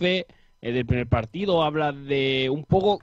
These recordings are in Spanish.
eh, del primer partido, habla de un poco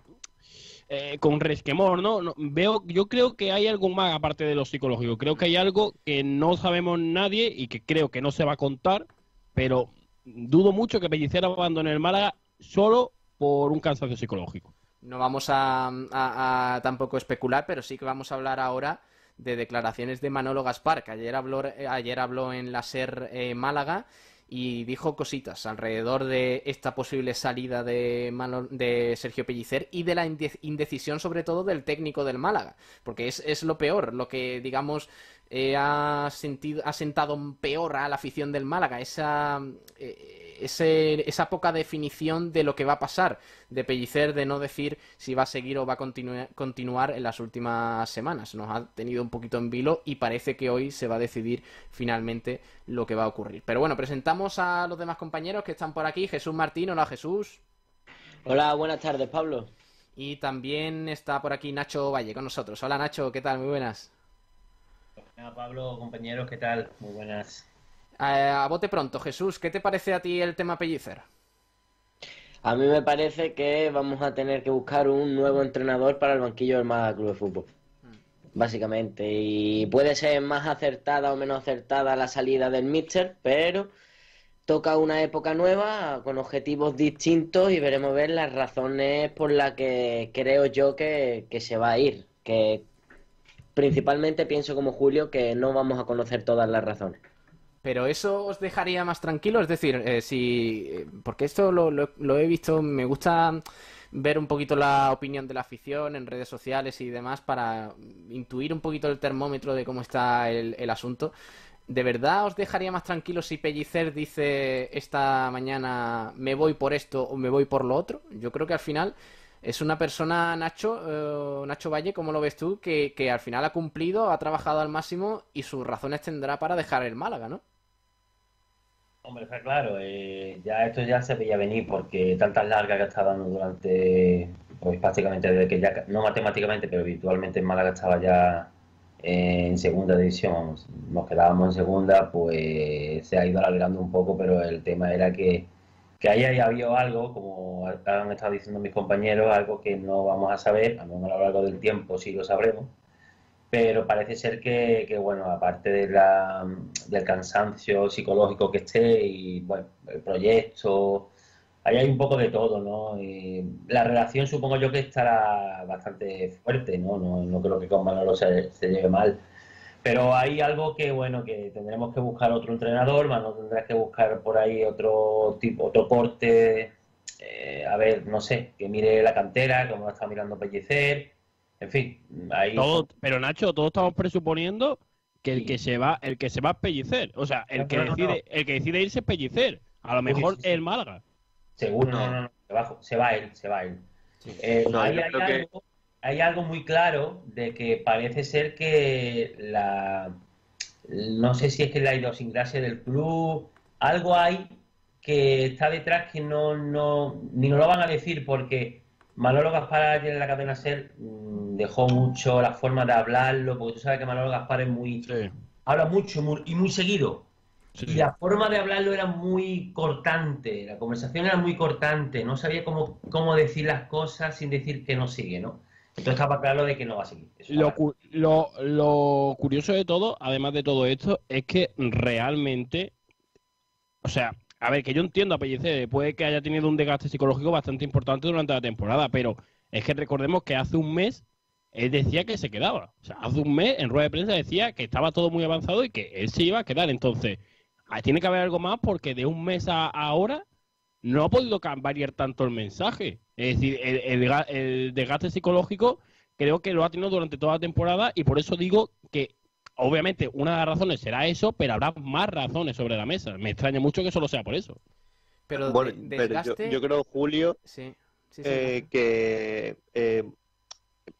eh, con resquemor, ¿no? Veo, yo creo que hay algo más aparte de lo psicológico. Creo que hay algo que no sabemos nadie y que creo que no se va a contar, pero dudo mucho que Pellicer abandone el Málaga solo por un cansancio psicológico. No vamos a, tampoco especular, pero sí que vamos a hablar ahora de declaraciones de Manolo Gaspar, que ayer habló, ayer habló en la SER eh, Málaga y dijo cositas alrededor de esta posible salida de, Sergio Pellicer y de la indecisión sobre todo del técnico del Málaga, porque es, es lo peor, lo que digamos eh, ha, sentido, ha sentado peor a la afición del Málaga, esa, eh, esa poca definición de lo que va a pasar, de Pellicer, de no decir si va a seguir o va a continuar en las últimas semanas. Nos ha tenido un poquito en vilo y parece que hoy se va a decidir finalmente lo que va a ocurrir. Pero bueno, presentamos a los demás compañeros que están por aquí. Jesús Martín, hola Jesús. Hola, buenas tardes, Pablo. Y también está por aquí Nacho Valle con nosotros. Hola Nacho, ¿qué tal? Muy buenas. Hola Pablo, compañeros, ¿qué tal? Muy buenas. Eh, a bote pronto, Jesús, ¿qué te parece a ti el tema Pellicer? A mí me parece que vamos a tener que buscar un nuevo entrenador para el banquillo del Málaga Club de Fútbol. Mm. Básicamente. Y puede ser más acertada o menos acertada la salida del Mister, pero toca una época nueva con objetivos distintos y veremos ver las razones por las que creo yo que, que se va a ir. Que principalmente pienso como Julio que no vamos a conocer todas las razones. Pero eso os dejaría más tranquilo, es decir, eh, si. Eh, porque esto lo, he visto, me gusta ver un poquito la opinión de la afición en redes sociales y demás para intuir un poquito el termómetro de cómo está el, asunto. ¿De verdad os dejaría más tranquilo si Pellicer dice esta mañana me voy por esto o me voy por lo otro? Yo creo que al final es una persona, Nacho, eh, Nacho Valle, como lo ves tú, que, al final ha cumplido, ha trabajado al máximo y sus razones tendrá para dejar el Málaga, ¿no? Hombre, está claro, eh, ya esto ya se veía venir porque tantas largas que está dando durante, pues prácticamente desde que ya, no matemáticamente, pero virtualmente en Málaga estaba ya en segunda división, nos quedábamos en segunda, pues se ha ido alargando un poco, pero el tema era que que ahí haya habido algo, como han estado diciendo mis compañeros, algo que no vamos a saber, a lo a lo largo del tiempo sí lo sabremos, pero parece ser que, bueno, aparte de la, del cansancio psicológico que esté y, bueno, el proyecto, ahí hay un poco de todo, ¿no? la relación supongo yo que estará bastante fuerte, ¿no? No, no creo que con Manolo se, se lleve mal pero hay algo que, bueno, que tendremos que buscar otro entrenador, no tendrás que buscar por ahí otro tipo, otro corte, eh, a ver, no sé, que mire la cantera, como lo está mirando Pellicer, en fin, ahí... pero Nacho, todos estamos presuponiendo que el que se va, el que se va es Pellicer, o sea, el que decide, el que decide irse es Pellicer, a lo mejor es el Málaga. Seguro, no, no, no, se va, se va él, se va él. Eh, hay algo, hay algo muy claro de que parece ser que la no sé si es que la idiosincrasia del club, algo hay que está detrás que no, no ni nos lo van a decir porque Manolo Gaspar ayer en la cadena SER mm, dejó mucho la forma de hablarlo, porque tú sabes que Manolo Gaspar es muy habla mucho y muy seguido. Y la forma de hablarlo era muy cortante, la conversación era muy cortante, no sabía cómo, cómo decir las cosas sin decir que no sigue, ¿no? Entonces estaba claro de que no va a seguir. Lo, curioso de todo, además de todo esto, es que realmente, o sea, a ver, que yo entiendo a Pellicer, puede que haya tenido un desgaste psicológico bastante importante durante la temporada, pero es que recordemos que hace un mes él decía que se quedaba. O sea, hace un mes en rueda de prensa decía que estaba todo muy avanzado y que él se iba a quedar. Entonces, tiene que haber algo más porque de un mes a ahora no ha podido variar tanto el mensaje. Es decir, el, desgaste psicológico creo que lo ha tenido durante toda la temporada y por eso digo que obviamente una de las razones será eso, pero habrá más razones sobre la mesa. Me extraña mucho que solo sea por eso. Pero, bueno, yo, creo, Julio, eh, que eh,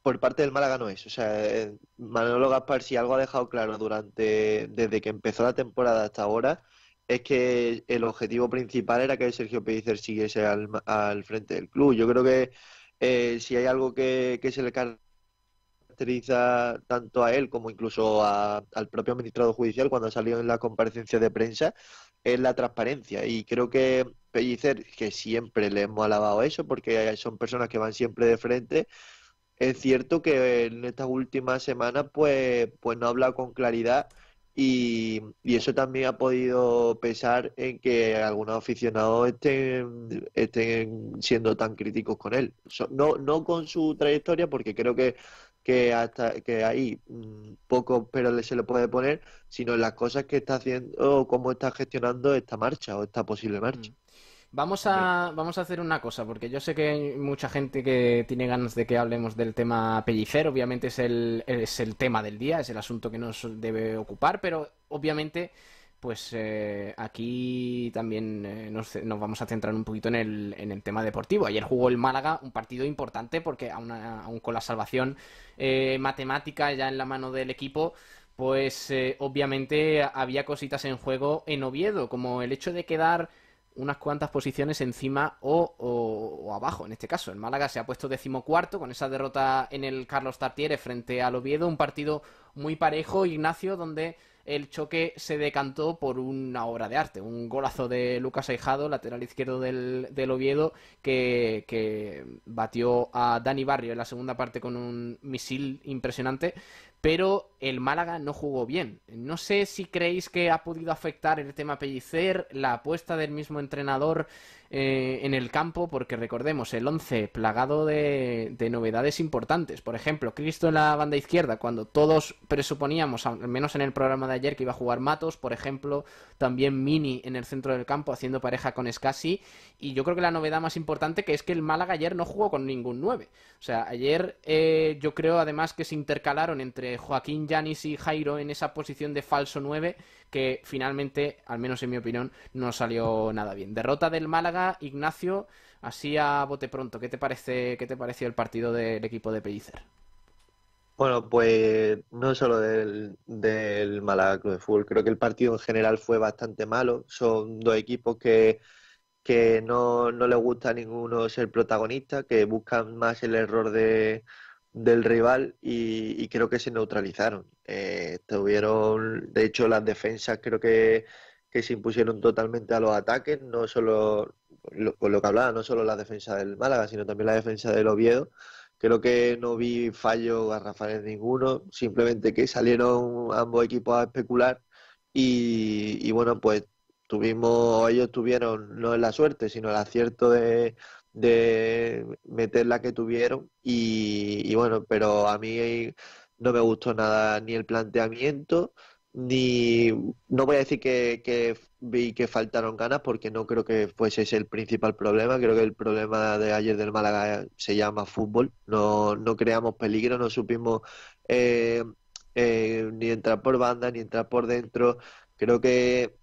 por parte del Málaga no es. O sea, eh, Manolo Gaspar, si algo ha dejado claro durante desde que empezó la temporada hasta ahora, es que el objetivo principal era que Sergio Pellicer siguiese al, al frente del club. Yo creo que eh, si hay algo que, se le caracteriza tanto a él como incluso al propio administrador judicial cuando ha salido en la comparecencia de prensa, es la transparencia. Y creo que Pellicer, que siempre le hemos alabado eso, porque son personas que van siempre de frente, es cierto que en estas últimas semanas pues, pues no ha hablado con claridad y, eso también ha podido pesar en que algunos aficionados estén, estén siendo tan críticos con él. No, no con su trayectoria, porque creo que, que hasta que ahí mm, poco pero se le puede poner, sino en las cosas que está haciendo o cómo está gestionando esta marcha o esta posible marcha. Mm. Vamos a, vamos a hacer una cosa, porque yo sé que hay mucha gente que tiene ganas de que hablemos del tema Pellicer, obviamente es el, es el tema del día, es el asunto que nos debe ocupar, pero obviamente pues eh, aquí también eh, nos, vamos a centrar un poquito en el, en el tema deportivo. Ayer jugó el Málaga un partido importante porque aún, con la salvación eh, matemática ya en la mano del equipo, pues obviamente había cositas en juego en Oviedo, como el hecho de quedar unas cuantas posiciones encima o, abajo, en este caso. El Málaga se ha puesto decimocuarto con esa derrota en el Carlos Tartiere frente al Oviedo, un partido muy parejo, Ignacio, donde el choque se decantó por una obra de arte, un golazo de Lucas Aijado, lateral izquierdo del, Oviedo, que, que, batió a Dani Barrio en la segunda parte con un misil impresionante, pero el Málaga no jugó bien. No sé si creéis que ha podido afectar el tema Pellicer, la apuesta del mismo entrenador eh, en el campo, porque recordemos, el 11 plagado de, novedades importantes. Por ejemplo, Cristo en la banda izquierda, cuando todos presuponíamos, al menos en el programa de ayer, que iba a jugar Matos, por ejemplo, también Mini en el centro del campo haciendo pareja con Scassi. Y yo creo que la novedad más importante que es que el Málaga ayer no jugó con ningún 9. O sea, ayer eh, yo creo además que se intercalaron entre Joaquín Yanis y Jairo en esa posición de falso 9 que finalmente, al menos en mi opinión, no salió nada bien. Derrota del Málaga, Ignacio, así a bote pronto. ¿Qué te parece, qué te pareció el partido del equipo de Pellicer? Bueno, pues no solo del, Málaga Club de Fútbol, creo que el partido en general fue bastante malo. Son dos equipos que, que no, no les gusta a ninguno ser protagonista, que buscan más el error de, del rival y, creo que se neutralizaron. Eh, tuvieron, de hecho, las defensas creo que, se impusieron totalmente a los ataques, no solo con lo que hablaba, no solo la defensa del Málaga, sino también la defensa del Oviedo. Creo que no vi fallo garrafales ninguno, simplemente que salieron ambos equipos a especular y, y bueno, pues tuvimos, ellos tuvieron no la suerte, sino el acierto de, de meter la que tuvieron y, bueno, pero a mí no me gustó nada ni el planteamiento, ni no voy a decir que, vi que faltaron ganas porque no creo que fuese ese el principal problema, creo que el problema de ayer del Málaga se llama fútbol, no, no creamos peligro, no supimos eh, eh, ni entrar por banda ni entrar por dentro, creo que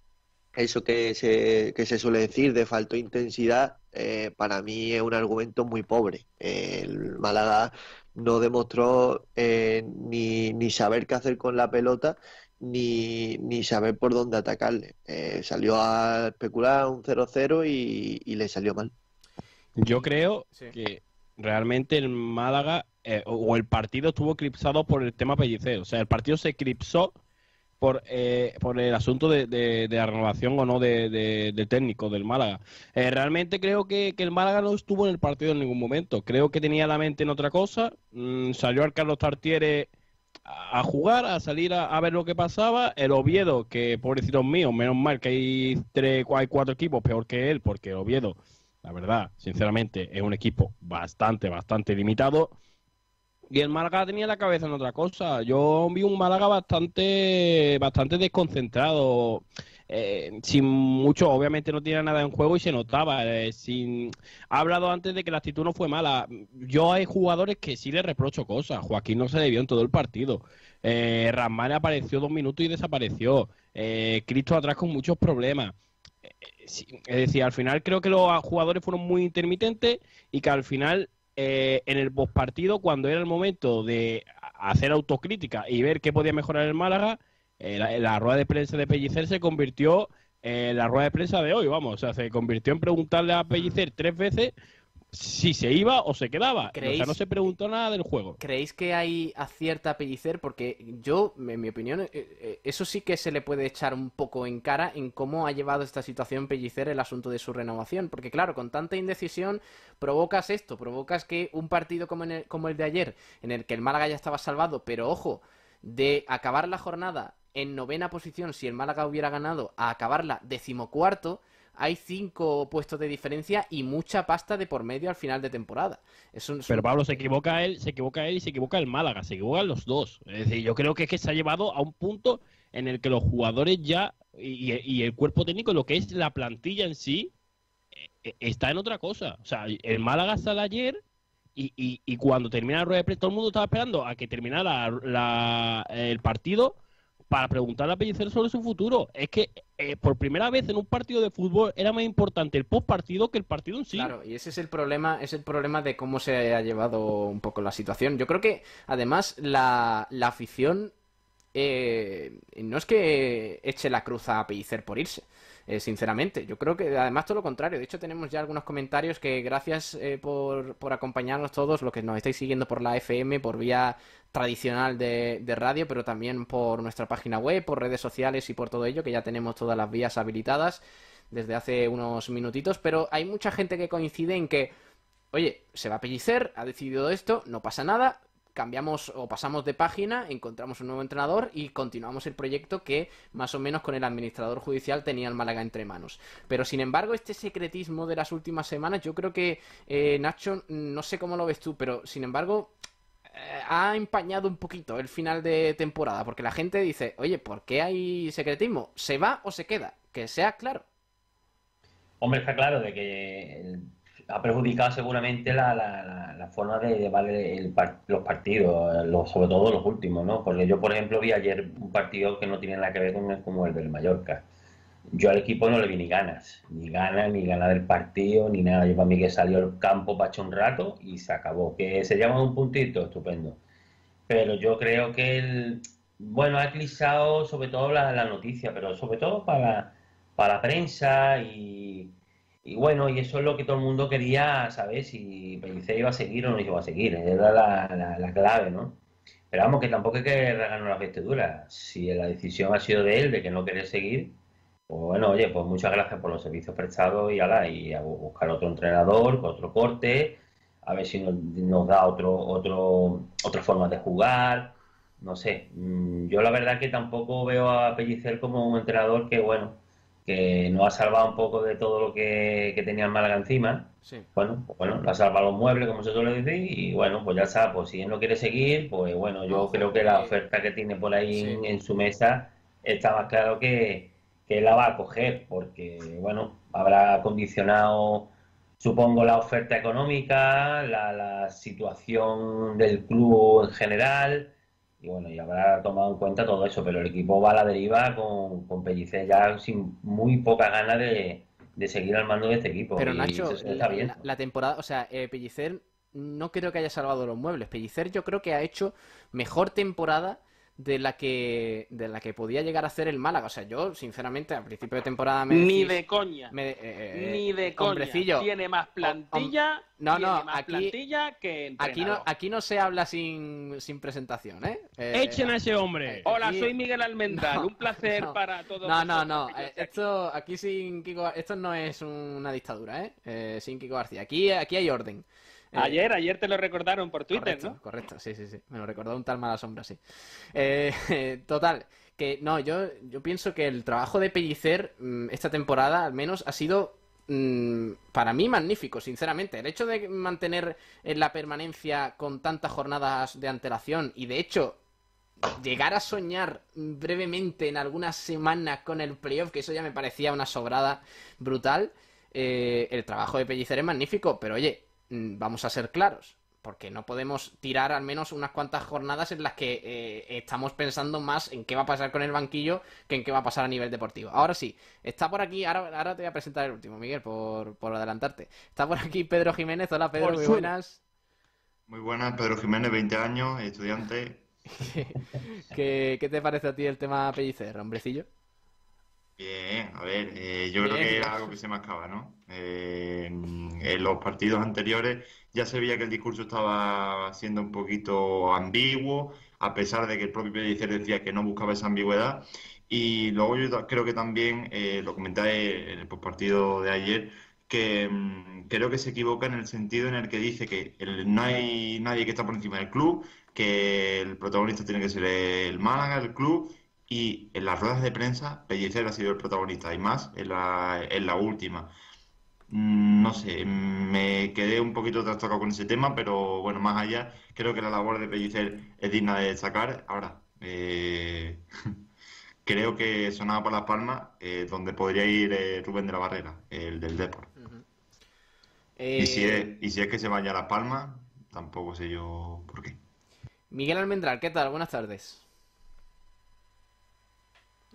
eso que se, que se suele decir de falto intensidad, eh, para mí es un argumento muy pobre. el Málaga no demostró eh, ni, ni, saber qué hacer con la pelota, ni, ni saber por dónde atacarle. Eh, salió a especular un 0-0 y, y, le salió mal. Yo creo que realmente el Málaga o el partido estuvo eclipsado por el tema Pellicer. O sea, el partido se eclipsó por, eh, por el asunto de, de, la renovación o no de, técnico del Málaga. Eh, realmente creo que, el Málaga no estuvo en el partido en ningún momento. Creo que tenía la mente en otra cosa. Mm, salió al Carlos Tartiere a, jugar, a salir a, ver lo que pasaba. El Oviedo, que pobrecito mío, menos mal que hay, tres, hay cuatro equipos peor que él, porque Oviedo, la verdad, sinceramente, es un equipo bastante, bastante limitado. Y el Málaga tenía la cabeza en otra cosa. Yo vi un Málaga bastante, bastante desconcentrado. Eh, sin mucho, obviamente no tiene nada en juego y se notaba. Eh, sin... Ha hablado antes de que la actitud no fue mala. Yo hay jugadores que sí le reprocho cosas. Joaquín no se debió en todo el partido. Eh, apareció dos minutos y desapareció. Eh, Cristo atrás con muchos problemas. es decir, al final creo que los jugadores fueron muy intermitentes y que al final eh, en el postpartido, cuando era el momento de hacer autocrítica y ver qué podía mejorar el Málaga, eh, la, rueda de prensa de Pellicer se convirtió en la rueda de prensa de hoy, vamos, o sea, se convirtió en preguntarle a Pellicer tres veces si se iba o se quedaba. O sea, no se preguntó nada del juego. ¿Creéis que hay acierta a Pellicer? Porque yo, en mi opinión, eh, eh, eso sí que se le puede echar un poco en cara en cómo ha llevado esta situación Pellicer el asunto de su renovación. Porque claro, con tanta indecisión provocas esto, provocas que un partido como, el, como el de ayer, en el que el Málaga ya estaba salvado, pero ojo, de acabar la jornada en novena posición si el Málaga hubiera ganado a acabarla decimocuarto, hay cinco puestos de diferencia y mucha pasta de por medio al final de temporada. Pero Pablo, se equivoca él, se equivoca él y se equivoca el Málaga, se equivocan los dos. Es decir, yo creo que es que se ha llevado a un punto en el que los jugadores ya y, el cuerpo técnico, lo que es la plantilla en sí, eh, eh, está en otra cosa. O sea, el Málaga sale ayer y, y, cuando termina la rueda de prensa, todo el mundo estaba esperando a que terminara el partido para preguntarle a Pellicer sobre su futuro. Es que eh, por primera vez en un partido de fútbol era más importante el post partido que el partido en sí. Claro, y ese es el problema, es el problema de cómo se ha llevado un poco la situación. Yo creo que además la, la afición eh, no es que eche la cruz a Pellicer por irse. Eh, sinceramente. Yo creo que además todo lo contrario. De hecho, tenemos ya algunos comentarios que gracias eh, por, por, acompañarnos todos, los que nos estáis siguiendo por la FM, por vía tradicional de, de, radio, pero también por nuestra página web, por redes sociales y por todo ello, que ya tenemos todas las vías habilitadas desde hace unos minutitos. Pero hay mucha gente que coincide en que, oye, se va a pellicer, ha decidido esto, no pasa nada, cambiamos o pasamos de página, encontramos un nuevo entrenador y continuamos el proyecto que más o menos con el administrador judicial tenía el Málaga entre manos. Pero sin embargo, este secretismo de las últimas semanas, yo creo que eh, Nacho, no sé cómo lo ves tú, pero sin embargo, eh, ha empañado un poquito el final de temporada, porque la gente dice, oye, ¿por qué hay secretismo? ¿Se va o se queda? Que sea claro. Hombre, está claro de que ha perjudicado seguramente la, la, la, forma de llevar los partidos, sobre todo los últimos, ¿no? Porque yo, por ejemplo, vi ayer un partido que no tiene nada que ver con el, como el del Mallorca. Yo al equipo no le vi ni ganas, ni ganas, ni ganas del partido, ni nada. Yo para mí que salió al campo para un rato y se acabó. Que se llama un puntito, estupendo. Pero yo creo que el, bueno, ha eclipsado sobre todo la, la noticia, pero sobre todo para, para la prensa y y bueno, y eso es lo que todo el mundo quería saber, si Pellicer iba a seguir o no iba a seguir, era la, la, clave, ¿no? Pero vamos, que tampoco hay que regalar las vestiduras. Si la decisión ha sido de él, de que no quiere seguir, pues bueno, oye, pues muchas gracias por los servicios prestados y, ala, y a buscar otro entrenador, otro corte, a ver si nos, da otro, otro, otra forma de jugar, no sé. Mm, yo la verdad que tampoco veo a Pellicer como un entrenador que, bueno, que nos ha salvado un poco de todo lo que, tenía el Málaga encima. Bueno, pues bueno, ha salvado los muebles, como se suele decir, y bueno, pues ya está, pues si él no quiere seguir, pues bueno, yo creo que la oferta que tiene por ahí en, su mesa está más claro que, que la va a coger, porque bueno, habrá condicionado, supongo, la oferta económica, la, la situación del club en general, y bueno, y habrá tomado en cuenta todo eso, pero el equipo va a la deriva con, con Pellicer ya sin muy poca ganas de, seguir al mando de este equipo. Pero Nacho, La, temporada, o sea, eh, Pellicer no creo que haya salvado los muebles. Pellicer yo creo que ha hecho mejor temporada de la que de la que podía llegar a hacer el Málaga. O sea, yo, sinceramente, al principio de temporada me Ni de coña. Eh, eh, Ni de coña. Tiene más plantilla. no, no, aquí, plantilla que aquí no, aquí no se habla sin, sin presentación, ¿eh? eh Echen a ese hombre. Hola, soy Miguel Almendal. Un placer para todos. No, no, no. esto aquí sin Kiko, esto no es una dictadura, ¿eh? sin Kiko García. Aquí, aquí hay orden. Eh, ayer, ayer te lo recordaron por Twitter, ¿no? Correcto, sí, sí, sí. Me lo recordó un tal mala sombra, sí. Eh, total, que no, yo, yo pienso que el trabajo de Pellicer mm, esta temporada al menos ha sido mm, para mí magnífico, sinceramente. El hecho de mantener en la permanencia con tantas jornadas de antelación y de hecho llegar a soñar brevemente en algunas semanas con el playoff, que eso ya me parecía una sobrada brutal. Eh, el trabajo de Pellicer es magnífico, pero oye, vamos a ser claros, porque no podemos tirar al menos unas cuantas jornadas en las que eh, estamos pensando más en qué va a pasar con el banquillo que en qué va a pasar a nivel deportivo. Ahora sí, está por aquí, ahora, ahora te voy a presentar el último, Miguel, por, adelantarte. Está por aquí Pedro Jiménez. Hola Pedro, muy buenas. Muy buenas, Pedro Jiménez, 20 años, estudiante. ¿Qué, te parece a ti el tema Pellicer, hombrecillo? Bien, a ver, eh, yo creo que era algo que se marcaba, ¿no? Eh, en los partidos anteriores ya se veía que el discurso estaba siendo un poquito ambiguo, a pesar de que el propio Pellicer decía que no buscaba esa ambigüedad. Y luego yo creo que también, eh, lo comenté en el partido de ayer, que mm, creo que se equivoca en el sentido en el que dice que no hay nadie que está por encima del club, que el protagonista tiene que ser el Málaga, el club, y en las ruedas de prensa Pellicer ha sido el protagonista, y más en la, en la última. Mm, no sé, me quedé un poquito trastocado con ese tema, pero bueno, más allá, creo que la labor de Pellicer es digna de destacar. Ahora, eh, creo que sonaba por Las Palmas, eh, donde podría ir eh, Rubén de la Barrera, el del Deport. y, si es, y si es que se vaya a Las Palmas, tampoco sé yo por qué. Miguel Almendral, ¿qué tal? Buenas tardes.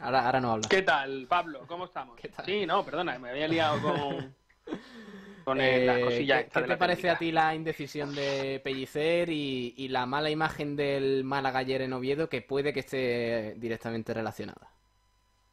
Ahora, ahora no habla. ¿Qué tal, Pablo? ¿Cómo estamos? Sí, no, perdona, me había liado con, con eh, la cosilla. ¿Qué, te parece a ti la indecisión de Pellicer y, la mala imagen del Málaga ayer en Oviedo que puede que esté directamente relacionada?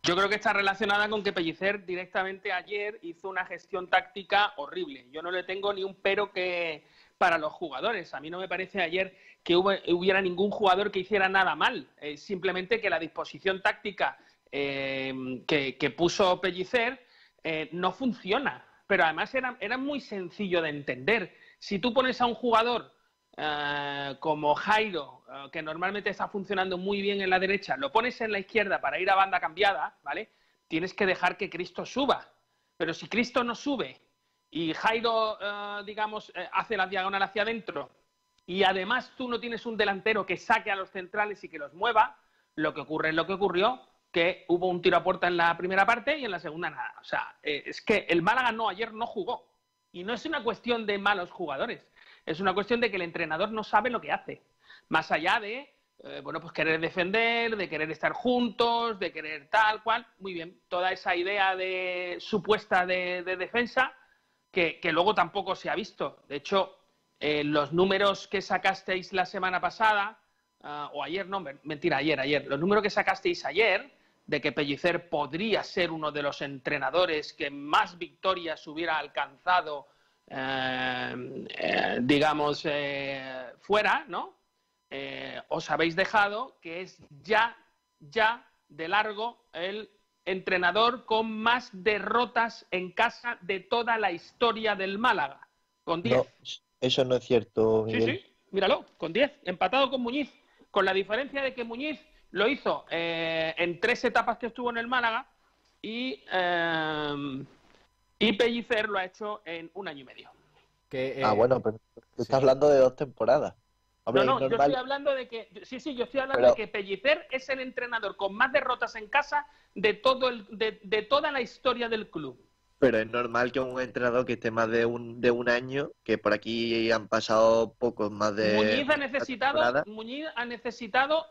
Yo creo que está relacionada con que Pellicer directamente ayer hizo una gestión táctica horrible. Yo no le tengo ni un pero que para los jugadores. A mí no me parece ayer que hubiera ningún jugador que hiciera nada mal. simplemente que la disposición táctica Em, que, puso Pellicer eh, no funciona. Pero además era, era, muy sencillo de entender. Si tú pones a un jugador eh, como Jairo, eh, que normalmente está funcionando muy bien en la derecha, lo pones en la izquierda para ir a banda cambiada, ¿vale? Tienes que dejar que Cristo suba. Pero si Cristo no sube y Jairo, digamos, hace la diagonal hacia adentro y además tú no tienes un delantero que saque a los centrales y que los mueva, lo que ocurre es lo que ocurrió, que hubo un tiro a puerta en la primera parte y en la segunda nada. O sea, eh, es que el Málaga no, ayer no jugó. Y no es una cuestión de malos jugadores, es una cuestión de que el entrenador no sabe lo que hace. Más allá de, eh, bueno, pues querer defender, de querer estar juntos, de querer tal cual. Muy bien, toda esa idea de supuesta de, defensa que, luego tampoco se ha visto. De hecho, eh, los números que sacasteis la semana pasada, ah, o ayer, no, mentira, ayer, ayer, los números que sacasteis ayer, de que Pellicer podría ser uno de los entrenadores que más victorias hubiera alcanzado, eh, eh, digamos, eh, fuera, ¿no? os habéis dejado que es ya, ya de largo el entrenador con más derrotas en casa de toda la historia del Málaga, con 10. No, eso no es cierto. Sí, sí, míralo, con 10, empatado con Muñiz, con la diferencia de que Muñiz lo hizo eh, en tres etapas que estuvo en el Málaga y, eh, y Pellicer lo ha hecho en un año y medio. Que, ah, bueno, pero estás hablando de dos temporadas. no, no, yo estoy hablando de que. Sí, sí, yo estoy hablando de que Pellicer es el entrenador con más derrotas en casa de, todo el, de, de, toda la historia del club. Pero es normal que un entrenador que esté más de un, de un año, que por aquí han pasado pocos más de. Muñiz ha necesitado, Muñiz ha necesitado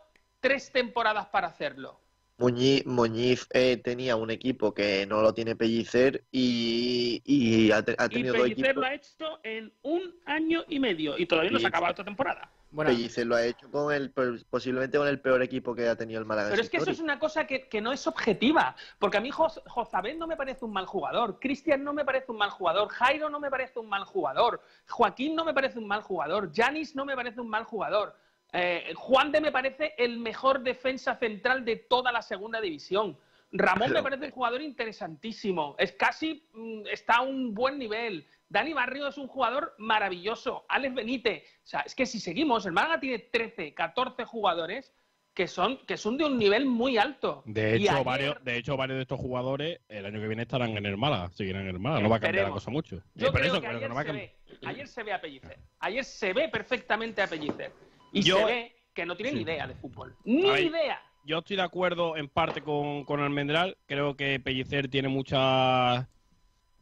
tres temporadas para hacerlo. Muñiz, eh, tenía un equipo que no lo tiene Pellicer y, ha, tenido y Pellicer lo ha hecho en un año y medio y todavía no se ha acabado esta temporada. Bueno, Pellicer lo ha hecho con el posiblemente con el peor equipo que ha tenido el Málaga. Pero es que eso es una cosa que, no es objetiva, porque a mí Josabel no me parece un mal jugador, Cristian no me parece un mal jugador, Jairo no me parece un mal jugador, Joaquín no me parece un mal jugador, Janis no me parece un mal jugador. Eh, Juan de me parece el mejor defensa central de toda la segunda división. Ramón me parece un jugador interesantísimo. Es casi, mm, está a un buen nivel. Dani Barrio es un jugador maravilloso. Alex Benítez. O sea, es que si seguimos, el Málaga tiene 13, 14 jugadores que son, que son de un nivel muy alto. De hecho, varios, de hecho, varios de estos jugadores el año que viene estarán en el Málaga, seguirán en el Málaga. No va a cambiar la cosa mucho. Yo creo que ayer, se ve, ayer se ve a Pellicer. Ayer se ve perfectamente a Pellicer. Y yo, se ve que no tiene ni idea de fútbol. Ni idea. Yo estoy de acuerdo en parte con, con Almendral. Creo que Pellicer tiene muchas.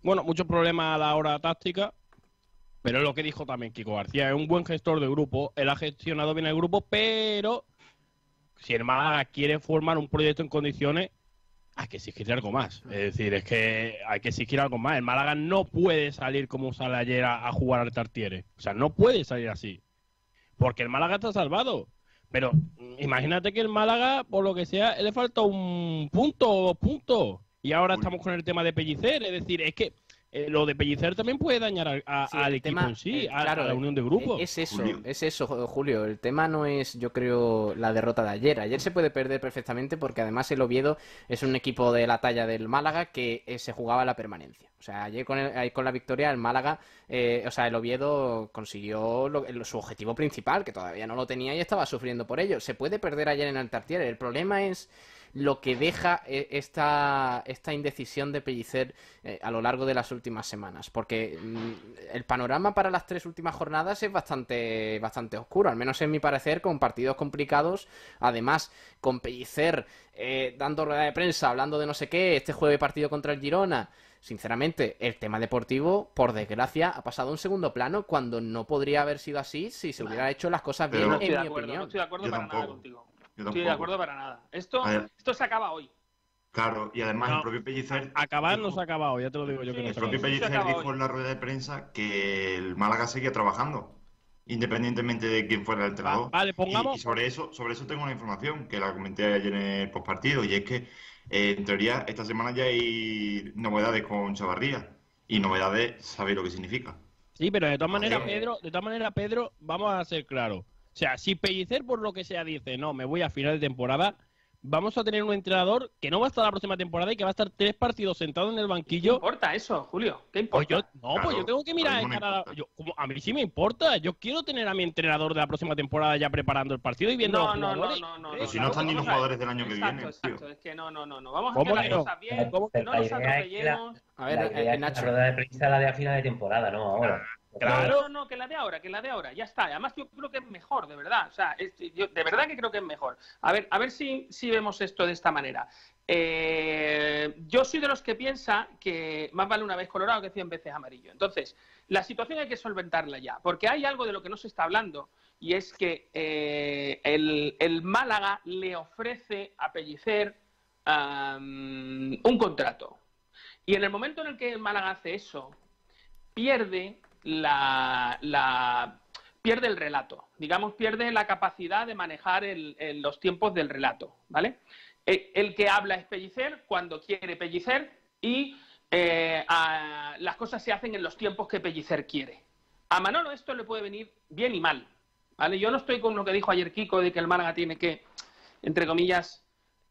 Bueno, muchos problemas a la hora táctica. Pero es lo que dijo también Kiko García. Es un buen gestor de grupo. Él ha gestionado bien el grupo, pero si el Málaga quiere formar un proyecto en condiciones, hay que exigir algo más. Es decir, es que hay que exigir algo más. El Málaga no puede salir como sale ayer a, a jugar al Tartiere. O sea, no puede salir así porque el Málaga está salvado. Pero imagínate que el Málaga, por lo que sea, le falta un punto o dos puntos. y ahora estamos con el tema de Pellicer. Es decir, es que eh, lo de Pellicer también puede dañar al equipo en sí, a, la unión de grupo. Es eso, es eso, Julio. El tema no es, yo creo, la derrota de ayer. Ayer se puede perder perfectamente porque además el Oviedo es un equipo de la talla del Málaga que eh, se jugaba la permanencia. O sea, ayer con, con la victoria el Málaga, eh, o sea, el Oviedo consiguió su objetivo principal, que todavía no lo tenía y estaba sufriendo por ello. Se puede perder ayer en el Tartier. El problema es lo que deja eh, esta, esta indecisión de Pellicer eh, a lo largo de las últimas semanas. Porque mm, el panorama para las tres últimas jornadas es bastante, bastante oscuro, al menos en mi parecer, con partidos complicados. Además, con Pellicer eh, dando rueda de prensa, hablando de no sé qué, este jueves partido contra el Girona sinceramente, el tema deportivo, por desgracia, ha pasado a un segundo plano cuando no podría haber sido así si se hubiera hecho las cosas bien, en mi opinión. No estoy de acuerdo para nada contigo. Estoy de acuerdo para nada. Esto, esto se acaba hoy. Claro, y además el propio Pellicer. Acabar no se ha acabado, ya te lo digo yo que no El propio Pellicer dijo en la rueda de prensa que el Málaga seguía trabajando, independientemente de quién fuera el entrenador. Vale, pongamos. Y, sobre eso sobre eso tengo una información que la comenté ayer en el postpartido, y es que eh, en teoría esta semana ya hay novedades con Chavarría. Y novedades, sabéis lo que significa. Sí, pero de todas maneras, Pedro, de todas maneras, Pedro, vamos a ser claros. O sea, si Pellicer por lo que sea dice, no, me voy a final de temporada, vamos a tener un entrenador que no va a estar la próxima temporada y que va a estar tres partidos sentado en el banquillo. ¿Qué importa eso, Julio? ¿Qué pues importa? no, pues yo tengo que mirar a mí sí me importa. Yo quiero tener a mi entrenador de la próxima temporada ya preparando el partido y viendo no, no, no, no, no, Pero si no están ni los jugadores del año que viene. Exacto, es que no, no, no, no. Vamos a hacer las cosas bien, no nos atropellemos. A ver, eh, Nacho. La rueda de prensa la de a final de temporada, ¿no? Ahora. Claro, no, que la de ahora, que la de ahora, ya está. Además, yo creo que es mejor, de verdad. O sea, de verdad que creo que es mejor. A ver, a ver si, si vemos esto de esta manera. Eh, yo soy de los que piensa que más vale una vez colorado que cien veces amarillo. Entonces, la situación hay que solventarla ya, porque hay algo de lo que no se está hablando y es que eh, el, Málaga le ofrece a Pellicer un contrato. Y en el momento en el que el Málaga hace eso, pierde la, pierde el relato, digamos, pierde la capacidad de manejar los tiempos del relato, ¿vale? Eh, el, que habla es Pellicer cuando quiere Pellicer y eh, las cosas se hacen en los tiempos que Pellicer quiere. A Manolo esto le puede venir bien y mal, ¿vale? Yo no estoy con lo que dijo ayer Kiko de que el Málaga tiene que, entre comillas,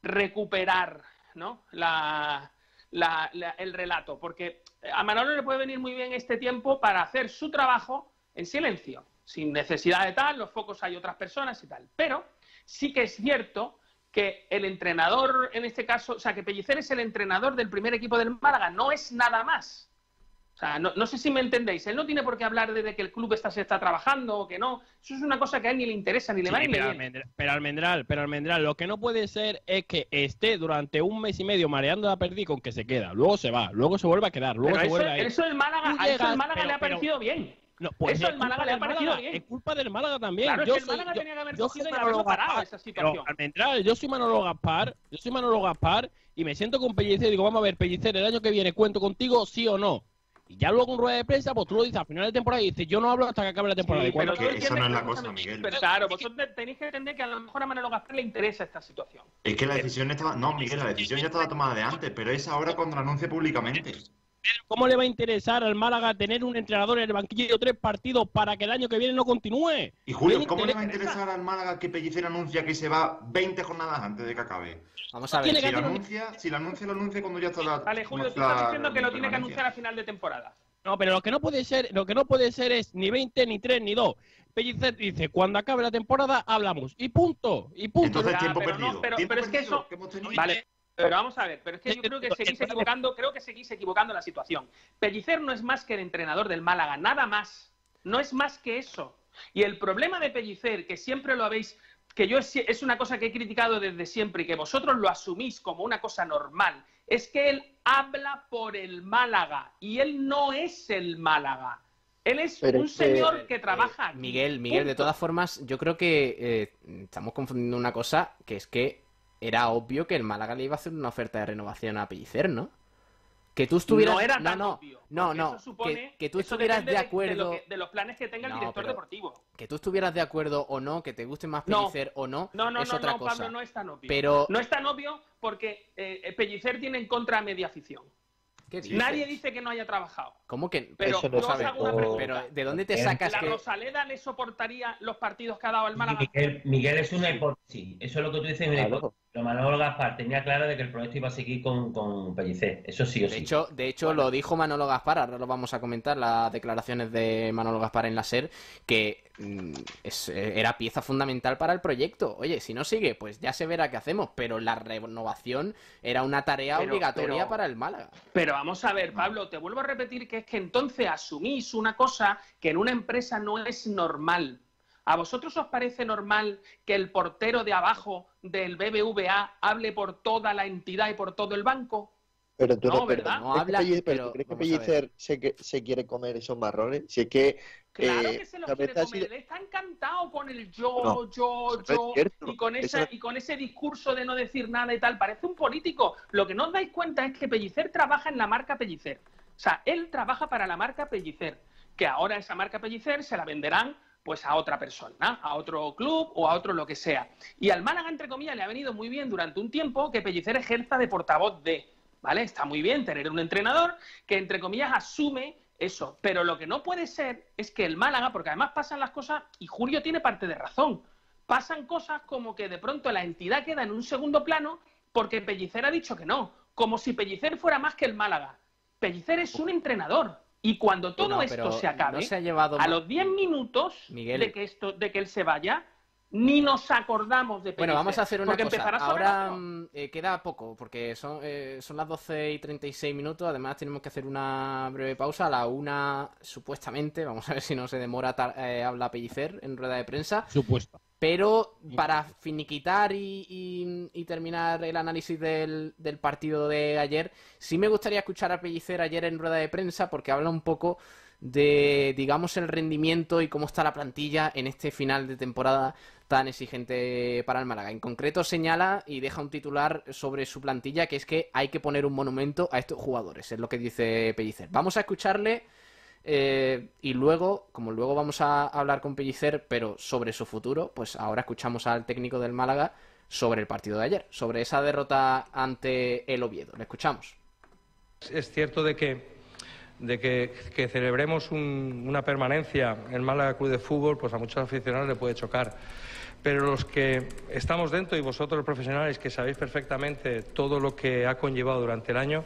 recuperar, ¿no? La, el relato, porque a Manolo le puede venir muy bien este tiempo para hacer su trabajo en silencio, sin necesidad de tal, los focos hay otras personas y tal. Pero sí que es cierto que el entrenador, en este caso, o sea, que Pellicer es el entrenador del primer equipo del Málaga, no es nada más no, sé si me entendéis. Él no tiene por qué hablar de que el club está, se está trabajando o que no. Eso es una cosa que a él ni le interesa, ni le va ni pero, Almendral, pero Almendral, pero Almendral, lo que no puede ser es que esté durante un mes y medio mareando a perder con que se queda. Luego se va, luego se vuelve a quedar, luego se eso, vuelve a ir. Eso el Málaga, a eso el Málaga le ha parecido bien. No, pues eso el Málaga le ha parecido bien. Es culpa del Málaga también. Claro, yo es que el Málaga tenía que haber cogido y haberlo parado esa situación. Almendral, yo soy Manolo Gaspar, yo soy Manolo Gaspar y me siento con Pellicer y digo, vamos a ver, Pellicer, el año que viene cuento contigo, sí o no. Y ya luego en rueda de prensa, pues tú lo dices al final de temporada y dices, yo no hablo hasta que acabe la temporada. Sí, pero eso no es la cosa, Miguel. Pero claro, vosotros tenéis que entender que a lo mejor a Manolo Gaspar le interesa esta situación. Es que la decisión estaba... No, Miguel, la decisión ya estaba tomada de antes, pero es ahora cuando la anuncia públicamente. ¿Cómo le va a interesar al Málaga tener un entrenador en el banquillo de tres partidos para que el año que viene no continúe? Y Julio, ¿cómo le va a interesar al Málaga que Pellicer anuncia que se va 20 jornadas antes de que acabe? Vamos a ver. Si, la anuncia, si la anuncia, lo anuncia cuando ya está la. Vale, Julio, tú estás diciendo que lo tiene que anunciar a final de temporada. No, pero lo que no puede ser, lo que no puede ser es ni 20, ni 3, ni 2. Pellicer dice, cuando acabe la temporada hablamos. Y punto. Y punto. Entonces, tiempo perdido. pero, es que eso... Vale, pero vamos a ver, pero es que yo creo que seguís equivocando, creo que seguís equivocando la situación. Pellicer no es más que el entrenador del Málaga, nada más. No es más que eso. Y el problema de Pellicer, que siempre lo habéis, que yo es, es una cosa que he criticado desde siempre y que vosotros lo asumís como una cosa normal, es que él habla por el Málaga y él no es el Málaga. Él es un señor que, trabaja aquí. Miguel, Miguel, de todas formas, yo creo que eh, estamos confundiendo una cosa, que es que era obvio que el Málaga le iba a hacer una oferta de renovación a Pellicer, ¿no? Que tú estuvieras... No era tan no, no, no, que, tú estuvieras de acuerdo... De, los planes que tenga el director deportivo. Que tú estuvieras de acuerdo o no, que te guste más Pellicer o no, no, no es otra cosa. Pablo, no es tan obvio. Pero... No es tan obvio porque eh, Pellicer tiene en contra a media afición. Nadie dice que no haya trabajado. ¿Cómo que pero Eso no sabe Pero ¿de dónde te sacas ¿La que... Rosaleda le soportaría los partidos que ha dado el Málaga? Miguel, es una hipótesis. Eso es lo que tú dices, una Pero Manolo Gaspar tenía claro de que el proyecto iba a seguir con, con Pellicer. Eso sí o de sí. Hecho, de hecho, lo dijo Manolo Gaspar. Ahora lo vamos a comentar, las declaraciones de Manolo Gaspar en la SER, que mm, era pieza fundamental para el proyecto. Oye, si no sigue, pues ya se verá qué hacemos. Pero la renovación era una tarea obligatoria para el Málaga. Pero vamos a ver, Pablo, te vuelvo a repetir que es que entonces asumís una cosa que en una empresa no es normal. ¿A vosotros os parece normal que el portero de abajo del BBVA hable por toda la entidad y por todo el banco? Pero tú no, ¿verdad? No habla, pero, ¿crees que Pellicer se, se, quiere comer esos marrones? Si es que Claro eh, que se los quiere comer. Él está encantado con el yo, yo, yo. y, con esa, y con ese discurso de no decir nada y tal. Parece un político. Lo que no os dais cuenta es que Pellicer trabaja en la marca Pellicer. O sea, él trabaja para la marca Pellicer. Que ahora esa marca Pellicer se la venderán pues a otra persona, a otro club o a otro lo que sea. Y al Málaga, entre comillas, le ha venido muy bien durante un tiempo que Pellicer ejerza de portavoz de, ¿vale? Está muy bien tener un entrenador que, entre comillas, asume eso. Pero lo que no puede ser es que el Málaga, porque además pasan las cosas, y Julio tiene parte de razón, pasan cosas como que de pronto la entidad queda en un segundo plano porque Pellicer ha dicho que no, como si Pellicer fuera más que el Málaga. Pellicer es un entrenador, y cuando todo esto se acabe, a los 10 minutos de que esto, de que él se vaya, ni nos acordamos de Bueno, vamos a hacer una cosa. Ahora mm, eh, queda poco, porque son, eh, son las 12 y 36 minutos. Además, tenemos que hacer una breve pausa. A la una, supuestamente, vamos a ver si no se demora, eh, habla Pellicer en rueda de prensa. Supuesto. Pero para finiquitar y, terminar el análisis del, partido de ayer, sí me gustaría escuchar a Pellicer ayer en rueda de prensa porque habla un poco de, digamos, el rendimiento y cómo está la plantilla en este final de temporada tan exigente para el Málaga. En concreto señala y deja un titular sobre su plantilla que es que hay que poner un monumento a estos jugadores, es lo que dice Pellicer. Vamos a escucharle eh, y luego, como luego vamos a hablar con Pellicer, pero sobre su futuro, pues ahora escuchamos al técnico del Málaga sobre el partido de ayer, sobre esa derrota ante el Oviedo. Le escuchamos. Es cierto de que de que, celebremos una permanencia en Málaga Club de Fútbol, pues a muchos aficionados le puede chocar. Pero los que estamos dentro y vosotros los profesionales que sabéis perfectamente todo lo que ha conllevado durante el año,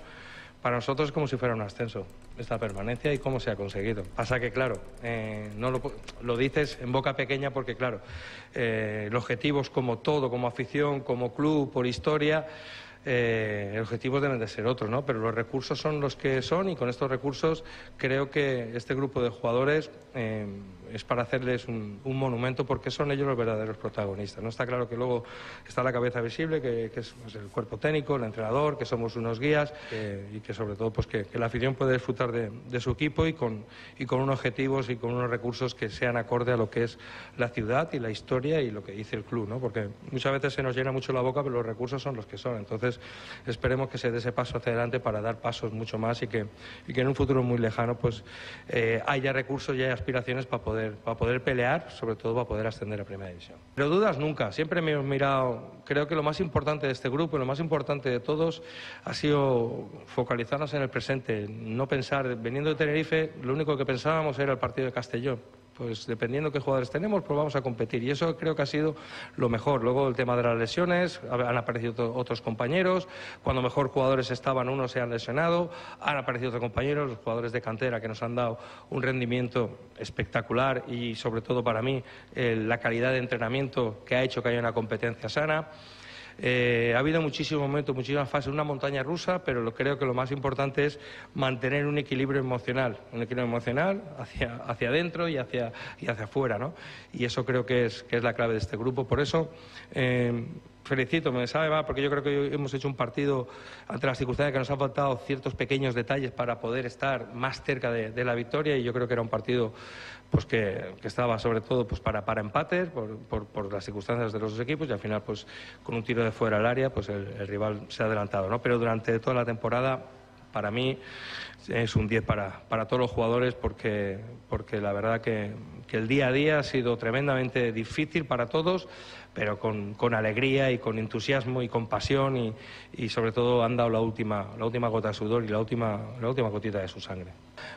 para nosotros es como si fuera un ascenso, esta permanencia y cómo se ha conseguido. Pasa que, claro, eh, no lo, dices en boca pequeña porque, claro, eh, los objetivos como todo, como afición, como club, por historia, eh, el objetivo deben de ser otros, ¿no? Pero los recursos son los que son y con estos recursos creo que este grupo de jugadores eh, es para hacerles un, monumento porque son ellos los verdaderos protagonistas. No está claro que luego está la cabeza visible, que, es pues, el cuerpo técnico, el entrenador, que somos unos guías y que sobre todo pues que, la afición puede disfrutar de, su equipo y con, y con unos objetivos y con unos recursos que sean acorde a lo que es la ciudad y la historia y lo que dice el club, ¿no? Porque muchas veces se nos llena mucho la boca, pero los recursos son los que son. Entonces esperemos que se dé ese paso hacia adelante para dar pasos mucho más y que, y que en un futuro muy lejano pues eh, haya recursos y haya aspiraciones para poder, para poder pelear, sobre todo para poder ascender a Primera División. Pero dudas nunca, siempre me he mirado, creo que lo más importante de este grupo y lo más importante de todos ha sido focalizarnos en el presente, no pensar, veniendo de Tenerife, lo único que pensábamos era el partido de Castellón pues dependiendo qué jugadores tenemos, pues vamos a competir. Y eso creo que ha sido lo mejor. Luego el tema de las lesiones, han aparecido otros compañeros, cuando mejor jugadores estaban, unos se han lesionado, han aparecido otros compañeros, los jugadores de cantera que nos han dado un rendimiento espectacular y sobre todo para mí la calidad de entrenamiento que ha hecho que haya una competencia sana. Eh, ha habido muchísimos momentos, muchísimas fases, una montaña rusa, pero lo, creo que lo más importante es mantener un equilibrio emocional, un equilibrio emocional hacia, hacia adentro y hacia, y hacia afuera, ¿no? Y eso creo que es, que es la clave de este grupo. Por eso, eh, felicito, me sabe mal, porque yo creo que hemos hecho un partido ante las circunstancias que nos han faltado ciertos pequeños detalles para poder estar más cerca de, de la victoria y yo creo que era un partido pues que, estaba sobre todo pues para, para empate por, por, las circunstancias de los dos equipos y al final pues con un tiro de fuera al área pues el, rival se ha adelantado ¿no? pero durante toda la temporada para mí es un 10 para, para todos los jugadores porque, porque la verdad que, que el día a día ha sido tremendamente difícil para todos, pero con, con, alegría y con entusiasmo y con pasión y, y, sobre todo han dado la última, la última gota de sudor y la última, la última gotita de su sangre.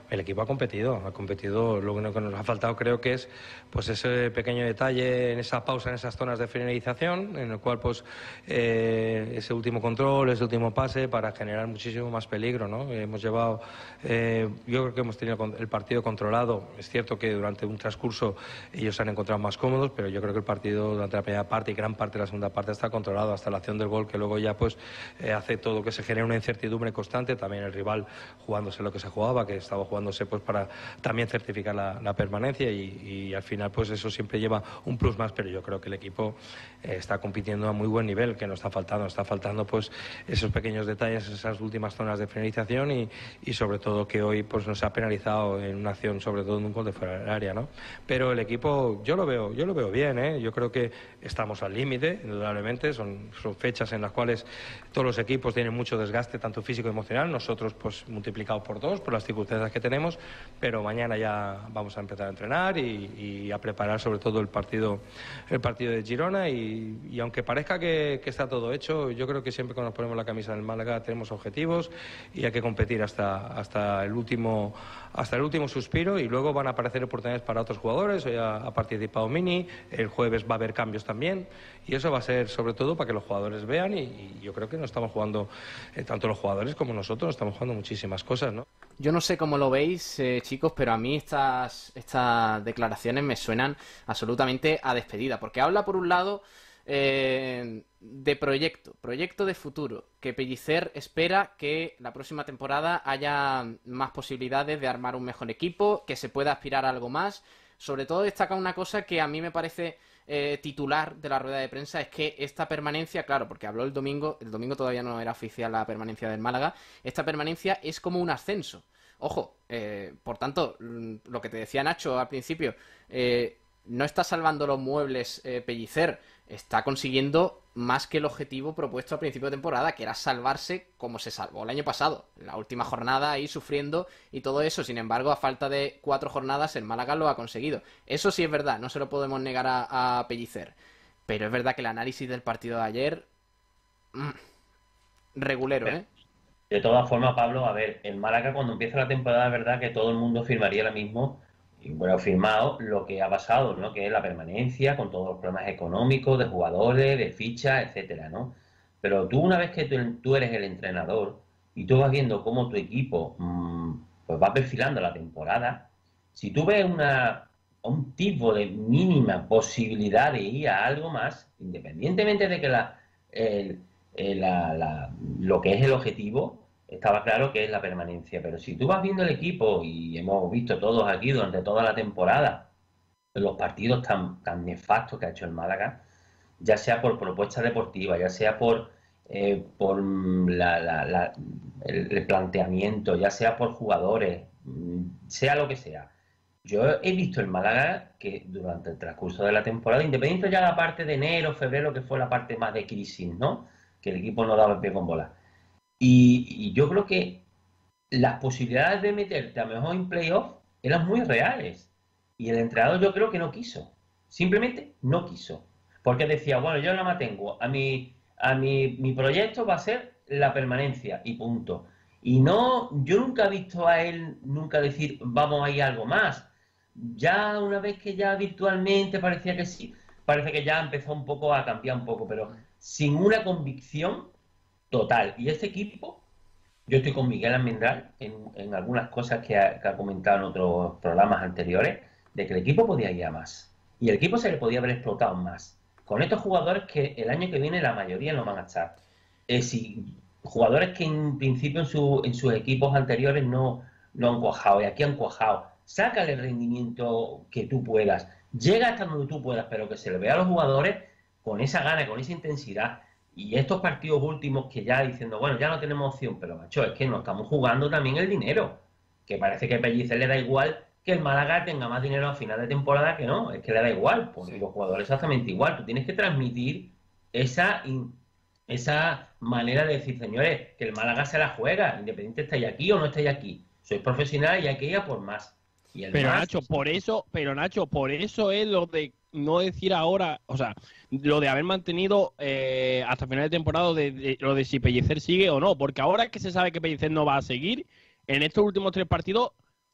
El equipo ha competido, ha competido. Lo único que nos ha faltado creo que es pues ese pequeño detalle en esa pausa, en esas zonas de finalización, en el cual pues eh, ese último control, ese último pase para generar muchísimo más peligro. ¿no? Hemos llevado, eh, yo creo que hemos tenido el partido controlado. Es cierto que durante un transcurso ellos se han encontrado más cómodos, pero yo creo que el partido durante la primera parte y gran parte de la segunda parte está controlado hasta la acción del gol que luego ya pues eh, hace todo que se genere una incertidumbre constante. También el rival jugándose lo que se jugaba, que estaba jugándose pues para también certificar la, permanencia y, al final pues eso siempre lleva un plus más, pero yo creo que el equipo eh, está compitiendo a muy buen nivel, que no está faltando, está faltando pues esos pequeños detalles, esas últimas zonas de finalización y, y sobre todo que hoy pues nos ha penalizado en una acción, sobre todo en un gol de fuera del área, ¿no? Pero el equipo yo lo veo, yo lo veo bien, ¿eh? Yo creo que estamos al límite, indudablemente, son, son fechas en las cuales todos los equipos tienen mucho desgaste, tanto físico como emocional, nosotros pues multiplicado por dos, por las circunstancias que tenemos, pero mañana ya vamos a empezar a entrenar y, a preparar sobre todo el partido, el partido de Girona. Y, aunque parezca que, está todo hecho, yo creo que siempre cuando nos ponemos la camisa del Málaga tenemos objetivos y hay que competir hasta, hasta el último hasta el último suspiro y luego van a aparecer oportunidades para otros jugadores. Hoy ha, ha, participado Mini, el jueves va a haber cambios también y eso va a ser sobre todo para que los jugadores vean y, yo creo que no estamos jugando, eh, tanto los jugadores como nosotros, estamos jugando muchísimas cosas, ¿no? Yo no sé cómo lo veis, eh, chicos, pero a mí estas, estas declaraciones me suenan absolutamente a despedida, porque habla por un lado eh, de proyecto, proyecto de futuro, que Pellicer espera que la próxima temporada haya más posibilidades de armar un mejor equipo, que se pueda aspirar a algo más. Sobre todo destaca una cosa que a mí me parece eh, titular de la rueda de prensa es que esta permanencia, claro, porque habló el domingo, el domingo todavía no era oficial la permanencia del Málaga, esta permanencia es como un ascenso. Ojo, eh, por tanto, lo que te decía Nacho al principio, eh, no está salvando los muebles Pellicer, está consiguiendo más que el objetivo propuesto al principio de temporada, que era salvarse como se salvó el año pasado, la última jornada ahí sufriendo y todo eso. Sin embargo, a falta de cuatro jornadas, el Málaga lo ha conseguido. Eso sí es verdad, no se lo podemos negar a, Pellicer. Pero es verdad que el análisis del partido de ayer. Mm, regulero, ¿eh? De todas formas, Pablo, a ver, el Málaga cuando empieza la temporada, es verdad que todo el mundo firmaría ahora mismo y bueno, firmado lo que ha pasado, ¿no? Que es la permanencia con todos los problemas económicos, de jugadores, de fichas, etcétera, ¿no? Pero tú una vez que tú, eres el entrenador y tú vas viendo cómo tu equipo mm, pues va perfilando la temporada, si tú ves una, un tipo de mínima posibilidad de ir a algo más, independientemente de que la, la, lo que es el objetivo, estaba claro que es la permanencia. Pero si tú vas viendo el equipo, y hemos visto todos aquí durante toda la temporada, los partidos tan, tan nefastos que ha hecho el Málaga, ya sea por propuesta deportiva, ya sea por, eh, por la, el, planteamiento, ya sea por jugadores, mm, sea lo que sea. Yo he visto el Málaga que durante el transcurso de la temporada, independiente ya la parte de enero, febrero, que fue la parte más de crisis, ¿no? Que el equipo no daba el pie con bola y, yo creo que las posibilidades de meterte a mejor en playoff eran muy reales. Y el entrenador yo creo que no quiso. Simplemente no quiso. Porque decía, bueno, yo nada más tengo a mi, a mi, mi proyecto va a ser la permanencia y punto. Y no, yo nunca he visto a él nunca decir, vamos a ir algo más. Ya una vez que ya virtualmente parecía que sí, parece que ya empezó un poco a cambiar un poco, pero sin una convicción total. Y este equipo, yo estoy con Miguel Almendral en, algunas cosas que ha, comentado en otros programas anteriores, de que el equipo podía ir a más. Y el equipo se le podía haber explotado más. Con estos jugadores que el año que viene la mayoría no van a estar. Es jugadores que en principio en, su, en sus equipos anteriores no, no han cuajado y aquí han cuajado. Sácale el rendimiento que tú puedas. Llega hasta donde tú puedas, pero que se le vea a los jugadores con esa gana, con esa intensidad y estos partidos últimos que ya diciendo, bueno, ya no tenemos opción, pero macho, es que nos estamos jugando también el dinero. Que parece que a Pellicer le da igual que el Málaga tenga más dinero a final de temporada que no, es que le da igual, pues los jugadores exactamente igual. Tú tienes que transmitir esa esa manera de decir, señores, que el Málaga se la juega, independiente estáis aquí o no estáis aquí. Sois profesionales y hay que ir a por más. pero Nacho, por eso, pero Nacho, por eso es lo de no decir ahora, o sea, lo de haber mantenido eh, hasta final de temporada de, lo de si Pellicer sigue o no, porque ahora que se sabe que Pellicer no va a seguir, en estos últimos tres partidos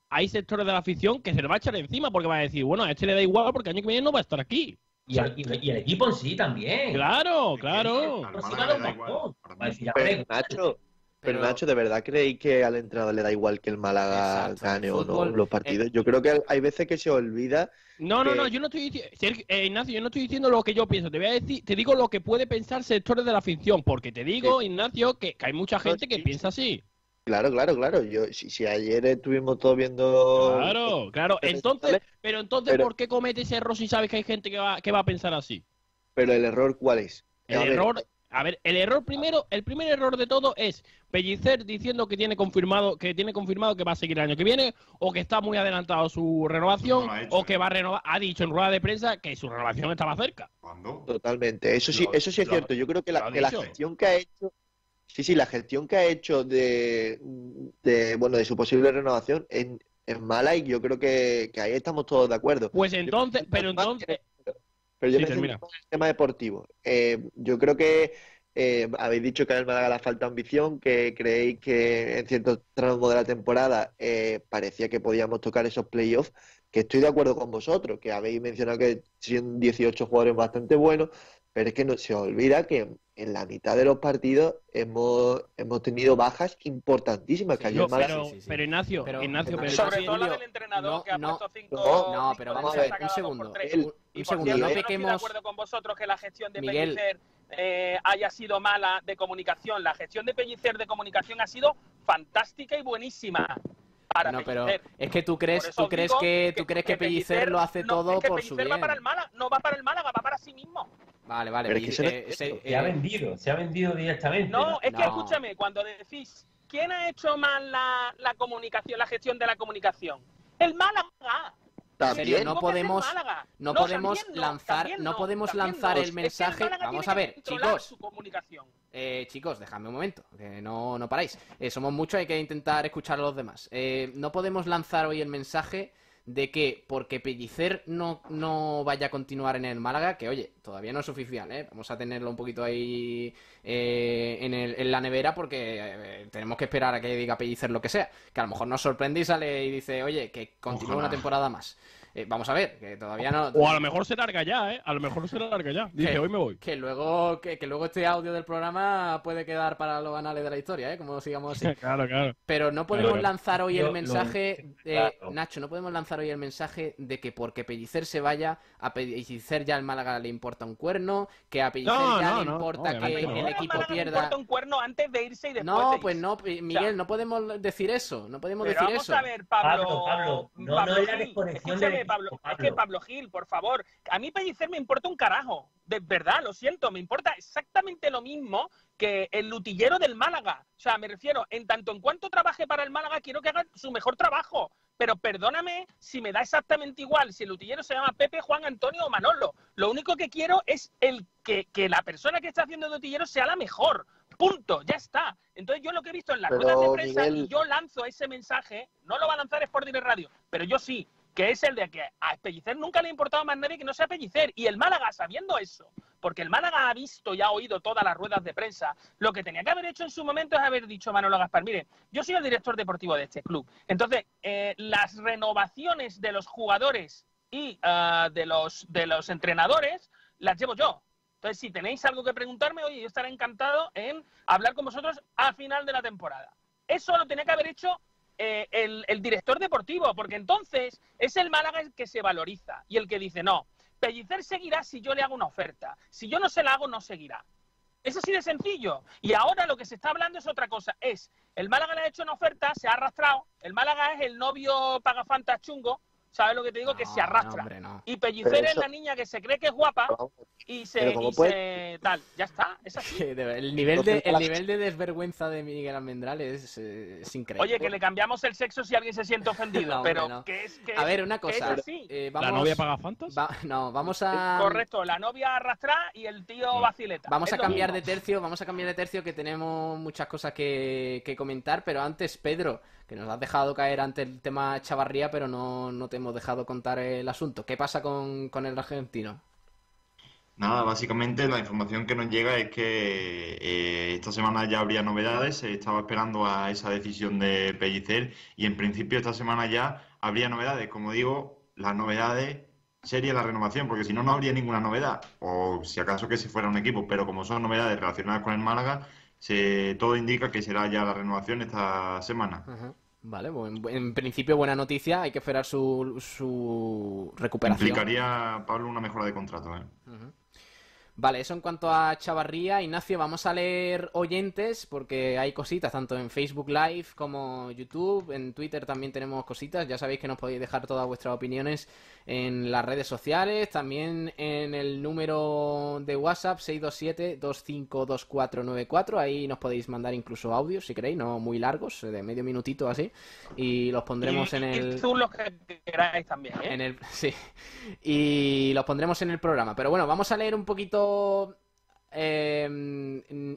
hay sectores de la afición que se le va a echar encima porque va a decir, bueno, a este le da igual porque el año que viene no va a estar aquí. Y, el equipo en sí también. Claro, claro. Nacho, pero Nacho, ¿de verdad creéis que al entrenador le da igual que el Málaga gane o no los partidos? Yo creo que hay veces que se olvida. No, no, no, yo no estoy diciendo, eh, Ignacio, yo no estoy diciendo lo que yo pienso. Te voy a decir, te digo lo que puede pensar sectores de la afición, porque te digo, Ignacio, que, hay mucha gente que piensa así. Claro, claro, claro. Yo, si, ayer estuvimos todos viendo. Claro, claro. Entonces, pero entonces, ¿por qué comete ese error si sabes que hay gente que va, que va a pensar así? Pero el error, ¿cuál es? El error, a ver, el error primero, el primer error de todo es Pellicer diciendo que tiene confirmado, que tiene confirmado que va a seguir el año que viene, o que está muy adelantado su renovación, o que va a renovar, ha dicho en rueda de prensa que su renovación estaba cerca. ¿Cuándo? Totalmente. Eso sí, eso sí es cierto. Yo creo que la, que la gestión que ha hecho Sí, sí, la gestión que ha hecho de, bueno, de su posible renovación es, mala y yo creo que, ahí estamos todos de acuerdo. Pues entonces, pero entonces... Pero yo sí, me el tema deportivo. Eh, yo creo que eh, habéis dicho que a el Málaga le falta ambición, que creéis que en ciertos tramos de la temporada eh, parecía que podíamos tocar esos playoffs, que estoy de acuerdo con vosotros, que habéis mencionado que son 18 jugadores bastante buenos, pero es que no se olvida que en la mitad de los partidos hemos, hemos tenido bajas importantísimas. que pero, pero, Ignacio, pero, Ignacio, pero, sobre todo la del entrenador que ha puesto cinco. No, pero vamos a ver, un segundo. un segundo, no pequemos. Estoy de acuerdo con vosotros que la gestión de Pellicer eh, haya sido mala de comunicación. La gestión de Pellicer de comunicación ha sido fantástica y buenísima. Para no, pero es que tú crees, tú crees que, tú crees que, Pellicer, lo hace todo por su bien. Va para el Málaga, no va para el Málaga, va para sí mismo. Vale, vale. Pero se, ha eh, vendido, se ha vendido directamente. No, es que escúchame, cuando decís, ¿quién ha hecho mal la, la comunicación, la gestión de la comunicación? El Málaga. También. no podemos, no, podemos lanzar, no, podemos lanzar el mensaje. Vamos a ver, chicos. Eh, chicos, dejadme un momento, que no, no paráis. Eh, somos muchos, hay que intentar escuchar a los demás. Eh, no podemos lanzar hoy el mensaje de que porque Pellicer no, no vaya a continuar en el Málaga, que oye, todavía no es oficial, ¿eh? vamos a tenerlo un poquito ahí eh, en, el, en, la nevera porque eh, tenemos que esperar a que diga Pellicer lo que sea, que a lo mejor nos sorprende y sale y dice, oye, que continúe una temporada más. Eh, vamos a ver, que todavía no. O a lo mejor se larga ya, ¿eh? A lo mejor se larga ya. Dice, hoy me voy. Que luego, que, luego este audio del programa puede quedar para los anales de la historia, ¿eh? Como sigamos así. claro, claro. Pero no podemos lanzar hoy el mensaje. de... Nacho, no podemos lanzar hoy el mensaje de que porque Pellicer se vaya, a Pellicer ya al Málaga le importa un cuerno, que a Pellicer ya le importa que el equipo pierda. Le importa un cuerno antes de irse y después. No, pues no, Miguel, no podemos decir eso. No podemos decir vamos eso. a ver, Pablo. Pablo, no, no es la desconexión de Pablo, es que Pablo Gil, por favor, a mí Pellicer me importa un carajo, de verdad, lo siento, me importa exactamente lo mismo que el lutillero del Málaga. O sea, me refiero, en tanto en cuanto trabaje para el Málaga, quiero que haga su mejor trabajo. Pero perdóname si me da exactamente igual si el lutillero se llama Pepe, Juan, Antonio o Manolo. Lo único que quiero es el que, la persona que está haciendo el lutillero sea la mejor. Punto, ya está. Entonces yo lo que he visto en las ruedas de prensa y yo lanzo ese mensaje, no lo va a lanzar Sport Direct Radio, pero yo sí que es el de que a Pellicer nunca le ha importado más nadie que no sea Pellicer. Y el Málaga, sabiendo eso, porque el Málaga ha visto y ha oído todas las ruedas de prensa, lo que tenía que haber hecho en su momento es haber dicho Manolo Gaspar, mire, yo soy el director deportivo de este club. Entonces, eh, las renovaciones de los jugadores y ah, de, los, de los entrenadores las llevo yo. Entonces, si tenéis algo que preguntarme, oye, yo estaré encantado en hablar con vosotros a final de la temporada. Eso lo tenía que haber hecho eh, el, director deportivo, porque entonces es el Málaga el que se valoriza y el que dice, no, Pellicer seguirá si yo le hago una oferta, si yo no se la hago, no seguirá. Es así de sencillo. Y ahora lo que se está hablando es otra cosa. Es, el Málaga le ha hecho una oferta, se ha arrastrado, el Málaga es el novio pagafantas chungo, ¿sabes lo que te digo? que se arrastra. Y Pellicer es la niña que se cree que es guapa y se, y tal. Ya está, es así. el nivel, de, el nivel de desvergüenza de Miguel Almendral es, increíble. Oye, que le cambiamos el sexo si alguien se siente ofendido, pero que es que A ver, una cosa. Eh, ¿La novia paga fantas? no, vamos a... Correcto, la novia arrastra y el tío vacileta. Vamos a cambiar de tercio, vamos a cambiar de tercio que tenemos muchas cosas que, que comentar, pero antes, Pedro, que nos has dejado caer ante el tema Chavarría, pero no, no te hemos dejado contar el asunto. ¿Qué pasa con, el argentino? Nada, básicamente la información que nos llega es que eh, esta semana ya habría novedades, se estaba esperando a esa decisión de Pellicer y en principio esta semana ya habría novedades. Como digo, las novedades sería la renovación, porque si no, no habría ninguna novedad, o si acaso que si fuera un equipo, pero como son novedades relacionadas con el Málaga, todo indica que será ya la renovación esta semana. Vale, en, principio buena noticia, hay que esperar su, su recuperación. Implicaría, Pablo, una mejora de contrato. ¿eh? Vale, eso en cuanto a Chavarría. Ignacio, vamos a leer oyentes porque hay cositas tanto en Facebook Live como YouTube. En Twitter también tenemos cositas. Ya sabéis que nos podéis dejar todas vuestras opiniones en las redes sociales. También en el número de WhatsApp 627-252494. Ahí nos podéis mandar incluso audios si queréis, no muy largos, de medio minutito así. Y los pondremos en el. Los que queráis también. ¿eh? En el... Sí. Y los pondremos en el programa. Pero bueno, vamos a leer un poquito eh,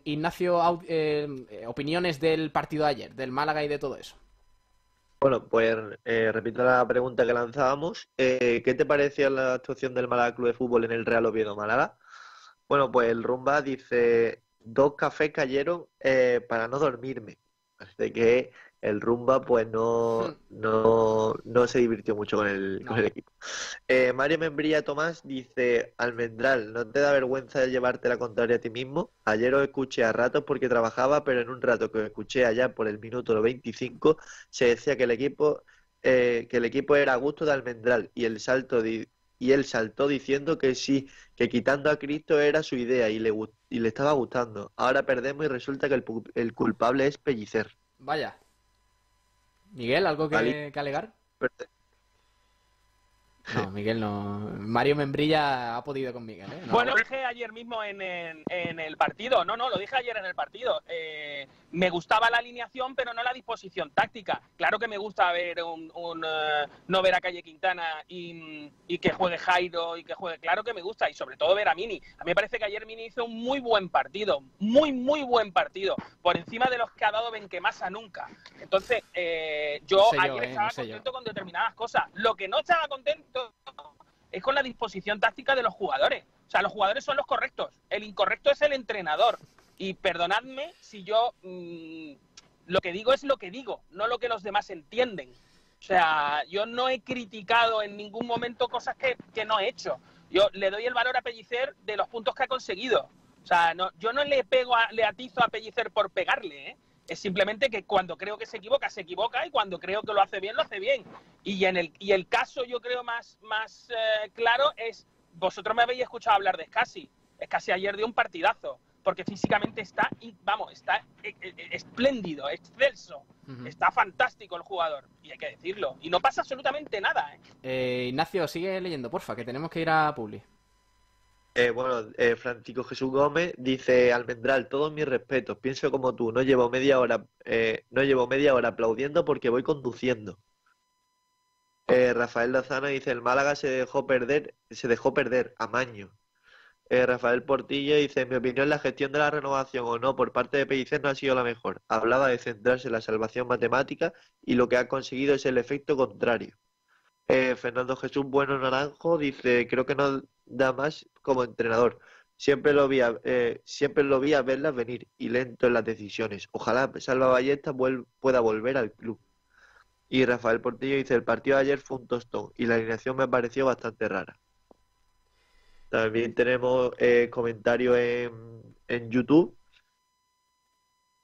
Ignacio, eh, opiniones del partido de ayer, del Málaga y de todo eso. Bueno, pues eh, repito la pregunta que lanzábamos. ¿Qué te parecía la actuación del Málaga Club de Fútbol en el Real Oviedo Málaga? Bueno, pues el Rumba dice, dos cafés cayeron para no dormirme. Así que el Rumba pues no, no, no se divirtió mucho con el, con el equipo. Eh, Mario Membrilla Tomás dice, Almendral, ¿no te da vergüenza de llevarte la contraria a ti mismo? Ayer os escuché a ratos porque trabajaba, pero en un rato que os escuché allá por el minuto 25 se decía que el equipo eh, que el equipo era a gusto de Almendral y el salto y él saltó diciendo que sí, que quitando a Cristo era su idea y le, y le estaba gustando. Ahora perdemos y resulta que el, el culpable es Pellicer. Vaya, Miguel, ¿algo que, que alegar? No, Miguel no. Mario Membrilla ha podido con Miguel. ¿eh? Bueno, lo dije ayer mismo en, el partido. No, no, lo dije ayer en el partido. Eh, me gustaba la alineación, pero no la disposición táctica. Claro que me gusta ver un, eh, no ver a Calle Quintana y, que juegue Jairo y que juegue. Claro que me gusta y sobre todo ver a Mini. A mí me parece que ayer Mini hizo un muy buen partido, muy muy buen partido, por encima de los que ha dado Benquemasa nunca. Entonces yo ayer estaba contento con determinadas cosas. Lo que no estaba contento es con la disposición táctica de los jugadores. O sea, los jugadores son los correctos. El incorrecto es el entrenador. Y perdonadme si yo mm, lo que digo es lo que digo, no lo que los demás entienden. O sea, yo no he criticado en ningún momento cosas que, no he hecho. Yo le doy el valor a Pellicer de los puntos que ha conseguido. O sea, no, yo no le pego, le atizo a Pellicer por pegarle, ¿eh? Es simplemente que cuando creo que se equivoca, se equivoca y cuando creo que lo hace bien, lo hace bien. Y en el, y el caso, yo creo, más, más eh, claro es, vosotros me habéis escuchado hablar de Scassi. Scassi ayer dio un partidazo, porque físicamente está, vamos, está eh, eh, espléndido, excelso. Está fantástico el jugador, y hay que decirlo. Y no pasa absolutamente nada. ¿eh? Ignacio, sigue leyendo, porfa, que tenemos que ir a Publi. Eh, bueno, eh, Francisco Jesús Gómez dice Almendral, todos mis respetos, pienso como tú, no llevo media hora, eh, no llevo media hora aplaudiendo porque voy conduciendo. Rafael Lozano dice el Málaga se dejó perder, se dejó perder a Maño. Rafael Portillo dice, mi opinión, la gestión de la renovación o no por parte de Pellicer no ha sido la mejor. Hablaba de centrarse en la salvación matemática y lo que ha conseguido es el efecto contrario. Fernando Jesús Bueno Naranjo dice, creo que no da más como entrenador. Siempre lo vi a, eh, siempre lo vi a verlas venir y lento en las decisiones. Ojalá Salva Ballesta pueda volver al club. Y Rafael Portillo dice, el partido de ayer fue un tostón y la alineación me pareció bastante rara. También tenemos eh, comentarios en, en YouTube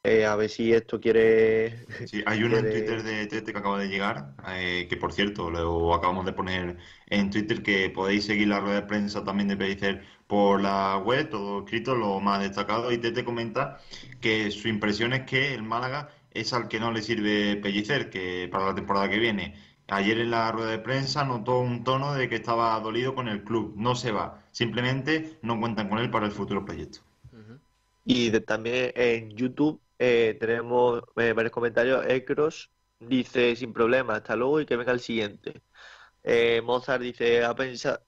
eh, a ver si esto quiere. Sí, hay uno en Twitter de Tete que acaba de llegar, eh, que por cierto, lo acabamos de poner en Twitter, que podéis seguir la rueda de prensa también de Pellicer por la web, todo escrito, lo más destacado. Y Tete comenta que su impresión es que el Málaga es al que no le sirve Pellicer que para la temporada que viene, Ayer en la rueda de prensa notó un tono de que estaba dolido con el club. No se va. Simplemente no cuentan con él para el futuro proyecto. Y también en YouTube eh, tenemos eh, varios comentarios. Ecros dice sin problema, hasta luego y que venga el siguiente. Eh, Mozart dice, ha pensado,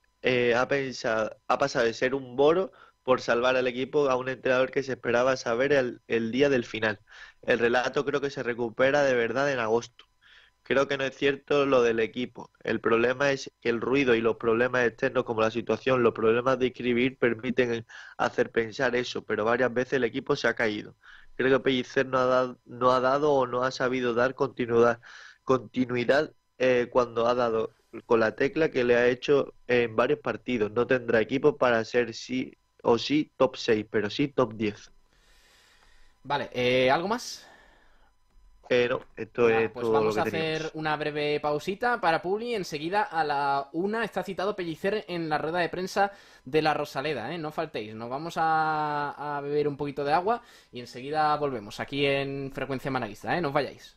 ha pensado, ha pasado de ser un boro por salvar al equipo a un entrenador que se esperaba saber el, el día del final. El relato creo que se recupera de verdad en agosto. Creo que no es cierto lo del equipo. El problema es que el ruido y los problemas externos como la situación, los problemas de escribir permiten hacer pensar eso, pero varias veces el equipo se ha caído. Creo que Pellicer no ha dado, no ha dado o no ha sabido dar continuidad, continuidad eh, cuando ha dado con la tecla que le ha hecho en varios partidos. No tendrá equipo para ser sí o sí top 6, pero sí top 10. Vale, eh, ¿algo más? Pero esto es pues vamos a hacer una breve pausita para Publi. Enseguida a la una está citado Pellicer en la rueda de prensa de la Rosaleda. ¿eh? No faltéis, nos vamos a, beber un poquito de agua y enseguida volvemos aquí en Frecuencia Managuista. ¿eh? No os vayáis.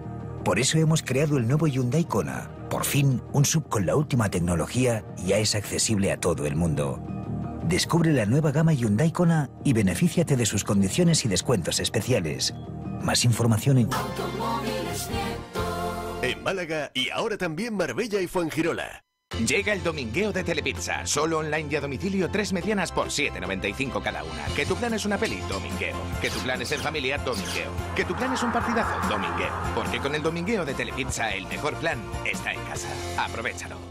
Por eso hemos creado el nuevo Hyundai Kona por fin, un sub con la última tecnología ya es accesible a todo el mundo. Descubre la nueva gama Hyundai Kona y benefíciate de sus condiciones y descuentos especiales. Más información en... En Málaga y ahora también Marbella y Fuengirola. Llega el domingueo de Telepizza, solo online y a domicilio, tres medianas por 7,95 cada una. Que tu plan es una peli, domingueo. Que tu plan es el familiar, domingueo. Que tu plan es un partidazo, domingueo. Porque con el domingueo de Telepizza, el mejor plan está en casa. Aprovechalo.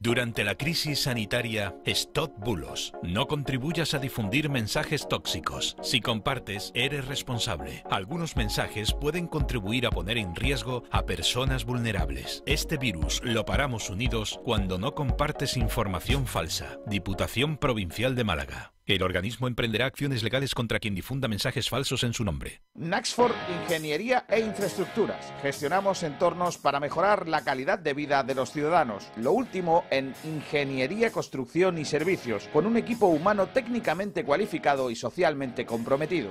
Durante la crisis sanitaria, stop bulos. No contribuyas a difundir mensajes tóxicos. Si compartes, eres responsable. Algunos mensajes pueden contribuir a poner en riesgo a personas vulnerables. Este virus lo paramos unidos cuando no compartes información falsa. Diputación Provincial de Málaga. El organismo emprenderá acciones legales contra quien difunda mensajes falsos en su nombre. Naxford Ingeniería e Infraestructuras. Gestionamos entornos para mejorar la calidad de vida de los ciudadanos. Lo último en ingeniería, construcción y servicios, con un equipo humano técnicamente cualificado y socialmente comprometido.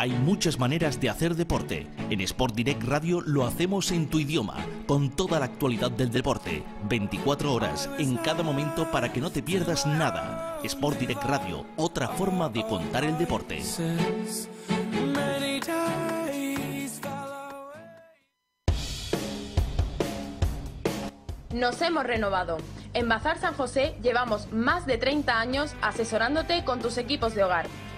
Hay muchas maneras de hacer deporte. En Sport Direct Radio lo hacemos en tu idioma, con toda la actualidad del deporte, 24 horas en cada momento para que no te pierdas nada. Sport Direct Radio, otra forma de contar el deporte. Nos hemos renovado. En Bazar San José llevamos más de 30 años asesorándote con tus equipos de hogar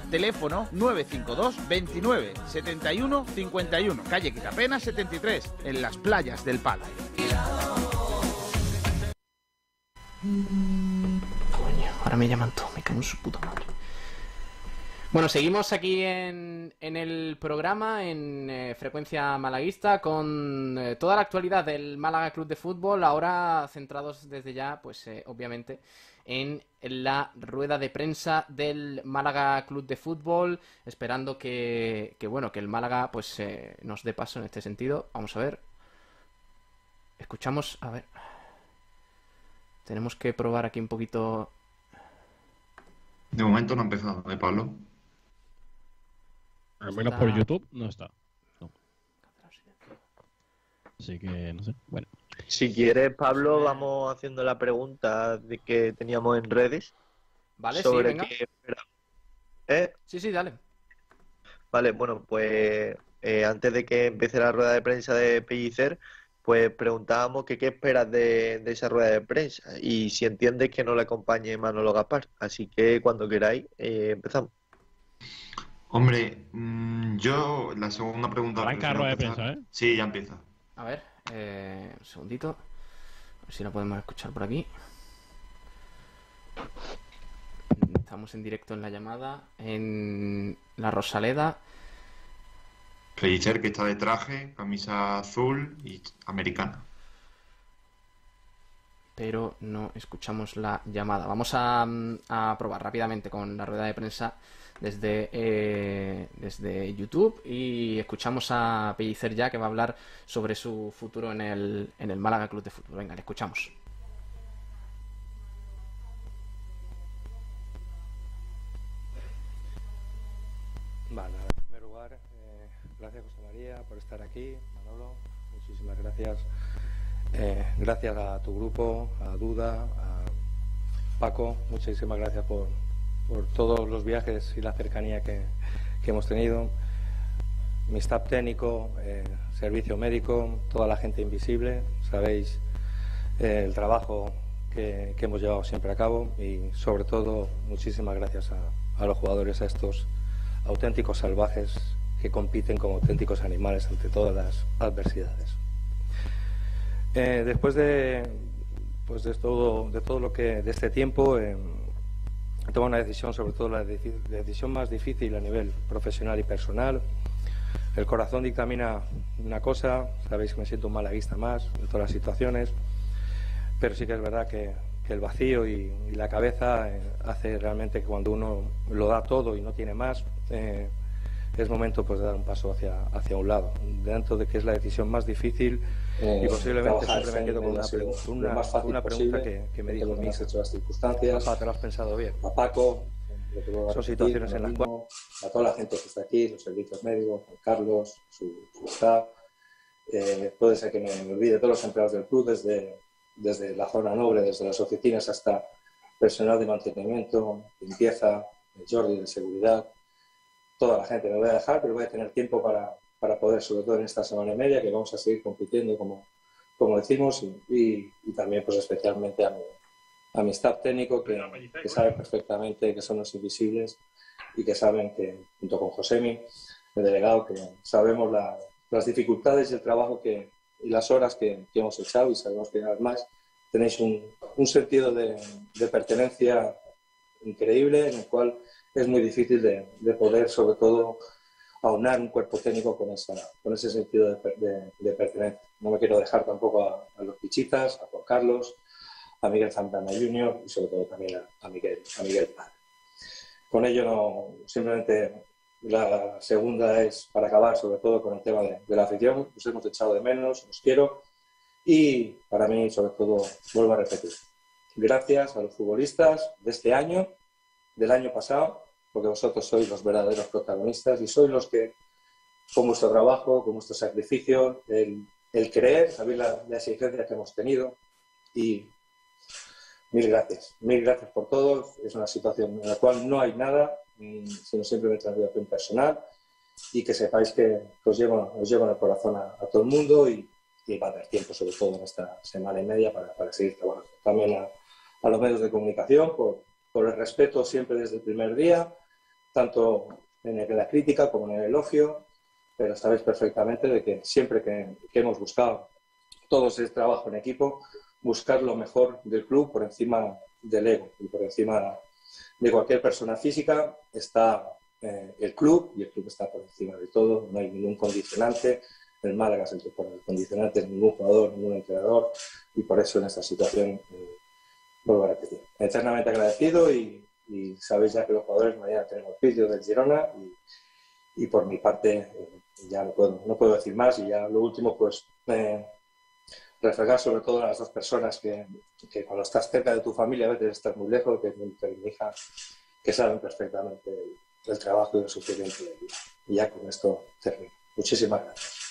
Teléfono 952 29 71 51. Calle Quitapena 73, en las playas del Pala. Coño, ahora me llaman todos, me cago en su puta madre. Bueno, seguimos aquí en, el programa, en eh, frecuencia malaguista, con eh, toda la actualidad del Málaga Club de Fútbol, ahora centrados desde ya, pues eh, obviamente, en la rueda de prensa del Málaga Club de Fútbol, esperando que, bueno, que el Málaga pues eh, nos dé paso en este sentido. Vamos a ver. Escuchamos, a ver. Tenemos que probar aquí un poquito. De momento no ha empezado, ¿eh, Pablo? Al menos por YouTube no está. Así que no sé. Bueno. Si quieres, Pablo, vamos haciendo la pregunta de que teníamos en redes. Vale, sobre sí, venga. ¿Eh? Sí, sí, dale. Vale, bueno, pues eh, antes de que empiece la rueda de prensa de Pellicer, pues preguntábamos que qué esperas de, esa rueda de prensa y si entiendes que no le acompañe Manolo Gaspar. Así que cuando queráis, eh, empezamos. Hombre, mm, yo la segunda pregunta... Arranca rueda de prensa, ¿eh? Sí, ya empieza. A ver, eh, un segundito. A ver si la podemos escuchar por aquí. Estamos en directo en la llamada. En la Rosaleda. Pellicer que está de traje, camisa azul y americana. Pero no escuchamos la llamada. Vamos a probar rápidamente con la rueda de prensa desde, eh, desde YouTube y escuchamos a Pellicer ya que va a hablar sobre su futuro en el, en el Málaga Club de Fútbol. Venga, le escuchamos. Vale, en primer lugar, eh, gracias José María por estar aquí, Manolo, muchísimas gracias. Eh, gracias a tu grupo, a Duda, a Paco, muchísimas gracias por, por todos los viajes y la cercanía que, hemos tenido. Mi staff técnico, eh, servicio médico, toda la gente invisible, sabéis eh, el trabajo que, hemos llevado siempre a cabo y sobre todo muchísimas gracias a, los jugadores, a estos auténticos salvajes que compiten como auténticos animales ante todas las adversidades. Eh, después de, pues de todo, de todo lo que de este tiempo toma una decisión, sobre todo la decisión más difícil a nivel profesional y personal. El corazón dictamina una cosa, sabéis que me siento un malaguista más en todas las situaciones, pero sí que es verdad que, el vacío y, la cabeza eh, hace realmente que cuando uno lo da todo y no tiene más, eh, es momento pues, de dar un paso hacia, hacia un lado, dentro de que es la decisión más difícil y posiblemente siempre me quedo con una, pregunta, una, pregunta que, que, me dijo mi hija. las circunstancias. te lo has pensado bien. A Paco, son situaciones en las cuales... A toda la gente que está aquí, los servicios médicos, Juan Carlos, su, su staff. Eh, puede ser que me, olvide todos los empleados del club, desde, desde la zona noble, desde las oficinas hasta personal de mantenimiento, limpieza, Jordi de seguridad, toda la gente. Me voy a dejar, pero voy a tener tiempo para, para poder, sobre todo en esta semana y media, que vamos a seguir compitiendo como, como decimos, y, también pues especialmente a mi, a mi staff técnico que, que, sabe perfectamente que son los invisibles y que saben que, junto con Josemi, el delegado, que sabemos las dificultades y el trabajo que, y las horas que, hemos echado y sabemos que además tenéis un, un sentido de, de, pertenencia increíble en el cual es muy difícil de, de poder, sobre todo, aunar un cuerpo técnico con, esa, con ese sentido de, de, pertenencia. No me quiero dejar tampoco a, los Pichitas, a Juan Carlos, a Miguel Santana Jr. y sobre todo también a, Miguel, a Miguel Padre. Con ello, no, simplemente la segunda es para acabar sobre todo con el tema de, la afición. Os hemos echado de menos, os quiero. Y para mí, sobre todo, vuelvo a repetir, gracias a los futbolistas de este año, del año pasado porque vosotros sois los verdaderos protagonistas y sois los que, con vuestro trabajo, con vuestro sacrificio, el, el creer, saber la, la exigencia que hemos tenido y mil gracias, mil gracias por todo. Es una situación en la cual no hay nada, sino simplemente una situación personal y que sepáis que, os, llevo, os llevo en el corazón a, todo el mundo y, va a haber tiempo, sobre todo en esta semana y media, para, para seguir trabajando. También a, a, los medios de comunicación por, por, el respeto siempre desde el primer día, tanto en, la crítica como en el elogio, pero sabéis perfectamente de que siempre que, que hemos buscado todo ese trabajo en equipo, buscar lo mejor del club por encima del ego y por encima de cualquier persona física está eh, el club y el club está por encima de todo, no hay ningún condicionante. El Málaga se pone el condicionante, ningún jugador, ningún entrenador y por eso en esta situación eh, vuelvo a repetir. Eternamente agradecido y, sabéis ya que los jugadores mañana tenemos vídeos del Girona y, por mi parte eh, ya no puedo, no puedo decir más y ya lo último pues reflejar sobre todo a las dos personas que, cuando estás cerca de tu familia a veces estás muy lejos, que es mi, hija, que saben perfectamente el trabajo y el sufrimiento de vida. Y ya con esto termino. Muchísimas gracias.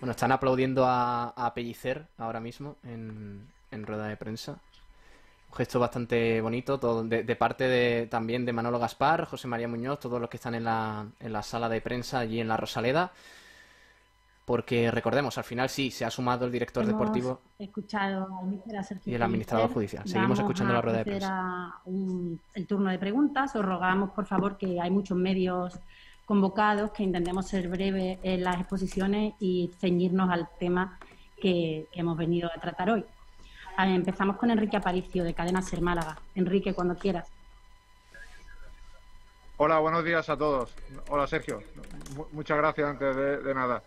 Bueno, están aplaudiendo a, Pellicer ahora mismo en, rueda de prensa. Un gesto bastante bonito, todo de, parte de, también de Manolo Gaspar, José María Muñoz, todos los que están en la, en la sala de prensa allí en la Rosaleda porque recordemos, al final sí, se ha sumado el director deportivo escuchado y el administrador judicial. Seguimos escuchando la rueda de prensa. el turno de preguntas. Os rogamos, por favor, que hay muchos medios convocados, que intentemos ser breves en las exposiciones y ceñirnos al tema que, hemos venido a tratar hoy. empezamos con Enrique Aparicio, de Cadena Ser Málaga. Enrique, cuando quieras. Hola, buenos días a todos. Hola, Sergio. muchas gracias antes de nada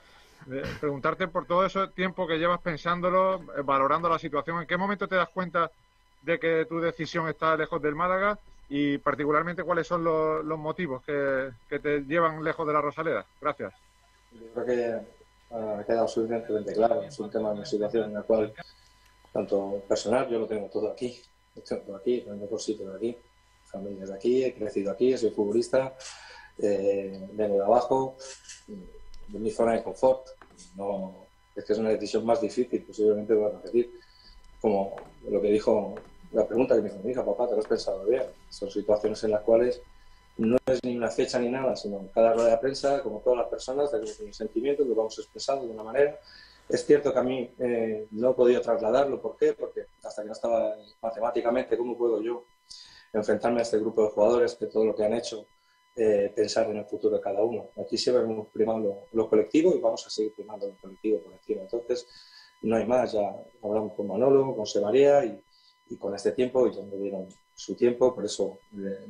preguntarte por todo ese tiempo que llevas pensándolo, eh, valorando la situación, ¿en qué momento te das cuenta de que tu decisión está lejos del Málaga y particularmente cuáles son los, motivos que, te llevan lejos de la Rosaleda? Gracias. Yo creo que ha quedado suficientemente claro. Es un tema, una situación en la cual, tanto personal, yo lo tengo todo aquí. Lo tengo aquí, lo mejor sitio de aquí. Familia de aquí, he crecido aquí, soy futbolista, eh, vengo de abajo de mi zona de confort. No, es que es una decisión más difícil, posiblemente voy a repetir. Como lo que dijo, la pregunta que me hizo mi hija, papá, te lo has pensado bien. Son situaciones en las cuales no es ni una fecha ni nada, sino cada rueda de prensa, como todas las personas, tenemos un sentimiento que vamos expresando de una manera. Es cierto que a mí eh, no he podido trasladarlo. ¿Por qué? Porque hasta que no estaba matemáticamente, ¿cómo puedo yo enfrentarme a este grupo de jugadores que todo lo que han hecho eh, pensar en el futuro de cada uno. Aquí siempre hemos primado lo, colectivo y vamos a seguir primando lo colectivo por encima. Entonces, no hay más, ya hablamos con Manolo, con Sebaría y, y con este tiempo, y ya me dieron su tiempo, por eso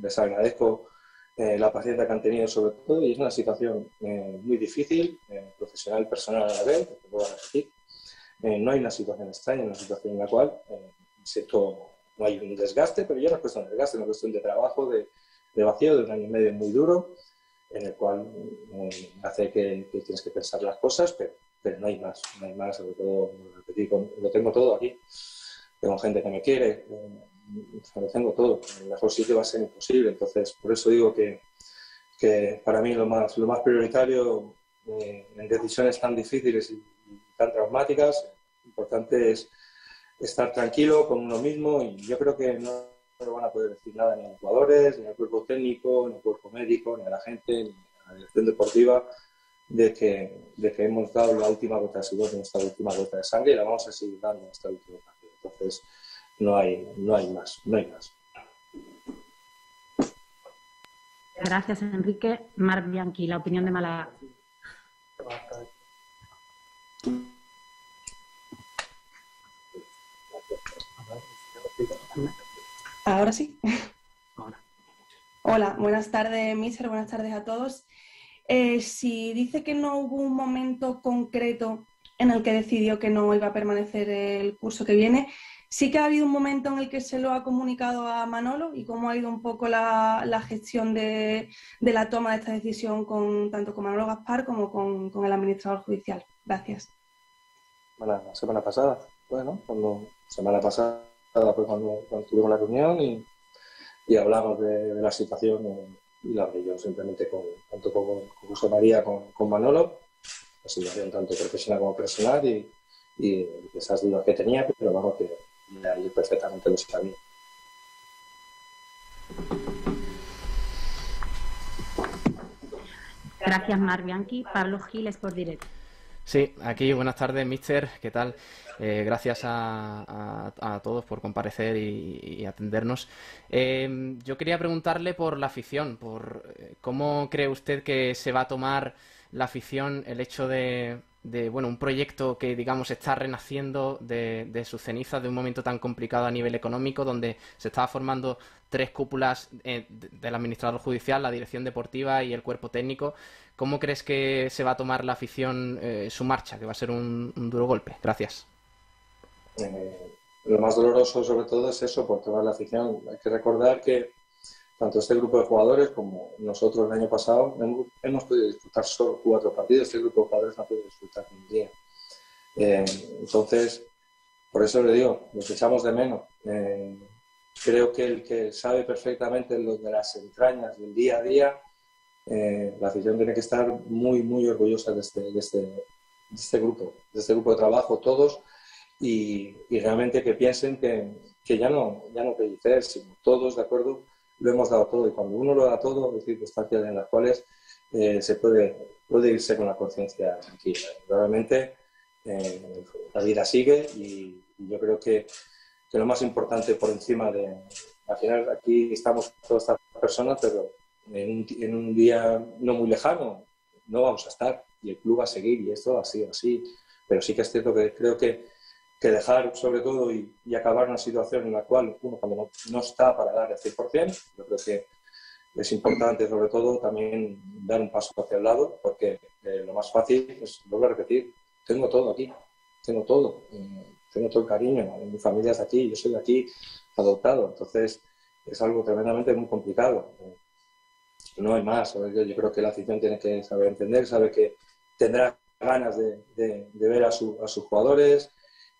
les agradezco eh, la paciencia que han tenido sobre todo y es una situación eh, muy difícil, profesional y personal a la vez, te puedo repetir. no hay una situación extraña, una situación en la cual siento, no hay un desgaste, pero ya no es cuestión de desgaste, es una cuestión de trabajo, de, de vacío, de un año y medio muy duro, en el cual eh, hace que, tienes que pensar las cosas, pero, pero, no hay más, no hay más, sobre todo, lo tengo todo aquí. Tengo gente que me quiere, eh, lo tengo todo. El mejor sitio va a ser imposible, entonces por eso digo que, que para mí lo más, lo más prioritario eh, en decisiones tan difíciles y, tan traumáticas, importante es estar tranquilo con uno mismo y yo creo que no no van a poder decir nada ni a los jugadores, ni al cuerpo técnico, ni al cuerpo médico, ni a la gente, ni a la dirección deportiva, de que, de que hemos dado la última gota de sudor, nuestra última gota de sangre y la vamos a seguir dando el último partido. Entonces, no hay, no hay más, no hay más. Gracias, Enrique. Mar Bianchi, la opinión de Málaga. Ahora sí. Hola, buenas tardes, Miser, buenas tardes a todos. Eh, si dice que no hubo un momento concreto en el que decidió que no iba a permanecer el curso que viene, Sí que ha habido un momento en el que se lo ha comunicado a Manolo y cómo ha ido un poco la, gestión de, la toma de esta decisión con tanto con Manolo Gaspar como con, el administrador judicial. Gracias. Bueno, la semana pasada, bueno, cuando semana pasada fue cuando, tuvimos la reunión y, hablamos de, la situación y la hablé yo simplemente con, tanto con, José María, con, con Manolo, la situación tanto profesional como personal y, y esas dudas que tenía, pero vamos que yo perfectamente lo sabía. Gracias, Mar Bianchi. Pablo Giles por directo. Sí, aquí buenas tardes, mister. ¿Qué tal? Eh, gracias a, todos por comparecer y, atendernos. Eh, yo quería preguntarle por la afición, por eh, cómo cree usted que se va a tomar la afición el hecho de, de bueno, un proyecto que, digamos, está renaciendo de, de sus cenizas de un momento tan complicado a nivel económico, donde se estaba formando tres cúpulas eh, del administrador judicial, la dirección deportiva y el cuerpo técnico. ¿Cómo crees que se va a tomar la afición eh, su marcha, que va a ser un, duro golpe? Gracias. Eh, lo más doloroso, sobre todo, es eso, por toda la afición. Hay que recordar que tanto este grupo de jugadores como nosotros el año pasado hemos, podido disfrutar solo cuatro partidos, este grupo de jugadores no ha podido disfrutar un día. Eh, entonces, por eso le digo, lo echamos de menos. Eh, creo que el que sabe perfectamente lo de las entrañas del día a día, eh, la afición tiene que estar muy, muy orgullosa de este, de este, de este grupo, de este grupo de trabajo, todos, y, y realmente que piensen que, que ya no, ya no pellicer, sino todos de acuerdo lo hemos dado todo y cuando uno lo da todo, hay circunstancias en las cuales eh, se puede, puede irse con la conciencia tranquila. Realmente eh, la vida sigue y, yo creo que, que, lo más importante por encima de, al final aquí estamos todas estas personas, pero en un, en un día no muy lejano no vamos a estar y el club va a seguir y esto ha sido así. Pero sí que es cierto que creo que que dejar sobre todo y, acabar una situación en la cual uno cuando no, está para dar el 100%, yo creo que es importante sobre todo también dar un paso hacia el lado porque eh, lo más fácil es, vuelvo a repetir, tengo todo aquí, tengo todo, eh, tengo todo el cariño, mi familia es aquí, yo soy de aquí adoptado, entonces es algo tremendamente muy complicado. no hay más, yo, creo que la afición tiene que saber entender, sabe que tendrá ganas de, ver a, a sus jugadores,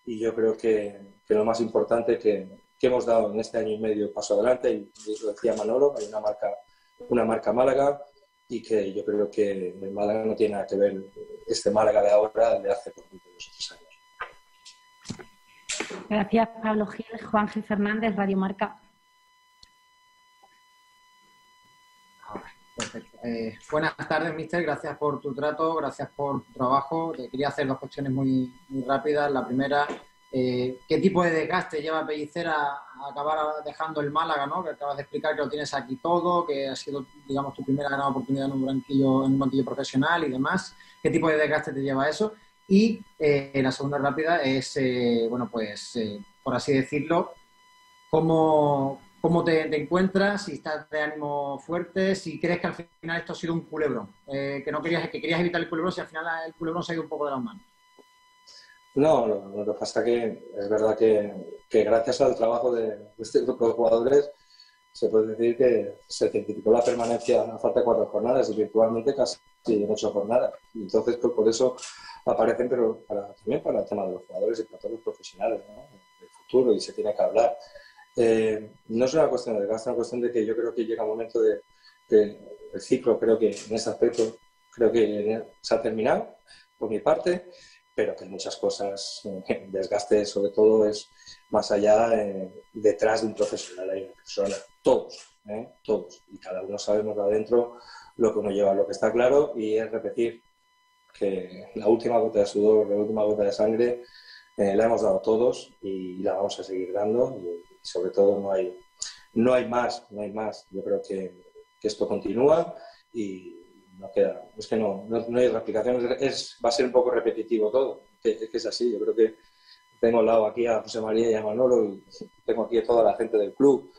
y yo creo que, que lo más importante que, que, hemos dado en este año y medio paso adelante, y lo decía Manolo, hay una marca, una marca Málaga y que yo creo que Málaga no tiene nada que ver este Málaga de ahora de hace por dos años. Gracias, Pablo Gil. Juan G. Fernández, Radio Marca. Eh, buenas tardes, mister. Gracias por tu trato, gracias por tu trabajo. Te quería hacer dos cuestiones muy, rápidas. La primera, eh, ¿qué tipo de desgaste lleva Pellicer a, acabar dejando el Málaga, ¿no? Que acabas de explicar que lo tienes aquí todo, que ha sido, digamos, tu primera gran oportunidad en un banquillo, en un banquillo profesional y demás. ¿Qué tipo de desgaste te lleva eso? Y eh, la segunda rápida es, bueno, pues, por así decirlo, ¿cómo, cómo te, encuentras, si estás de ánimo fuerte, si crees que al final esto ha sido un culebrón, eh, que no querías, que querías evitar el culebrón, si al final el culebrón se ha ido un poco de las manos. No, lo que pasa que es verdad que, gracias al trabajo de, este grupo de jugadores se puede decir que se certificó la permanencia a falta de cuatro jornadas y virtualmente casi en ocho jornadas. Entonces, pues, por eso aparecen, pero para, también para el tema de los jugadores y para todos los profesionales, ¿no? El futuro y se tiene que hablar. Eh, no es una cuestión de gasto, es una cuestión de que yo creo que llega un momento de, el ciclo, creo que en ese aspecto, creo que se ha terminado por mi parte, pero que muchas cosas, desgaste sobre todo es más allá, eh, detrás de un profesional hay una persona, todos, ¿eh? todos, y cada uno sabemos de adentro lo que uno lleva, lo que está claro, y es repetir que la última gota de sudor, la última gota de sangre, la hemos dado todos y la vamos a seguir dando. Sobre todo no hay, no hay más, no hay más. Yo creo que, que esto continúa y no queda, es que no, no, hay replicación, es, va a ser un poco repetitivo todo, que, que es así. Yo creo que tengo al lado aquí a José María y a Manolo y tengo aquí a toda la gente del club,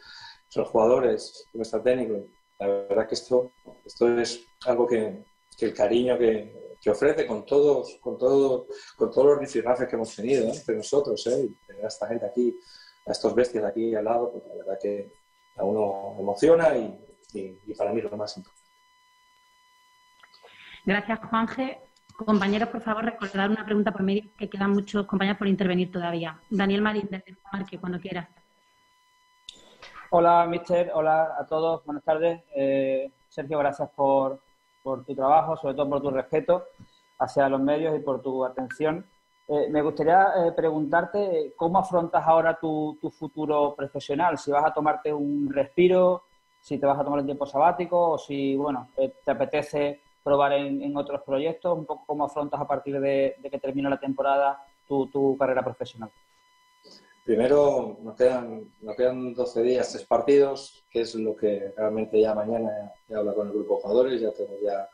son jugadores, nuestro técnico. La verdad que esto, esto es algo que, que el cariño que, que, ofrece con todos, con todo, con todos los rifirrafes que hemos tenido entre nosotros, ¿eh? tener a esta gente aquí estos bestias aquí al lado, pues la verdad que a uno emociona y, para mí es lo más importante. Gracias, Juanje. Compañeros, por favor, recordar una pregunta por medio, que quedan muchos compañeros por intervenir todavía. Daniel Marín, desde Marque, cuando quieras. Hola, mister. Hola a todos. Buenas tardes. Eh, Sergio, gracias por, por tu trabajo, sobre todo por tu respeto hacia los medios y por tu atención. Eh, me gustaría eh, preguntarte cómo afrontas ahora tu, futuro profesional, si vas a tomarte un respiro, si te vas a tomar un tiempo sabático o si, bueno, eh, te apetece probar en, otros proyectos, un poco cómo afrontas a partir de, que termine la temporada tu, carrera profesional. Primero, nos quedan, nos quedan 12 días, tres partidos, que es lo que realmente ya mañana ya habla con el grupo de jugadores, ya tengo ya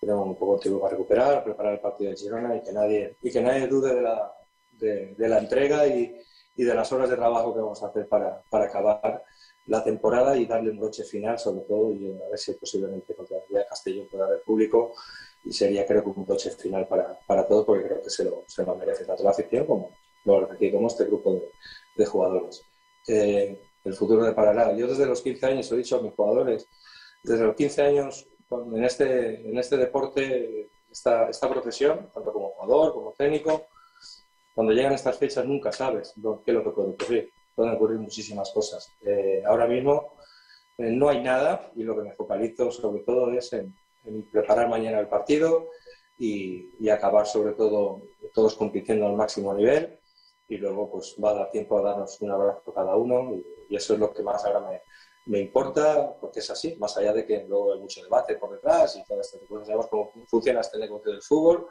tenemos un poco de tiempo para recuperar, preparar el partido de Girona y que nadie, y que nadie dude de la, de, la entrega y, y, de las horas de trabajo que vamos a hacer para, para acabar la temporada y darle un broche final, sobre todo, y a ver si posiblemente contra el Castellón pueda haber público y sería creo que un broche final para, para todos porque creo que se lo, se lo merece tanto la afición como, como este grupo de, de jugadores. Eh, el futuro de Paraná. Yo desde los 15 años he dicho a mis jugadores, desde los 15 años en este, en este deporte, esta, esta profesión, tanto como jugador, como técnico, cuando llegan estas fechas nunca sabes qué es lo que puede ocurrir. Pueden ocurrir muchísimas cosas. Eh, ahora mismo eh, no hay nada y lo que me focalizo sobre todo es en, preparar mañana el partido y, y, acabar sobre todo todos compitiendo al máximo nivel y luego pues va a dar tiempo a darnos un abrazo cada uno y, y eso es lo que más ahora me, me importa porque es así, más allá de que luego hay mucho debate por detrás y todo esto. Pues sabemos cómo funciona este negocio del fútbol,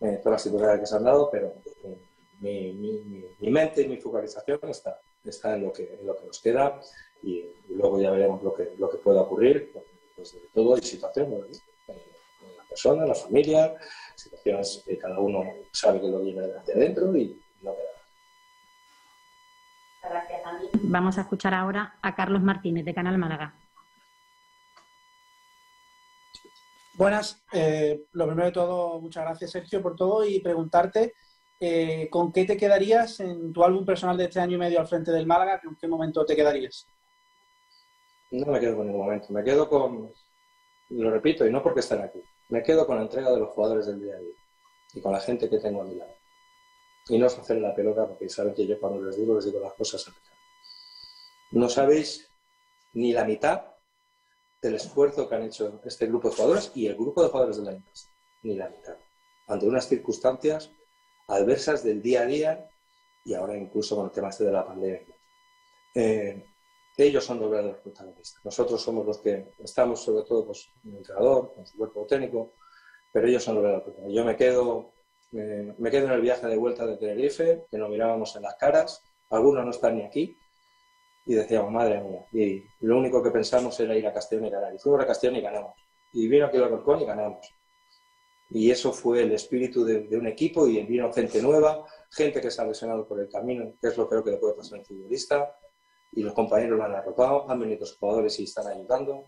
eh, todas las situaciones que se han dado, pero eh, mi, mi, mi, mente y mi focalización está, está en, lo que, en lo que nos queda y, luego ya veremos lo que, lo que pueda ocurrir, pues de todo hay situaciones, eh, la persona, la familia, situaciones que cada uno sabe que lo viene de adentro y no queda Vamos a escuchar ahora a Carlos Martínez de Canal Málaga. Buenas. Eh, lo primero de todo, muchas gracias Sergio por todo y preguntarte eh, con qué te quedarías en tu álbum personal de este año y medio al frente del Málaga, ¿en qué momento te quedarías? No me quedo con ningún momento, me quedo con, lo repito, y no porque estén aquí, me quedo con la entrega de los jugadores del día a día y con la gente que tengo a mi lado. Y no es hacer la pelota porque saben que yo cuando les digo, les digo las cosas a no sabéis ni la mitad del esfuerzo que han hecho este grupo de jugadores y el grupo de jugadores de la empresa. Ni la mitad. Ante unas circunstancias adversas del día a día y ahora incluso con el tema este de la pandemia. Eh, ellos son los verdaderos protagonistas. Nosotros somos los que estamos, sobre todo, pues, el entrenador, con su cuerpo técnico, pero ellos son los verdaderos protagonistas. Yo me quedo, eh, me quedo en el viaje de vuelta de Tenerife, que nos mirábamos en las caras. Algunos no están ni aquí, y decíamos, madre mía. Y lo único que pensamos era ir a Castellón y ganar. Y fuimos a Castellón y ganamos. Y vino aquí el Alcorcón y ganamos. Y eso fue el espíritu de, un equipo y vino gente nueva, gente que se ha lesionado por el camino, que es lo peor que le puede pasar a un futbolista. Y los compañeros lo han arropado, han venido los jugadores y están ayudando.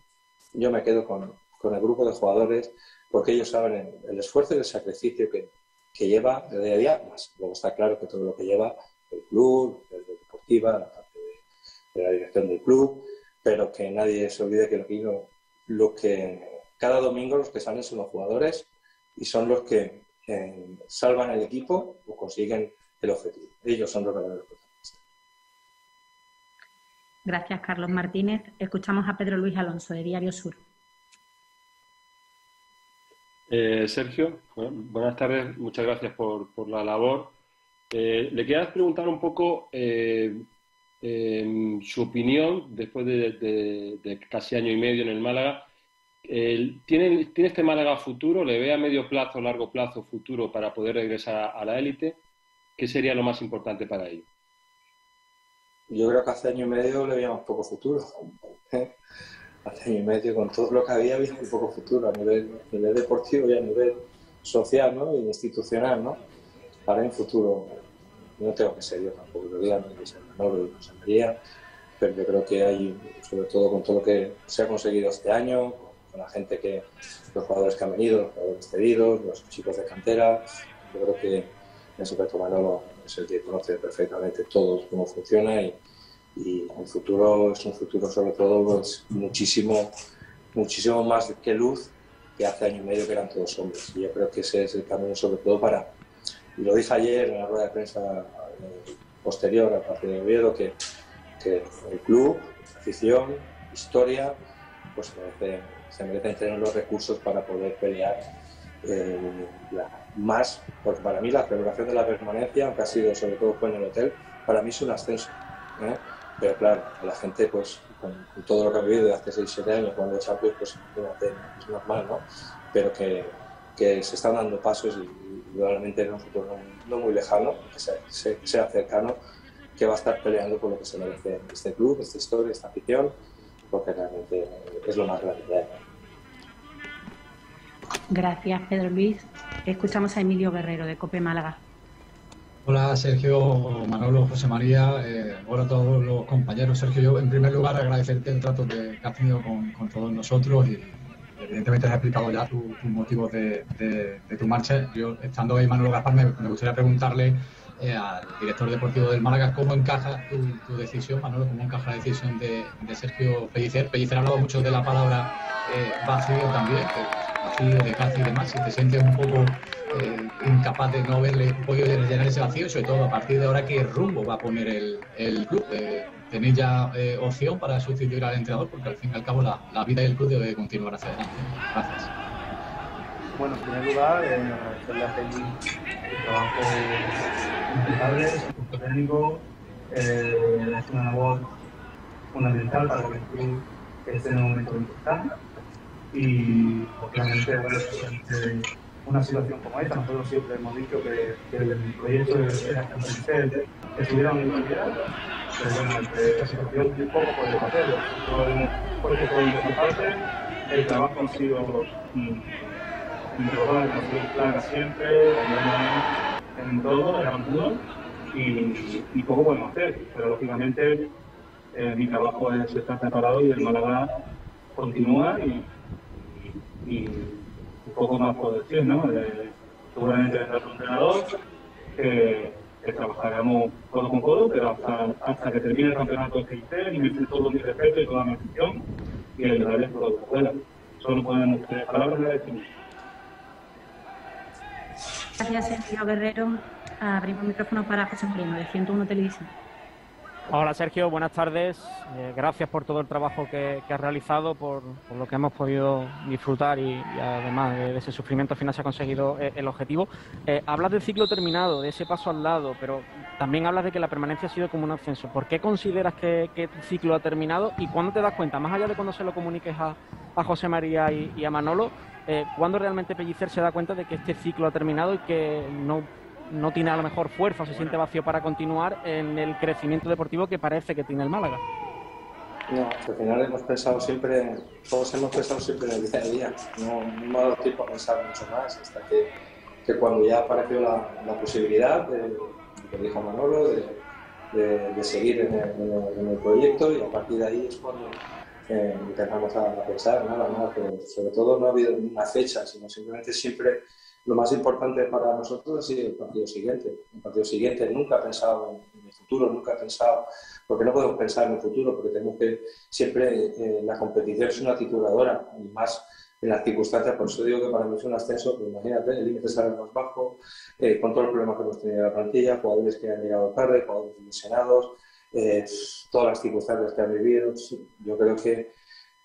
Yo me quedo con, con el grupo de jugadores porque ellos saben el, esfuerzo y el sacrificio que, que lleva el día a día. Más luego está claro que todo lo que lleva el club, el de deportiva, de la dirección del club, pero que nadie se olvide que lo que, lo que cada domingo los que salen son los jugadores y son los que eh, salvan el equipo o consiguen el objetivo. Ellos son los verdaderos protagonistas. Gracias, Carlos Martínez. Escuchamos a Pedro Luis Alonso, de Diario Sur. Eh, Sergio, buenas tardes. Muchas gracias por, la labor. Eh, le quería preguntar un poco su opinión, después de, casi año y medio en el Málaga, ¿tiene, ¿tiene este Málaga futuro? ¿Le ve a medio plazo, largo plazo futuro para poder regresar a la élite? ¿Qué sería lo más importante para ello? Yo creo que hace año y medio le veíamos poco futuro. ¿eh? Hace año y medio, con todo lo que había, había muy poco futuro a nivel, deportivo y a nivel social ¿no? y institucional. ¿no? Para un futuro no tengo que ser yo tampoco, lo digan, no que ser Manolo y pero yo creo que hay, sobre todo con todo lo que se ha conseguido este año, con la gente que, los jugadores que han venido, los jugadores cedidos, los chicos de cantera, yo creo que en su caso Manolo es el que conoce perfectamente todo cómo funciona y, el futuro es un futuro sobre todo pues, muchísimo, muchísimo más que luz que hace año y medio que eran todos hombres. Y yo creo que ese es el camino sobre todo para, y lo dije ayer en la rueda de prensa eh, posterior al partido de Oviedo, que, que el club, afición, historia, pues se merecen tener los recursos para poder pelear eh, más, porque para mí la celebración de la permanencia, aunque ha sido sobre todo fue en el hotel, para mí es un ascenso. ¿eh? Pero claro, la gente, pues con, todo lo que ha vivido hace 6-7 años cuando Champions, pues es normal, ¿no? Pero que, que se están dando pasos y, probablemente en un futuro no, muy lejano, que sea, sea, cercano, que va a estar peleando por lo que se merece este club, esta historia, esta afición, porque realmente es lo más grande Gracias, Pedro Luis. Escuchamos a Emilio Guerrero, de Cope Málaga. Hola, Sergio, Manolo, José María. Eh, hola a todos los compañeros. Sergio, yo en primer lugar agradecerte el trato que, has tenido con, todos nosotros y evidentemente has explicado ya tus motivos de, tu marcha. Yo, estando ahí, Manolo Gaspar, me, gustaría preguntarle eh, al director deportivo del Málaga cómo encaja tu, decisión, Manolo, cómo encaja la decisión de, Sergio Pellicer. Pellicer ha hablado mucho de la palabra eh, vacío también de Casi y demás, si te sientes un poco eh, incapaz de no haberle podido llenar ese vacío, sobre todo a partir de ahora, ¿qué rumbo va a poner el, club? Eh, ¿Tenéis ya eh, opción para sustituir al entrenador? Porque al fin y al cabo la, vida del club debe continuar hacia adelante. Gracias. Bueno, en primer lugar, eh, agradecerle a Peggy el trabajo el punto técnico, es una labor fundamental para que el club un momento importante y obviamente bueno, una situación como esta, nosotros siempre hemos dicho que, el proyecto era que estuvieran en pero bueno, esta situación un poco puede hacerlo. Porque por nuestra parte el trabajo ha sido mm, integral, ha sido clara siempre, en todo, en ambos, y, poco podemos hacer, pero lógicamente eh, mi trabajo es estar preparado y el Málaga continúa y un poco más por decir, ¿no? seguramente vendrá otro entrenador que, que, trabajaremos codo con codo, pero hasta, hasta que termine el campeonato de CIC, y todo mi respeto y toda mi atención y el daré todo lo que pueda. Solo podemos tener palabras de agradecimiento. Gracias, Sergio Guerrero. Abrimos el micrófono para José Moreno, de 101 Televisión. Hola Sergio, buenas tardes. Eh, gracias por todo el trabajo que, has realizado, por, lo que hemos podido disfrutar y, además de, ese sufrimiento final se ha conseguido eh, el objetivo. Eh, hablas del ciclo terminado, de ese paso al lado, pero también hablas de que la permanencia ha sido como un ascenso. ¿Por qué consideras que, tu ciclo ha terminado y cuándo te das cuenta, más allá de cuando se lo comuniques a, José María y a Manolo, cuándo realmente Pellicer se da cuenta de que este ciclo ha terminado y que no no tiene a lo mejor fuerza, se siente vacío para continuar en el crecimiento deportivo que parece que tiene el Málaga. No, al final hemos pensado siempre, todos hemos pensado siempre en el día a día, no, me ha dado tiempo a pensar mucho más, hasta que, que cuando ya apareció la, la posibilidad, de, que dijo Manolo, de, de, seguir en el, en, el, proyecto y a partir de ahí es cuando eh, empezamos a, pensar, nada más, pero sobre todo no ha habido una fecha, sino simplemente siempre lo más importante para nosotros ha sido el partido siguiente. El partido siguiente nunca he pensado en el futuro, nunca he pensado, porque no podemos pensar en el futuro, porque tenemos que siempre, eh, la competición es una tituladora, y más en las circunstancias, por eso digo que para mí es un ascenso, pues imagínate, el límite sale más bajo, eh, con todos los problemas que hemos tenido en la plantilla, jugadores que han llegado tarde, jugadores lesionados, eh, todas las circunstancias que han vivido, yo creo que,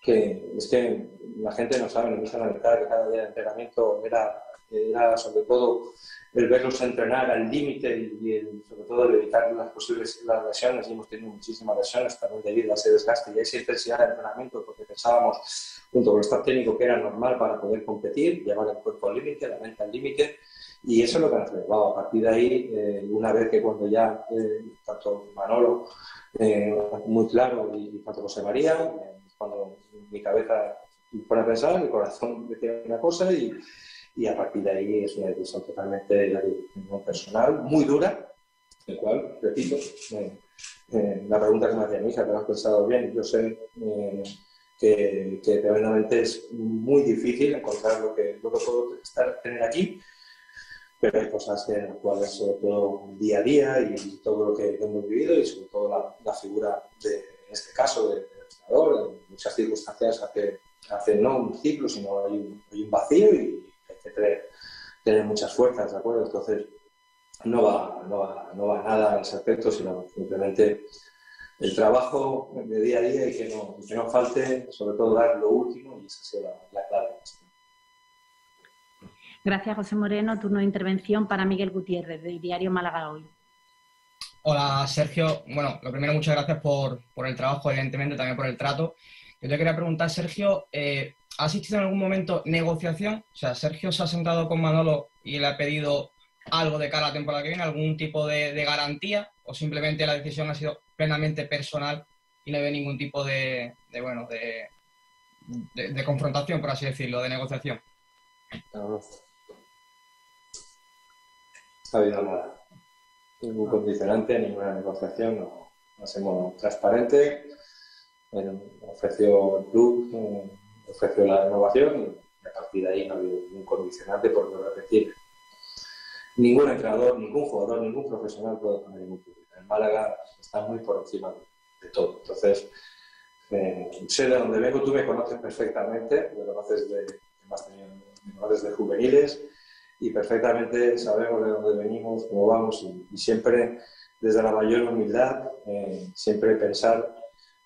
que es que la gente no sabe, no empiezan a notar que cada día de entrenamiento era era sobre todo el verlos entrenar al límite y, sobre todo el evitar las posibles las lesiones, y hemos tenido muchísimas lesiones también debido a ese desgaste. Y a esa intensidad de entrenamiento, porque pensábamos, junto con el staff técnico, que era normal para poder competir, llevar el cuerpo al límite, la mente al límite, y eso es lo que nos llevado. A partir de ahí, eh, una vez que cuando ya, eh, tanto Manolo, eh, muy claro, y, tanto José María, cuando mi cabeza pone a pensar, mi corazón decía una cosa y y a partir de ahí es una decisión totalmente personal, muy dura, el cual, repito, eh, la pregunta que me hacía mi hija, te lo has pensado bien, yo sé eh, que, que tremendamente es muy difícil encontrar lo que, lo que puedo estar, tener aquí, pero hay cosas en las cuales, sobre todo día a día y todo lo que hemos vivido y sobre todo la, figura, de, en este caso, del entrenador, en muchas circunstancias hace, hace no un ciclo, sino hay un, hay un vacío y tener, muchas fuerzas, ¿de acuerdo? Entonces, no va, no va, no va nada en ese aspecto, sino simplemente el trabajo de día a día y que no, que no falte, sobre todo dar lo último y esa es la, la clave. Gracias, José Moreno. Turno de intervención para Miguel Gutiérrez, del diario Málaga Hoy. Hola, Sergio. Bueno, lo primero, muchas gracias por, por el trabajo, evidentemente, también por el trato. Yo te quería preguntar, Sergio, eh, ¿ha asistido en algún momento negociación? O sea, Sergio se ha sentado con Manolo y le ha pedido algo de cara a la temporada que viene, algún tipo de, garantía, o simplemente la decisión ha sido plenamente personal y no ve ningún tipo de, bueno, de, confrontación, por así decirlo, de negociación. ha habido nada. Ningún condicionante, ninguna negociación, no, hacemos transparente. ofreció el club, eh, ofreció la renovación y a partir de ahí no ha habido ningún condicionante, por no repetir. Ningún entrenador, ningún jugador, ningún profesional puede poner ningún club. En Málaga está muy por encima de todo. Entonces, eh, sé de dónde vengo, tú me conoces perfectamente, me conoces de, me conoces de juveniles y perfectamente sabemos de dónde venimos, cómo vamos y, siempre desde la mayor humildad, eh, siempre pensar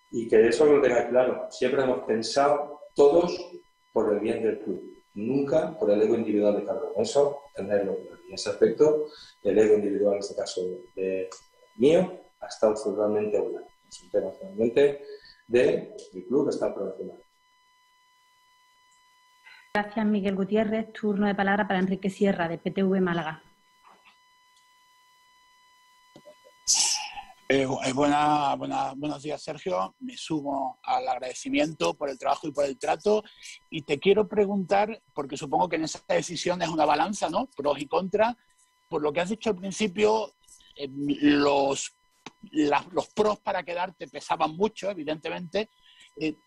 y que eso lo tenga claro, siempre hemos pensado todos por el bien del club, nunca por el ego individual de cada uno. Eso, tenerlo En ese aspecto, el ego individual, en este caso de mío, ha estado totalmente una. Es un tema finalmente del club está profesional. Gracias, Miguel Gutiérrez. Turno de palabra para Enrique Sierra, de PTV Málaga. Eh, eh, buenos días, Sergio. Me sumo al agradecimiento por el trabajo y por el trato. Y te quiero preguntar, porque supongo que en esa decisión es una balanza, ¿no? Pros y contras. Por lo que has dicho al principio, eh, los, los pros para quedarte pesaban mucho, evidentemente.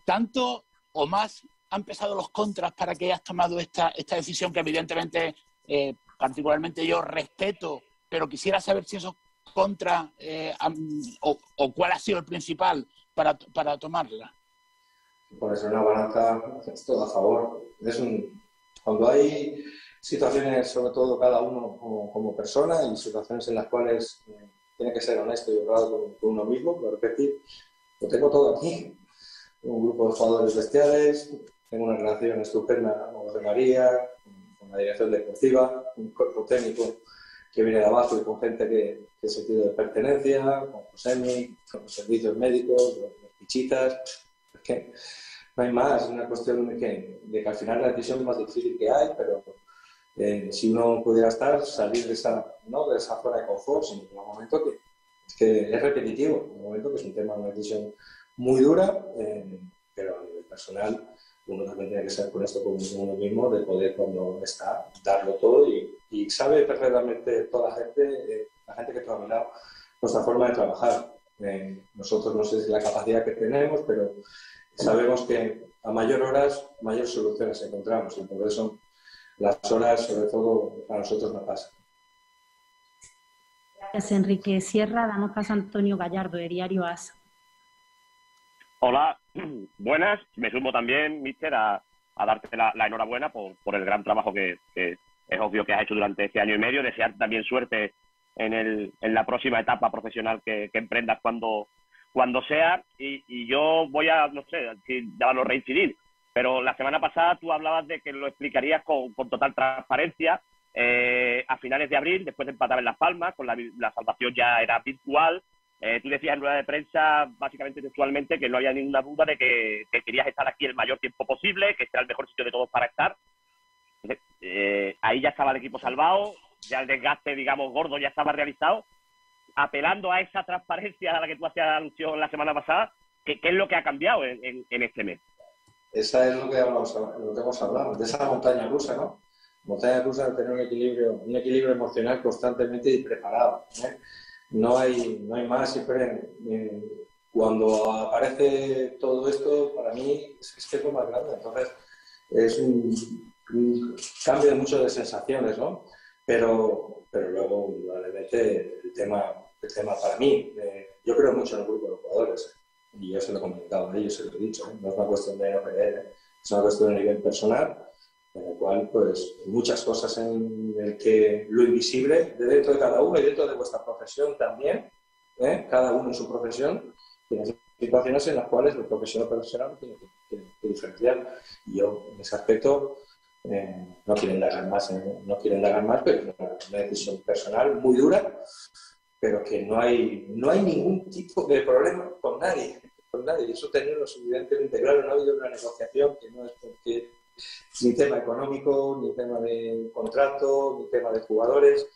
tanto o más han pesado los contras para que hayas tomado esta, esta decisión que evidentemente, eh, particularmente yo respeto, pero quisiera saber si esos contras eh, o, cuál ha sido el principal para, para tomarla? Por ser una balanza es todo a favor. Es un, cuando hay situaciones, sobre todo cada uno como, persona, y situaciones en las cuales eh, tiene que ser honesto y honrado con, uno mismo, lo repetir, lo tengo todo aquí. Un grupo de jugadores bestiales, tengo una relación estupenda con José María, con la dirección deportiva, un cuerpo técnico que viene de abajo y con gente que, que sentido de pertenencia, con Josemi, con los servicios médicos, los, pichitas. Es que no hay más, es una cuestión de que, de que al final la decisión más difícil que hay, pero eh, si uno pudiera estar, salir de esa, ¿no? de esa zona de confort, sin un momento que es, que es repetitivo, un momento que es un tema, una decisión muy dura, eh, pero a nivel personal uno también tiene que ser con esto con uno mismo, de poder cuando está, darlo todo y, sabe perfectamente toda la gente, eh, la gente que está a mi lado, nuestra forma de trabajar. Eh, nosotros no sé si la capacidad que tenemos, pero sabemos que a mayor horas, mayor soluciones encontramos y por eso las horas, sobre todo, a nosotros no pasan. Gracias, Enrique Sierra. Damos paso a Antonio Gallardo, de Diario AS. Hola, buenas. Me sumo también, Mister, a, darte la, enhorabuena por, el gran trabajo que, es obvio que has hecho durante este año y medio. Desear también suerte en, el, en la próxima etapa profesional que, emprendas cuando, cuando sea. Y, yo voy a, no sé, ya lo reincidir, pero la semana pasada tú hablabas de que lo explicarías con, total transparencia eh, a finales de abril, después de empatar en Las Palmas, con la, salvación ya era virtual. Eh, tú decías en rueda de prensa, básicamente textualmente, que no había ninguna duda de que, querías estar aquí el mayor tiempo posible, que este era el mejor sitio de todos para estar. Eh, ahí ya estaba el equipo salvado, ya el desgaste, digamos, gordo ya estaba realizado. Apelando a esa transparencia a la que tú hacías alusión la semana pasada, ¿qué, es lo que ha cambiado en, este mes? Esa es lo que, hablamos, lo que hemos hablado, de esa montaña rusa, ¿no? Montaña rusa de tener un equilibrio, un equilibrio emocional constantemente y preparado. ¿eh? no hay, no hay más. Siempre cuando aparece todo esto, para mí es, que es lo más grande. Entonces, es un, cambio de mucho de sensaciones, ¿no? Pero, pero luego, indudablemente, el tema, el tema para mí, eh, yo creo mucho en el grupo de los jugadores, y yo se lo he comunicado a ellos, se lo he dicho, no es una cuestión de no creer, es una cuestión de nivel personal, en la cual, pues, muchas cosas en el que lo invisible de dentro de cada uno y dentro de vuestra profesión también, ¿eh? cada uno en su profesión, tiene situaciones en las cuales el profesional profesional tiene que, diferenciar. Y yo, en ese aspecto, eh, no quieren indagar más, no quieren indagar más, pero es una, decisión personal muy dura, pero que no hay, no hay ningún tipo de problema con nadie. Con nadie. Eso lo suficientemente claro. No ha habido una negociación que no es porque ni tema económico, ni tema de contrato, ni tema de jugadores.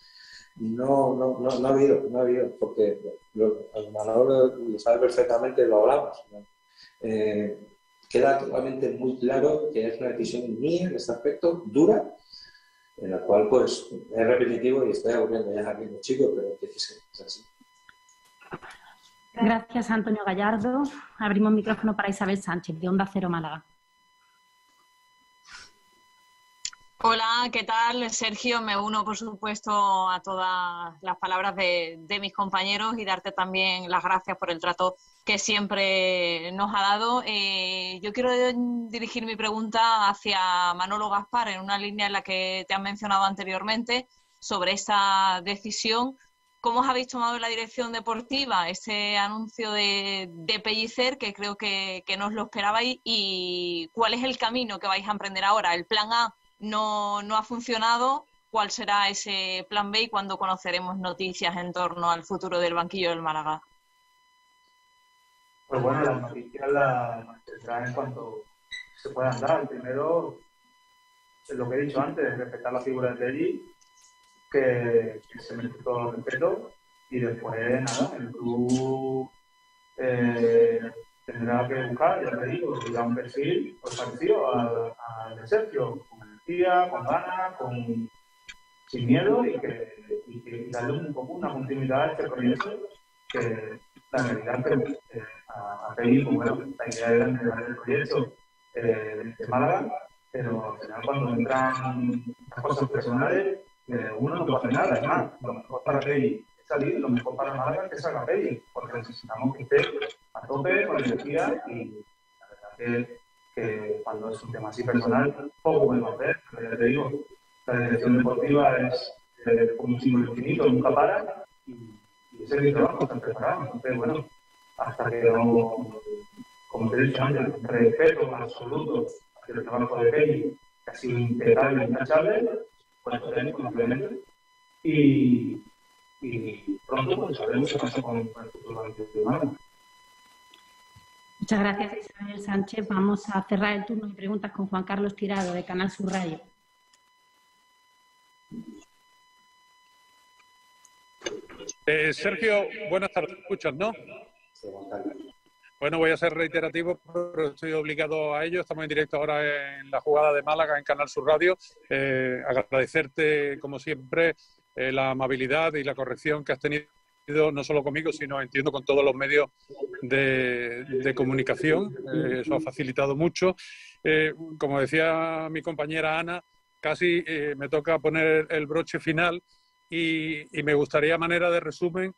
No, no, no, no ha habido, no ha habido, porque lo, Manolo lo sabe perfectamente, lo hablamos. Eh, queda totalmente muy claro que es una decisión mía en este aspecto, dura, en la cual pues es repetitivo y estoy aburriendo ya aquí los chicos, pero que es así. Gracias, Antonio Gallardo. Abrimos micrófono para Isabel Sánchez, de Onda Cero Málaga. Hola, ¿qué tal? Sergio, me uno por supuesto a todas las palabras de, mis compañeros y darte también las gracias por el trato que siempre nos ha dado. Eh, yo quiero dirigir mi pregunta hacia Manolo Gaspar en una línea en la que te han mencionado anteriormente sobre esa decisión. ¿Cómo os habéis tomado la dirección deportiva ese anuncio de, de Pellicer, que creo que, que no os lo esperabais? ¿Y cuál es el camino que vais a emprender ahora? ¿El plan A no, no ha funcionado, ¿cuál será ese plan B y cuándo conoceremos noticias en torno al futuro del banquillo del Málaga? Pues bueno, las noticias las tendrán en cuanto se puedan dar. Primero, lo que he dicho antes, respetar la figura de Telly, que, se merece todo el respeto, y después, nada, el club eh, tendrá que buscar, ya te digo, un perfil pues, parecido al de Sergio, con ganas, con, sin miedo y que, y darle un poco una continuidad a este proyecto que la realidad que eh, a, a pedir, pues, bueno, la idea era mejorar el proyecto eh, de Málaga, pero al final cuando entran las cosas personales, eh, uno no puede hacer nada, además, lo mejor para Pei es salir, lo mejor para Málaga es que salga Pei, porque necesitamos que esté a tope con energía y la verdad que que cuando es un tema así personal, poco podemos hacer. Pero ya te digo, la dirección deportiva es eh, un símbolo infinito, nunca para y, y ese es mi trabajo, está preparado. Entonces, bueno, hasta que no, como te he dicho antes, respeto absoluto hacia el trabajo de Penny, que ha sido impecable, intachable, con el técnico, simplemente, y, y pronto pues, sabremos qué pasa con, el futuro de la Muchas gracias, Isabel Sánchez. Vamos a cerrar el turno de preguntas con Juan Carlos Tirado, de Canal Sur Radio. Eh, Sergio, buenas tardes. ¿Escuchas, no? Bueno, voy a ser reiterativo, pero estoy obligado a ello. Estamos en directo ahora en la jugada de Málaga en Canal Sur Radio. Eh, agradecerte, como siempre, eh, la amabilidad y la corrección que has tenido no solo conmigo, sino entiendo con todos los medios de, comunicación. Eh, eso ha facilitado mucho. Eh, como decía mi compañera Ana, casi eh, me toca poner el broche final y, me gustaría, manera de resumen,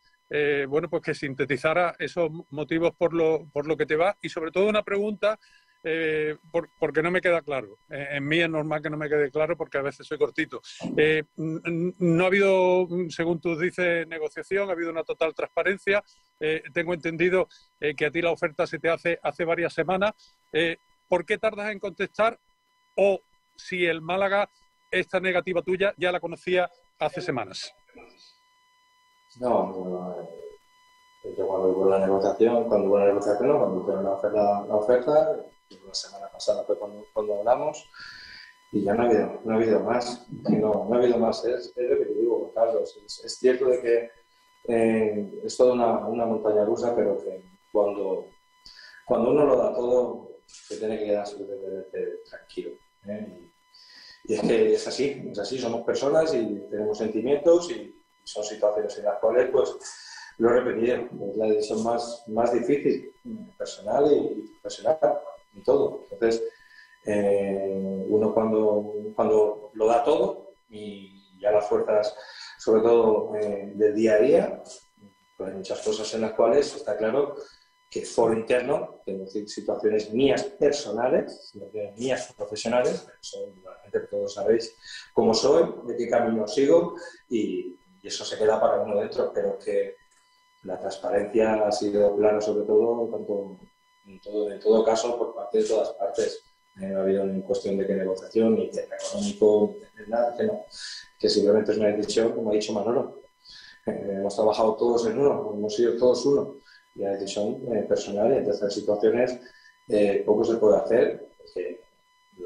bueno, pues que sintetizara esos motivos por lo, por lo que te va y sobre todo una pregunta eh, porque no me queda claro. Eh, en mí es normal que no me quede claro porque a veces soy cortito. Eh, no ha habido, según tú dices, negociación, ha habido una total transparencia. tengo entendido que a ti la oferta se te hace hace varias semanas. ¿Por qué tardas en contestar? O si el Málaga, esta negativa tuya, ya la conocía hace semanas. No, yo cuando hubo la negociación, cuando hubo la negociación, no, cuando hubo la, la oferta, la semana pasada fue cuando, hablamos. Y ya no ha habido, no ha habido más, no, no ha habido más, es, es, lo que digo, Carlos, es, cierto de que eh, es toda una, una, montaña rusa, pero que cuando, cuando uno lo da todo, se tiene que quedar absolutamente tranquilo. ¿eh? Y, y, es que es así, es así, somos personas y tenemos sentimientos y son situaciones en las cuales, pues, lo he repetido, es la decisión más, más difícil, personal y profesional Entonces, eh, uno cuando, cuando lo da todo, y ya las fuerzas, sobre todo eh, del día a día, pues hay muchas cosas en las cuales está claro que foro interno, tengo situaciones mías personales, situaciones mías profesionales, son, todos sabéis cómo soy, de qué camino sigo y, eso se queda para uno dentro, pero que la transparencia ha sido clara sobre todo, tanto en todo, en todo caso por parte de todas partes. Eh, no ha habido ninguna cuestión de que negociación, ni tema económico, nada, que no, que simplemente es una decisión, como ha dicho Manolo. Eh, hemos trabajado todos en uno, hemos sido todos uno y la decisión eh, personal y en terceras situaciones eh, poco se puede hacer porque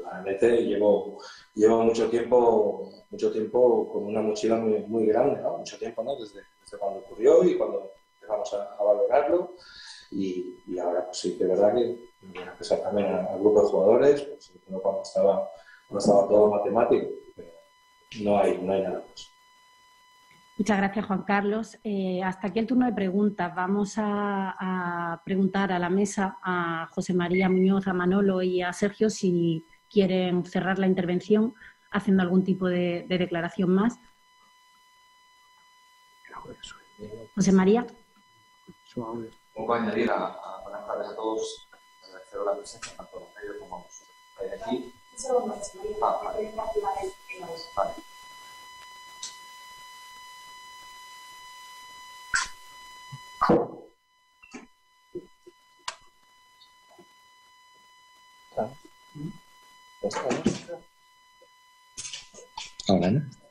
realmente llevo, llevo mucho tiempo mucho tiempo con una mochila muy, muy grande, ¿no? mucho tiempo ¿no? desde, desde cuando ocurrió y cuando empezamos a, valorarlo y, y, ahora pues sí que es verdad que empezar también al grupo de jugadores pues, cuando estaba, cuando estaba todo matemático pero no hay, no hay nada más. Muchas gracias, Juan Carlos. Eh, hasta aquí el turno de preguntas. Vamos a, preguntar a la mesa a José María Muñoz, a Manolo y a Sergio si quieren cerrar la intervención haciendo algún tipo de, declaración más. José María. Pongo a añadir a, buenas tardes a todos, agradecer la presencia tanto los medios como los aquí. Ah, vale. Vale. Ahora, ¿no?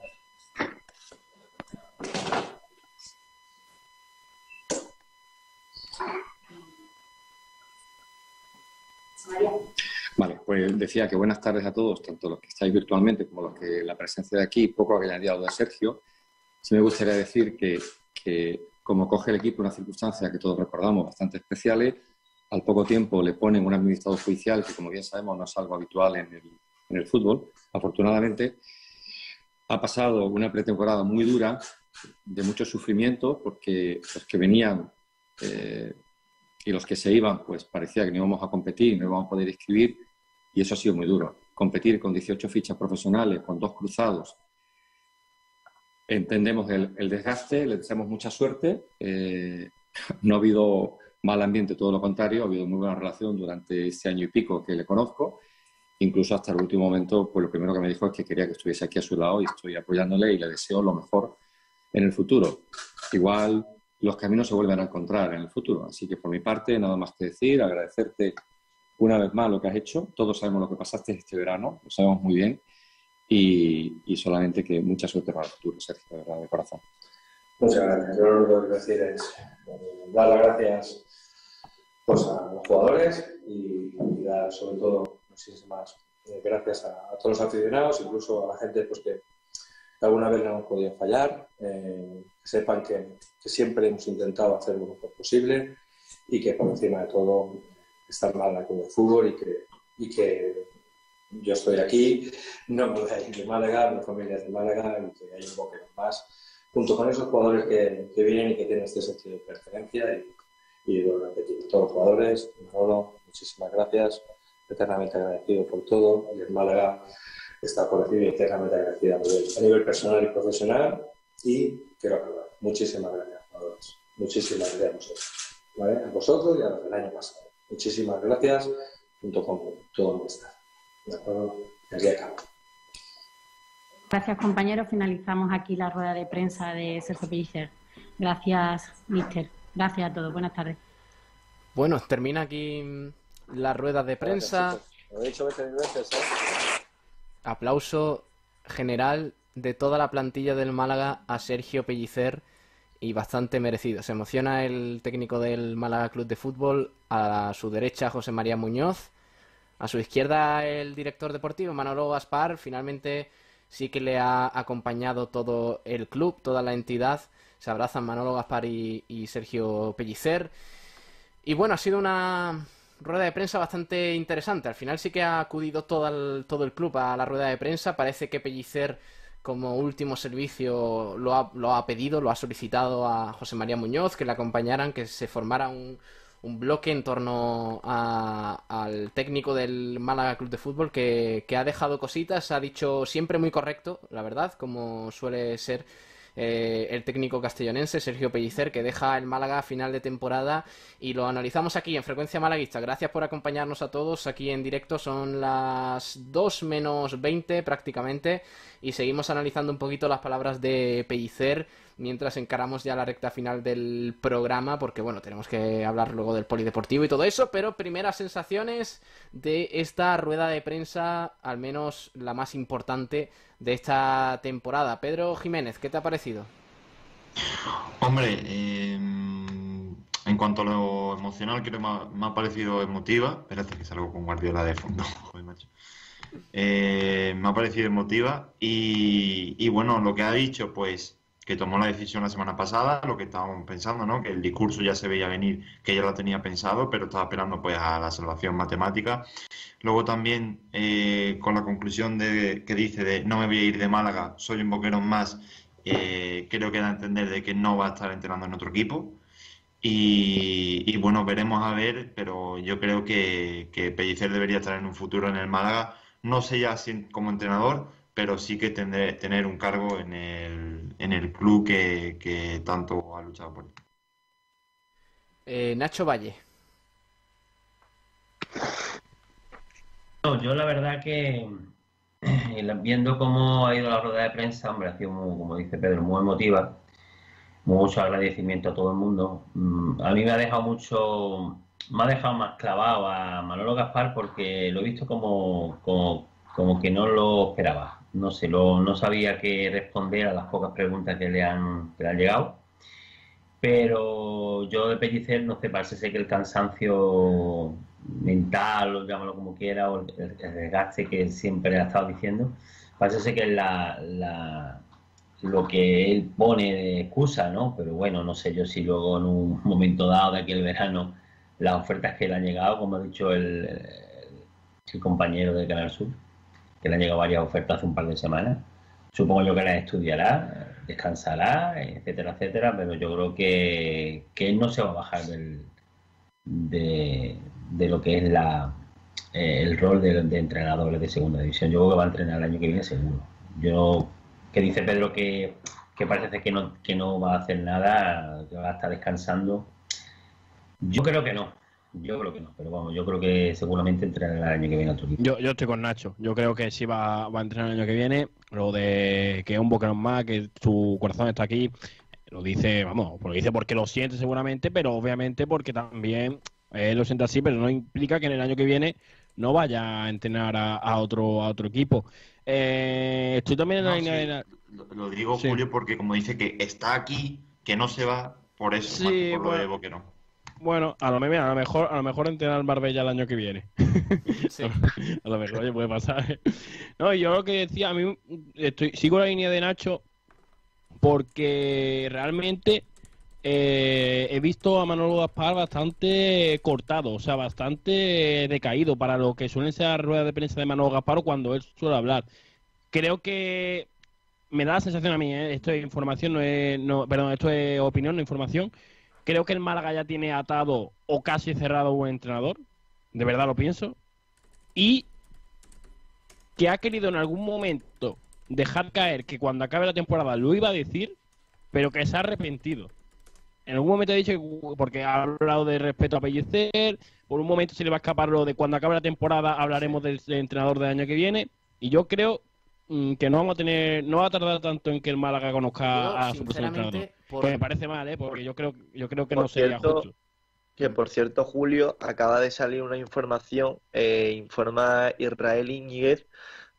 Vale, pues decía que buenas tardes a todos, tanto los que estáis virtualmente como los que la presencia de aquí, poco añadido de Sergio. Sí me gustaría decir que, que como coge el equipo una circunstancia que todos recordamos bastante especiales, al poco tiempo le ponen un administrador judicial que, como bien sabemos, no es algo habitual en el, en el fútbol, afortunadamente. Ha pasado una pretemporada muy dura, de mucho sufrimiento, porque los que venían eh, y los que se iban, pues parecía que no íbamos a competir, no íbamos a poder inscribir, y eso ha sido muy duro. Competir con 18 fichas profesionales, con dos cruzados, entendemos el, desgaste, le deseamos mucha suerte. Eh, no ha habido mal ambiente, todo lo contrario, ha habido muy buena relación durante este año y pico que le conozco. Incluso hasta el último momento, pues lo primero que me dijo es que quería que estuviese aquí a su lado y estoy apoyándole y le deseo lo mejor en el futuro. Igual los caminos se vuelven a encontrar en el futuro. Así que por mi parte, nada más que decir, agradecerte una vez más lo que has hecho. Todos sabemos lo que pasaste este verano, lo sabemos muy bien y, solamente que mucha suerte para el futuro, Sergio, de verdad, de corazón. Muchas gracias. Yo lo único que decir es eh, dar las gracias pues, a los jugadores y, dar sobre todo muchísimas eh, gracias a, todos los aficionados, incluso a la gente pues, que alguna vez no hemos podido fallar, eh, que sepan que, siempre hemos intentado hacer lo mejor posible y que por encima de todo estar mal la club de fútbol y que, y que yo estoy aquí, no me voy a ir de Málaga, mi familia es de Málaga y que hay un poco más, junto con esos jugadores que, que, vienen y que tienen este sentido de pertenencia y, y lo repetir, todos los jugadores, muchísimas gracias, eternamente agradecido por todo y en Málaga está por decir eternamente agradecido a nivel, personal y profesional y quiero acabar. Muchísimas gracias, jugadores. Muchísimas gracias a vosotros. ¿vale? A vosotros y a los del año pasado. Muchísimas gracias junto con todo mi staff. Gracias, compañeros. Finalizamos aquí la rueda de prensa de Sergio Pellicer. Gracias, mister. Gracias a todos. Buenas tardes. Bueno, termina aquí la rueda de prensa. Lo he dicho veces, ¿eh? Aplauso general de toda la plantilla del Málaga a Sergio Pellicer y bastante merecido. Se emociona el técnico del Málaga Club de Fútbol, a su derecha José María Muñoz, a su izquierda el director deportivo, Manolo Gaspar, finalmente sí que le ha acompañado todo el club, toda la entidad. Se abrazan Manolo Gaspar y, Sergio Pellicer. Y bueno, ha sido una rueda de prensa bastante interesante. Al final sí que ha acudido todo el, club a la rueda de prensa. Parece que Pellicer como último servicio lo ha, lo ha pedido, lo ha solicitado a José María Muñoz, que le acompañaran, que se formara un, un bloque en torno al técnico del Málaga Club de Fútbol que, que ha dejado cositas, ha dicho siempre muy correcto, la verdad, como suele ser eh, el técnico castellonense, Sergio Pellicer, que deja el Málaga a final de temporada y lo analizamos aquí en Frecuencia Malaguista. Gracias por acompañarnos a todos aquí en directo, son las 2 menos 20 prácticamente y seguimos analizando un poquito las palabras de Pellicer mientras encaramos ya la recta final del programa, porque bueno, tenemos que hablar luego del polideportivo y todo eso, pero primeras sensaciones de esta rueda de prensa, al menos la más importante de esta temporada. Pedro Jiménez, ¿qué te ha parecido? Hombre, em, en cuanto a lo emocional, creo que me ha, parecido emotiva. Espérate que salgo con Guardiola de fondo. Eh, me ha parecido emotiva y, y, bueno, lo que ha dicho, pues que tomó la decisión la semana pasada, lo que estábamos pensando, ¿no? Que el discurso ya se veía venir, que ya lo tenía pensado, pero estaba esperando pues a la salvación matemática. Luego también eh, con la conclusión de, que dice de no me voy a ir de Málaga, soy un boquero más, eh, creo que da a entender de que no va a estar entrenando en otro equipo. Y, bueno, veremos a ver, pero yo creo que, que Pellicer debería estar en un futuro en el Málaga, no sé ya si como entrenador, pero sí que tendré, tener un cargo en el, en el club que, tanto ha luchado por él. Eh, Nacho Valle. yo la verdad que viendo cómo ha ido la rueda de prensa, hombre, ha sido, muy, como dice Pedro, muy emotiva. Mucho agradecimiento a todo el mundo. Mm, a mí me ha dejado mucho, me ha dejado más clavado a Manolo Gaspar porque lo he visto como, como, como que no lo esperaba no sé, lo, no sabía qué responder a las pocas preguntas que le han, que han llegado. Pero yo de Pellicer, no sé, parece ser que el cansancio mental, o llámalo como quiera, o el, desgaste que siempre ha estado diciendo, parece ser que la, la, lo que él pone de excusa, ¿no? Pero bueno, no sé yo si luego en un momento dado de aquí el verano, las ofertas que le han llegado, como ha dicho el, el compañero de Canal Sur, que le han llegado varias ofertas hace un par de semanas. Supongo yo que las estudiará, descansará, etcétera, etcétera, pero yo creo que, que no se va a bajar del, de, lo que es la, eh, el rol de, de, entrenadores de segunda división. Yo creo que va a entrenar el año que viene seguro. Yo, que dice Pedro que, que parece que no, que no va a hacer nada, que va a estar descansando. Yo creo que no. Yo creo que no, pero vamos, yo creo que seguramente entrenará el año que viene otro equipo. Yo, yo estoy con Nacho. Yo creo que sí va, va a entrenar el año que viene. Lo de que es un boquerón más, que su corazón está aquí, lo dice, vamos, lo dice porque lo siente seguramente, pero obviamente porque también él lo siente así, pero no implica que en el año que viene no vaya a entrenar a, otro a otro equipo. Eh, estoy también en la línea de... Lo, digo, Julio, porque como dice que está aquí, que no se va, por eso, sí, por lo de Boquerón. Bueno, a lo, a lo mejor, a lo mejor entrenar Marbella el año que viene. a lo mejor puede pasar. no, yo lo que decía, a mí estoy, sigo la línea de Nacho porque realmente eh, he visto a Manolo Gaspar bastante cortado, o sea, bastante decaído para lo que suelen ser las ruedas de prensa de Manolo Gaspar o cuando él suele hablar. Creo que me da la sensación a mí, ¿eh? esto es información, no es, no, perdón, esto es opinión, no información Creo que el Málaga ya tiene atado o casi cerrado un entrenador. De verdad lo pienso. Y que ha querido en algún momento dejar caer que cuando acabe la temporada lo iba a decir, pero que se ha arrepentido. En algún momento ha dicho, porque ha hablado de respeto a Pellicer, por un momento se le va a escapar lo de cuando acabe la temporada hablaremos del, entrenador del año que viene. Y yo creo mm, que no vamos a tener, no va a tardar tanto en que el Málaga conozca a su entrenador. Pues me parece mal, ¿eh? porque yo creo, yo creo que no sería justo. Que por cierto, Julio, acaba de salir una información, eh, informa Israel Iñiguez,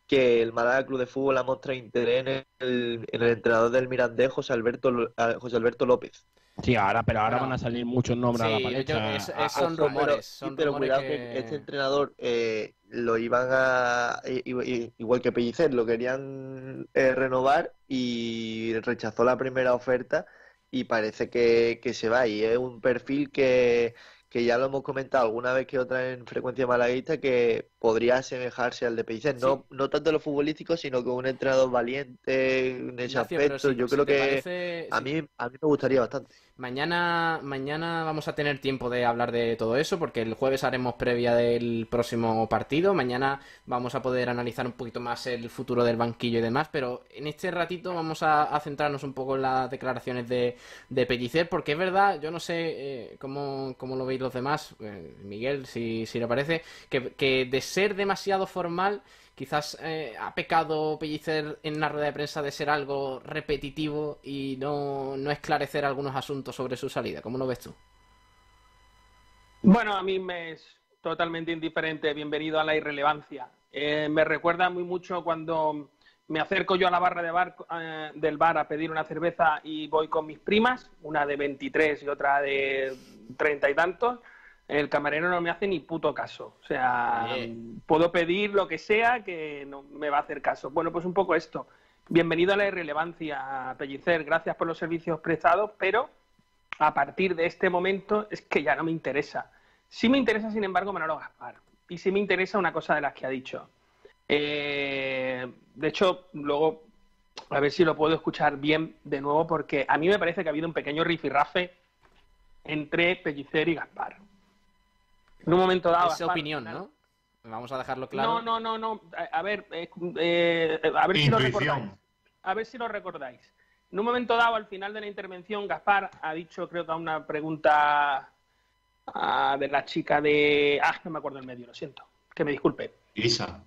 que el Málaga Club de Fútbol ha mostrado interés en el, en el entrenador del Mirandés, José Alberto, José Alberto López. Sí, ahora, pero ahora van a salir muchos nombres a la palestra. son rumores. Pero, cuidado que... este entrenador eh, lo iban a. Igual que Pellicer, lo querían eh, renovar y rechazó la primera oferta y parece que, se va. Y es un perfil que, que ya lo hemos comentado alguna vez que otra en frecuencia malaguista, que podría asemejarse al de Pellicer. No, no tanto lo futbolístico, sino con un entrenador valiente en ese aspecto. Yo si creo que parece- a, mí, a mí me gustaría bastante. Mañana, mañana vamos a tener tiempo de hablar de todo eso, porque el jueves haremos previa del próximo partido. Mañana vamos a poder analizar un poquito más el futuro del banquillo y demás, pero en este ratito vamos a, a centrarnos un poco en las declaraciones de, de Pellicer, porque es verdad, yo no sé eh, cómo, cómo lo veis los demás, eh, Miguel, si, si le parece, que, que de ser demasiado formal. Quizás eh, ha pecado Pellicer en la rueda de prensa de ser algo repetitivo y no, no esclarecer algunos asuntos sobre su salida. ¿Cómo lo ves tú? Bueno, a mí me es totalmente indiferente. Bienvenido a la irrelevancia. Eh, me recuerda muy mucho cuando me acerco yo a la barra de bar, eh, del bar a pedir una cerveza y voy con mis primas, una de 23 y otra de 30 y tantos. El camarero no me hace ni puto caso. O sea, puedo pedir lo que sea que no me va a hacer caso. Bueno, pues un poco esto. Bienvenido a la irrelevancia, Pellicer. Gracias por los servicios prestados, pero a partir de este momento es que ya no me interesa. Sí me interesa, sin embargo, Manolo Gaspar. Y sí me interesa una cosa de las que ha dicho. Eh, de hecho, luego, a ver si lo puedo escuchar bien de nuevo, porque a mí me parece que ha habido un pequeño rifirrafe entre Pellicer y Gaspar. En un momento dado. Esa opinión, ¿no? Vamos a dejarlo claro. no, no, no, no. A, a ver, eh, eh, a ver si lo recordáis. A ver si lo recordáis. En un momento dado, al final de la intervención, Gaspar ha dicho, creo que a una pregunta ah, de la chica de. Ah, no me acuerdo el medio, lo siento. Que me disculpe. Isa.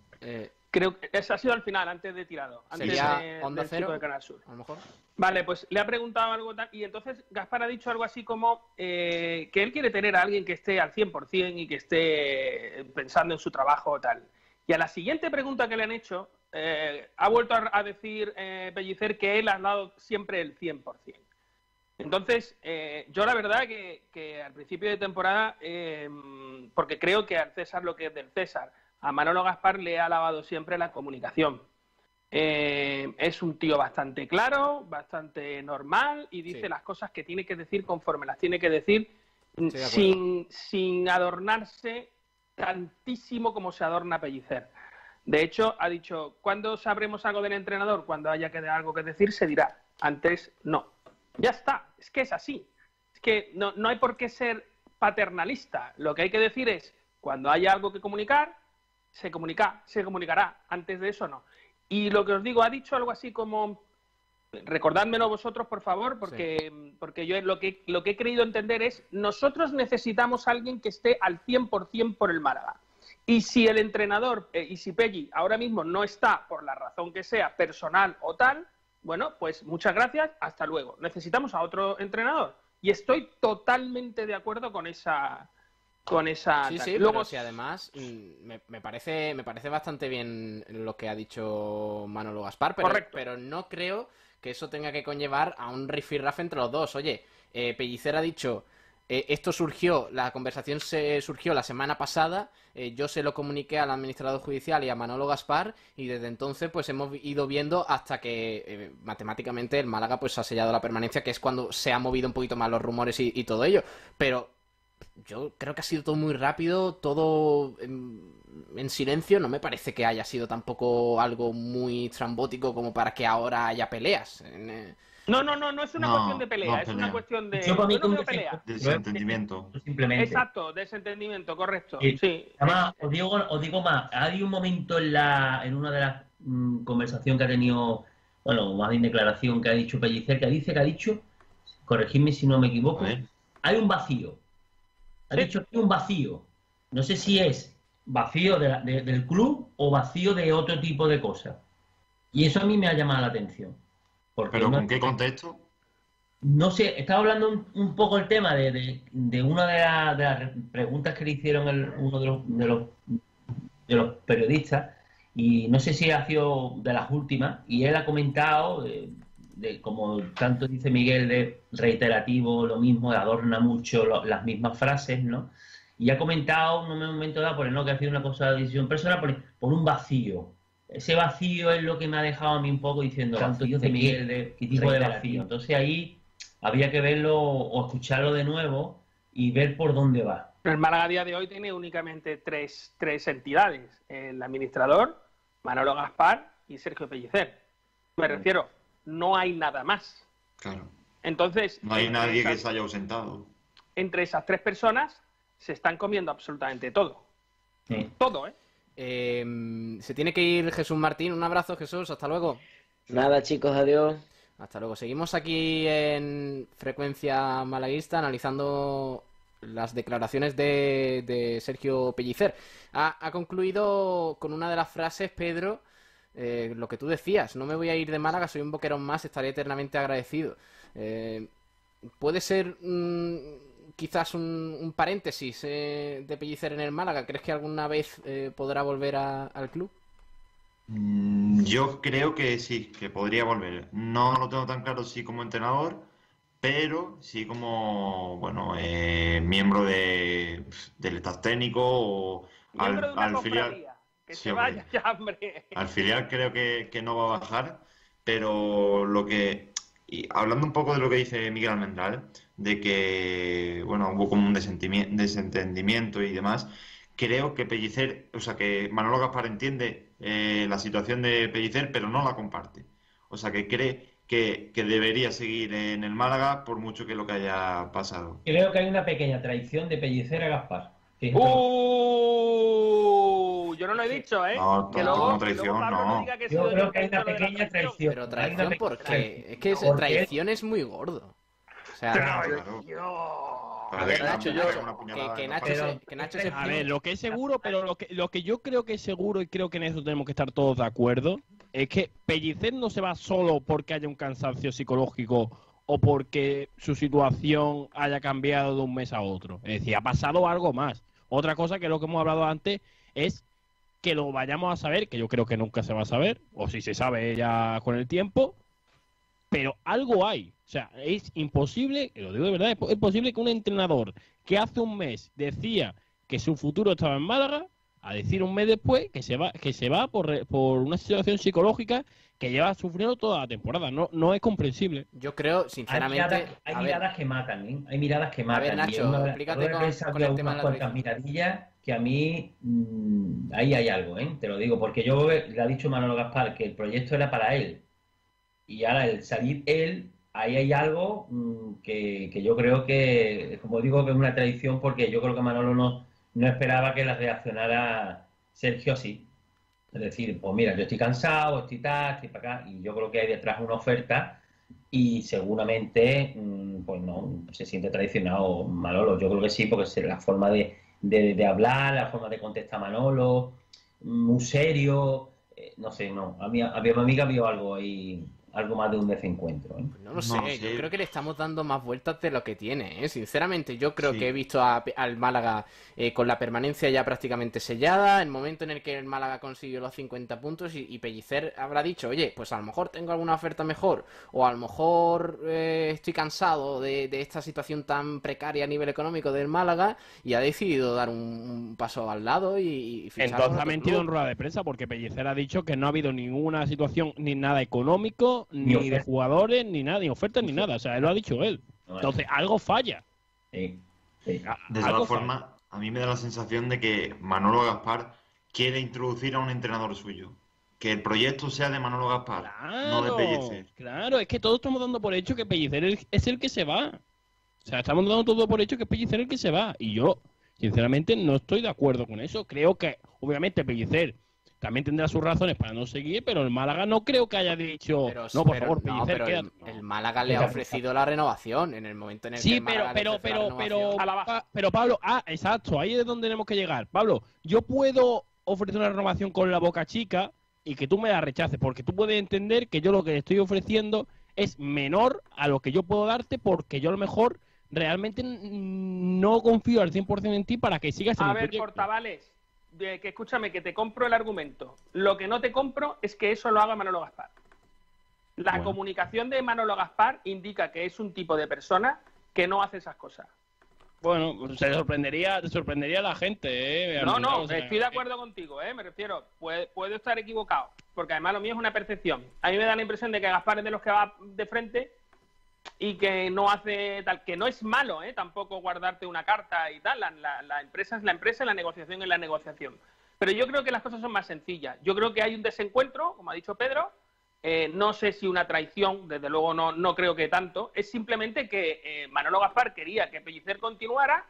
Creo que eso ha sido al final, antes de tirado. Antes ¿Sería de, Onda del Cero? de Canal Sur. A lo mejor. Vale, pues le ha preguntado algo tal, y entonces Gaspar ha dicho algo así como eh, que él quiere tener a alguien que esté al 100% y que esté pensando en su trabajo o tal. Y a la siguiente pregunta que le han hecho, eh, ha vuelto a, a decir eh, Pellicer que él ha dado siempre el 100%. Entonces, eh, yo la verdad que, que al principio de temporada, eh, porque creo que al César lo que es del César, a Manolo Gaspar le ha alabado siempre la comunicación. Eh, es un tío bastante claro, bastante normal y dice Sí. las cosas que tiene que decir conforme las tiene que decir, mm, de sin, sin adornarse tantísimo como se adorna Pellicer. De hecho, ha dicho, ¿cuándo sabremos algo del entrenador? Cuando haya que algo que decir, se dirá. Antes, no. Ya está, es que es así. Es que no, no hay por qué ser paternalista. Lo que hay que decir es, cuando haya algo que comunicar, se comunica, se comunicará. Antes de eso, no. Y lo que os digo, ha dicho algo así como, recordádmelo vosotros, por favor, porque, porque yo lo que, lo que he querido entender es, nosotros necesitamos a alguien que esté al 100% por el Málaga. Y si el entrenador, eh, y si Peggy ahora mismo no está, por la razón que sea, personal o tal, bueno, pues muchas gracias, hasta luego. Necesitamos a otro entrenador. Y estoy totalmente de acuerdo con esa... Con esa Sí, sí, Luego, pero si además mm, me, me parece, me parece bastante bien lo que ha dicho Manolo Gaspar, pero, Correcto. pero no creo que eso tenga que conllevar a un rifirrafe entre los dos. Oye, eh, Pellicer ha dicho, eh, esto surgió, la conversación se surgió la semana pasada, eh, yo se lo comuniqué al administrador judicial y a Manolo Gaspar, y desde entonces pues hemos ido viendo hasta que eh, matemáticamente el Málaga pues ha sellado la permanencia, que es cuando se han movido un poquito más los rumores y, y todo ello. Pero yo creo que ha sido todo muy rápido, todo en, en silencio. No me parece que haya sido tampoco algo muy trambótico como para que ahora haya peleas. En, eh, No, no, no, no es una No, cuestión de pelea, no es pelea. una cuestión de. Yo para mí no como veo que pelea. Desentendimiento. Simplemente. Exacto, desentendimiento, correcto. Sí. Sí. Además, os digo, os digo más, hay un momento en la en una de las mm, conversaciones que ha tenido, bueno, más bien declaración que ha dicho Pellicer, que dice que ha dicho, corregidme si no me equivoco, hay un vacío. Ha dicho que hay un vacío. No sé si es vacío de la- de- del club o vacío de otro tipo de cosas. Y eso a mí me ha llamado la atención. Porque ¿Pero no- con qué contexto? no sé, estaba hablando un, un poco el tema de, de- de una de, la- de las preguntas que le hicieron el- uno de los, de, los, de los periodistas, y no sé si ha sido de las últimas, y él ha comentado, de, de como tanto dice Miguel, de reiterativo, lo mismo, adorna mucho lo- las mismas frases, ¿no? Y ha comentado en un momento dado, por no que ha sido una cosa de decisión personal, por, por un vacío. Ese vacío es lo que me ha dejado a mí un poco diciendo, tanto dice Miguel, de qué tipo de vacío. Entonces ahí habría que verlo o escucharlo de nuevo y ver por dónde va. El Málaga a día de hoy tiene únicamente tres, tres entidades: el administrador, Manolo Gaspar y Sergio Pellicer. Me refiero, no hay nada más. Claro. Entonces, No hay nadie que se haya ausentado. entre esas tres personas se están comiendo absolutamente todo. Todo, ¿eh? Eh, se tiene que ir Jesús Martín. Un abrazo, Jesús. Hasta luego. Nada, chicos, adiós. Hasta luego. Seguimos aquí en Frecuencia Malaguista analizando las declaraciones de, de Sergio Pellicer. Ha, ha concluido con una de las frases, Pedro, eh, lo que tú decías. No me voy a ir de Málaga, soy un boquerón más, estaré eternamente agradecido. Eh, puede ser mm, quizás un, un paréntesis eh, de Pellicer en el Málaga. ¿Crees que alguna vez eh, podrá volver a- al club? Mm, Yo creo que sí, que podría volver. No lo tengo tan claro sí como entrenador, pero sí como, bueno, eh, miembro de, del staff técnico o al filial. Cofradía. Que Sí, se hombre. vaya ya, hombre. Al filial creo que, que no va a bajar, pero lo que, y hablando un poco de lo que dice Miguel Almendral, de que, bueno, hubo como un desentendimiento y demás, creo que Pellicer, o sea, que Manolo Gaspar entiende eh, la situación de Pellicer, pero no la comparte. O sea, que cree que, que debería seguir en el Málaga por mucho que lo que haya pasado. Creo que hay una pequeña traición de Pellicer a Gaspar. Fíjate. Yo no lo he dicho, ¿eh? No, que no, luego, como traición, luego Pablo no. diga que Yo creo yo que hay que una pequeña traición. Pero Hay una traición, pequeña ¿por qué? traición. Es que traición es muy gordo. O sea, A ver, ver, Nacho, yo- que, que Nacho se, que Nacho se A ver, lo que es seguro, pero lo que, lo que yo creo que es seguro, y creo que en eso tenemos que estar todos de acuerdo, es que Pellicer no se va solo porque haya un cansancio psicológico o porque su situación haya cambiado de un mes a otro. Es decir, ha pasado algo más. Otra cosa que lo que hemos hablado antes es que lo vayamos a saber, que yo creo que nunca se va a saber, o si se sabe ya con el tiempo, pero algo hay. O sea, es imposible, lo digo de verdad, es po- es posible que un entrenador que hace un mes decía que su futuro estaba en Málaga, a decir un mes después que se va, que se va por, por una situación psicológica que lleva sufriendo toda la temporada. No, no es comprensible. Yo creo, Hay sinceramente. miradas, hay a ver, miradas que matan, ¿eh? Hay miradas que matan. ver, Y Nacho, una- explícate con- con el tema de unas la cuantas miradillas que a mí mm, ahí hay algo, ¿eh? Te lo digo, porque yo le ha dicho Manolo Gaspar que el proyecto era para él. Y ahora el salir él, ahí hay algo mm, que, que yo creo que, como digo, que es una tradición porque yo creo que Manolo no, no esperaba que la reaccionara Sergio así. Es decir, pues mira, yo estoy cansado, estoy tal, estoy para acá, y yo creo que hay detrás una oferta y seguramente, mm, pues no, se siente traicionado Manolo. Yo creo que sí, porque es la forma de, de- hablar, la forma de contestar Manolo, mm, muy serio, eh, no sé, no. A mí, a mi amiga vio algo ahí, algo más de un desencuentro. ¿eh? No lo sé, yo creo que le estamos dando más vueltas de lo que tiene, ¿eh? Sinceramente, yo creo que he visto a- al Málaga eh, con la permanencia ya prácticamente sellada, el momento en el que el Málaga consiguió los 50 puntos y, y Pellicer habrá dicho, oye, pues a lo mejor tengo alguna oferta mejor, o a lo mejor eh, estoy cansado de, de esta situación tan precaria a nivel económico del Málaga y ha decidido dar un, un paso al lado y, y Entonces ha mentido en rueda de prensa porque Pellicer ha dicho que no ha habido ninguna situación ni nada económico, Ni ni, de jugadores, ni nada, ni ofertas, ni nada. O sea, él lo ha dicho él. Entonces, algo falla. De todas formas, a mí me da la sensación de que Manolo Gaspar quiere introducir a un entrenador suyo. Que el proyecto sea de Manolo Gaspar, no de Claro, Pellicer. claro, es que todos estamos dando por hecho que Pellicer es- es el que se va. O sea, estamos dando todo por hecho que es Pellicer el que se va. Y yo, sinceramente, no estoy de acuerdo con eso. Creo que, obviamente, Pellicer también tendrá sus razones para no seguir, pero el Málaga no creo que haya dicho, Pero- no, por pero- favor, no, Pellicer, pero el, el Málaga le ha ofrecido la renovación en el momento en el que Sí, pero, le pero, pero, pero, pero Pablo, ah, exacto, ahí es donde tenemos que llegar. Pablo, yo puedo ofrecer una renovación con la boca chica y que tú me la rechaces, porque tú puedes entender que yo lo que estoy ofreciendo es menor a lo que yo puedo darte, porque yo a lo mejor realmente no confío al 100% en ti para que sigas en A el ver, proyecto. portavales, de que escúchame, que te compro el argumento. Lo que no te compro es que eso lo haga Manolo Gaspar. La Bueno. comunicación de Manolo Gaspar indica que es un tipo de persona que no hace esas cosas. Bueno, se sorprendería, te sorprendería la gente, ¿eh? No, no, estoy de acuerdo contigo, ¿eh? me refiero. Puede- puedo estar equivocado, porque además lo mío es una percepción. A mí me da la impresión de que Gaspar es de los que va de frente y que no hace tal, que no es malo, ¿eh? Tampoco guardarte una carta y tal. La, la- empresa es la empresa la negociación es la negociación. Pero yo creo que las cosas son más sencillas. Yo creo que hay un desencuentro, como ha dicho Pedro. eh, no sé si una traición, desde luego no, no creo que tanto. Es simplemente que eh, Manolo Gaspar quería que Pellicer continuara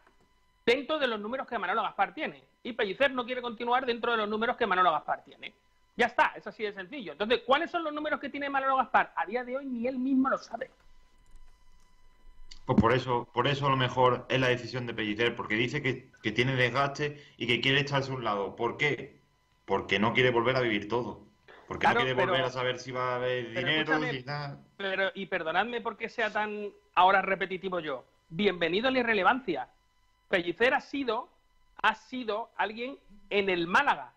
dentro de los números que Manolo Gaspar tiene. Y Pellicer no quiere continuar dentro de los números que Manolo Gaspar tiene. Ya está, es así de sencillo. Entonces, ¿cuáles son los números que tiene Manolo Gaspar? A día de hoy ni él mismo lo sabe. Pues por eso, por eso a lo mejor es la decisión de Pellicer, porque dice que, que tiene desgaste y que quiere echarse a un lado. ¿Por qué? Porque no quiere volver a vivir todo. Porque Claro, no quiere pero- volver a saber si va a haber dinero, si nada. Pero, y perdonadme porque sea tan ahora repetitivo yo. Bienvenido a la irrelevancia. Pellicer ha sido, ha sido alguien en el Málaga.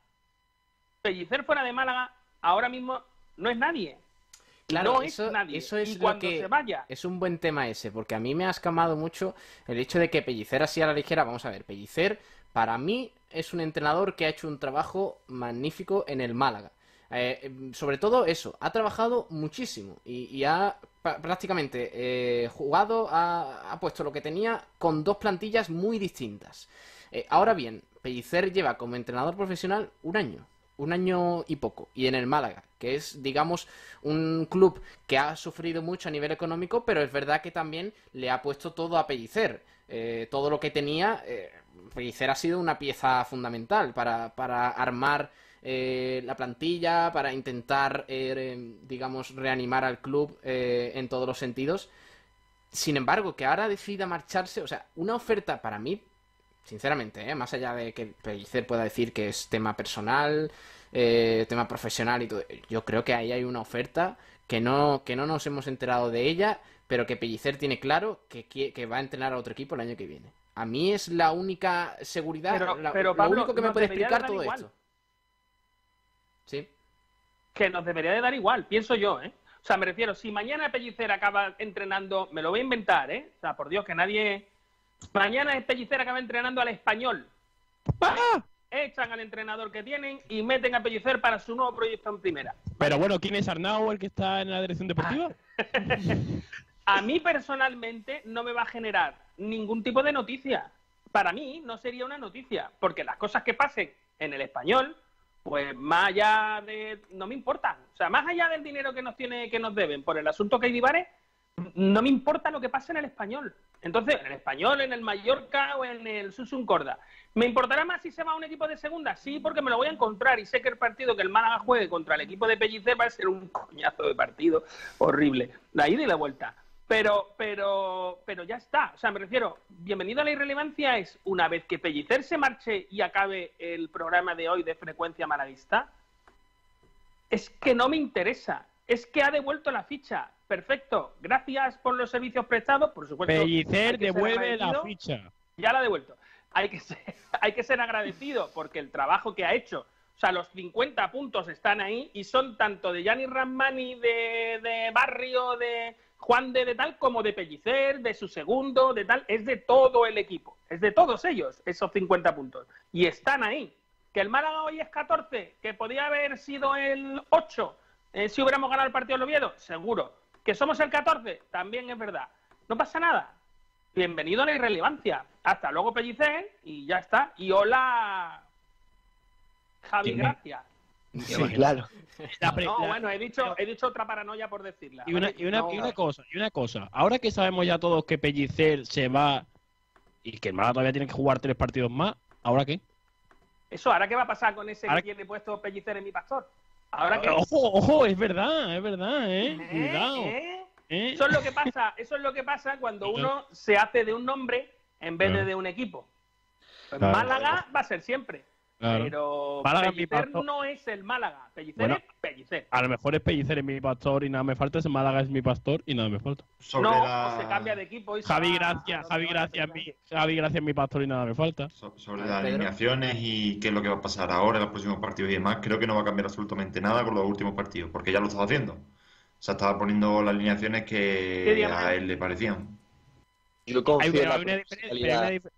Pellicer fuera de Málaga ahora mismo no es nadie. Claro, no eso, es nadie. eso es y cuando que se vaya, es un buen tema ese, porque a mí me ha escamado mucho el hecho de que Pellicer así a la ligera, vamos a ver, Pellicer para mí es un entrenador que ha hecho un trabajo magnífico en el Málaga. Eh, em, sobre todo eso, ha trabajado muchísimo y, y ha prácticamente eh, jugado, ha, ha puesto lo que tenía con dos plantillas muy distintas. Eh, ahora bien, Pellicer lleva como entrenador profesional un año, un año y poco, y en el Málaga, que es, digamos, un club que ha sufrido mucho a nivel económico, pero es verdad que también le ha puesto todo a Pellicer. Eh, todo lo que tenía, eh, Pellicer ha sido una pieza fundamental para, para armar eh, la plantilla, para intentar, digamos, reanimar al club en todos los sentidos. Sin embargo, que ahora decida marcharse, o sea, una oferta para mí, sinceramente, ¿eh? más allá de que Pellicer pueda decir que es tema personal, eh, tema profesional y todo, yo creo que ahí hay una oferta que no, que no nos hemos enterado de ella, pero que Pellicer tiene claro que, que va a entrenar a otro equipo el año que viene. A mí es la única seguridad, Pero- la- pero, lo Pablo, único que me puede explicar todo igual. esto. Sí. que nos debería de dar igual, pienso yo, ¿eh? O sea, me refiero, si mañana Pellicer acaba entrenando, me lo voy a inventar, ¿eh? O sea, por Dios, que nadie... Mañana Pellicer acaba entrenando al español. Echan al entrenador que tienen y meten a Pellicer para su nuevo proyecto en primera. Pero bueno, ¿quién es Arnau, el que está en la dirección deportiva? A mí personalmente no me va a generar ningún tipo de noticia. Para mí no sería una noticia, porque las cosas que pasen en el español, pues más allá de... no me importan. O sea, más allá del dinero que nos tiene que nos deben por el asunto que hay Divares, no me importa lo que pase en el español. Entonces, en el español, en el Mallorca o en el Susun Corda. ¿Me importará más si se va a un equipo de segunda? Sí, porque me lo voy a encontrar y sé que el partido que el Málaga juegue contra el equipo de Pellicer va a ser un coñazo de partido horrible. La ida y la vuelta. Pero, pero, pero ya está. O sea, me refiero, bienvenido a la irrelevancia es una vez que Pellicer se marche y acabe el programa de hoy de frecuencia malaguista, es que no me interesa. Es que ha devuelto la ficha. Perfecto. Gracias por los servicios prestados, por supuesto. Pellicer devuelve la ficha. Ya la ha devuelto. Hay que, ser, hay que ser agradecido porque el trabajo que ha hecho, o sea, los 50 puntos están ahí y son tanto de Gianni Ramani, de, de Barrio, de Juan de, de tal, como de Pellicer, de su segundo, de tal. Es de todo el equipo. Es de todos ellos, esos 50 puntos. Y están ahí. Que el Málaga hoy es 14, que podía haber sido el 8 eh, si hubiéramos ganado el partido del Oviedo, seguro. Que somos el 14, también es verdad. No pasa nada. Bienvenido a la irrelevancia. Hasta luego, Pellicer, y ya está. Y hola, Javi ¿Quién es? Gracia. Sí, claro. No, bueno, he dicho, he dicho otra paranoia por decirla. Y una, y, una, No- y una cosa, y una cosa. Ahora que sabemos ya todos que Pellicer se va y que el Málaga todavía tiene que jugar tres partidos más, ¿ahora qué? Eso, ¿ahora qué va a pasar con ese Ahora- que tiene puesto Pellicer en mi pastor? ¿Ahora qué? Ojo, ojo, es verdad, es verdad, ¿eh? ¿Eh? Cuidado. ¿Eh? ¿eh? Eso es lo que pasa, eso es lo que pasa cuando uno se hace de un nombre en vez de de un equipo. Pues Claro. Málaga va a ser siempre. Claro. Pero Málaga es mi Pellicer pastor. no es el Málaga. Pellicer Bueno, es Pellicer. A lo mejor es Pellicer es mi pastor y nada me falta, ese Málaga es mi pastor y nada me falta. Sobre no, la- se cambia de equipo y se Javi va- Gracia, Javi Gracia, es mi, Javi Gracia es mi pastor y nada me falta. sobre las alineaciones y qué es lo que va a pasar ahora en los próximos partidos y demás, creo que no va a cambiar absolutamente nada con los últimos partidos, porque ya lo estaba haciendo. O sea, estaba poniendo las alineaciones ¿Qué que a él le parecían. Yo Hay, confío en pero la hay una, diferencia,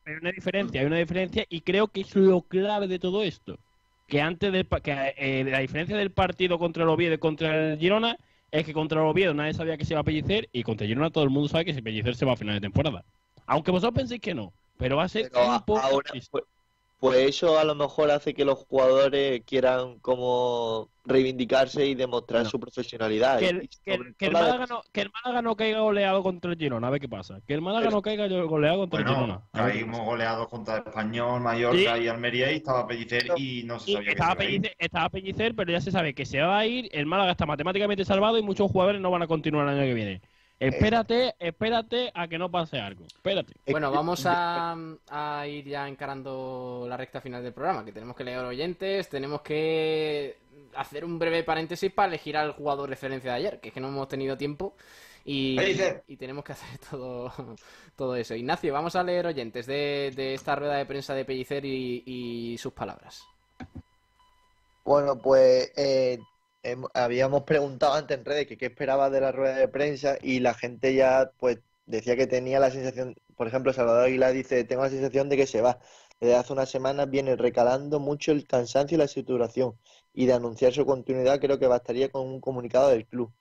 pero hay una diferencia, hay una diferencia y creo que es lo clave de todo esto. Que antes del que, eh, la diferencia del partido contra el Oviedo y contra el Girona es que contra el Oviedo nadie sabía que se iba a Pellicer y contra Girona todo el mundo sabe que si Pellicer se va a final de temporada. Aunque vosotros penséis que no, pero va a ser Pero un poco ahora. Pues, eso a lo mejor hace que los jugadores quieran como reivindicarse y demostrar No. su profesionalidad. que el, que, el- el Málaga no, que el Málaga no caiga goleado contra el Girona, a ver qué pasa. Que el Málaga no caiga goleado contra el Girona. caímos goleados contra Español, Mallorca Sí. y Almería y estaba Pellicer y no se sabía que estaba, se iba a ir. Pellicer, estaba Pellicer, pero ya se sabe que se va a ir, el Málaga está matemáticamente salvado y muchos jugadores no van a continuar el año que viene. Espérate, espérate a que no pase algo. Espérate. Bueno, vamos a, a ir ya encarando la recta final del programa, que tenemos que leer oyentes, tenemos que hacer un breve paréntesis para elegir al jugador referencia de ayer, que es que no hemos tenido tiempo y, Pellicer. y tenemos que hacer todo, todo eso. Ignacio, vamos a leer oyentes de, de esta rueda de prensa de Pellicer y, y sus palabras. Bueno, pues eh, habíamos preguntado antes en redes que qué esperaba de la rueda de prensa y la gente ya pues decía que tenía la sensación, por ejemplo, Salvador Aguilar dice, tengo la sensación de que se va. Desde hace unas semanas viene recalando mucho el cansancio y la saturación y de anunciar su continuidad creo que bastaría con un comunicado del club.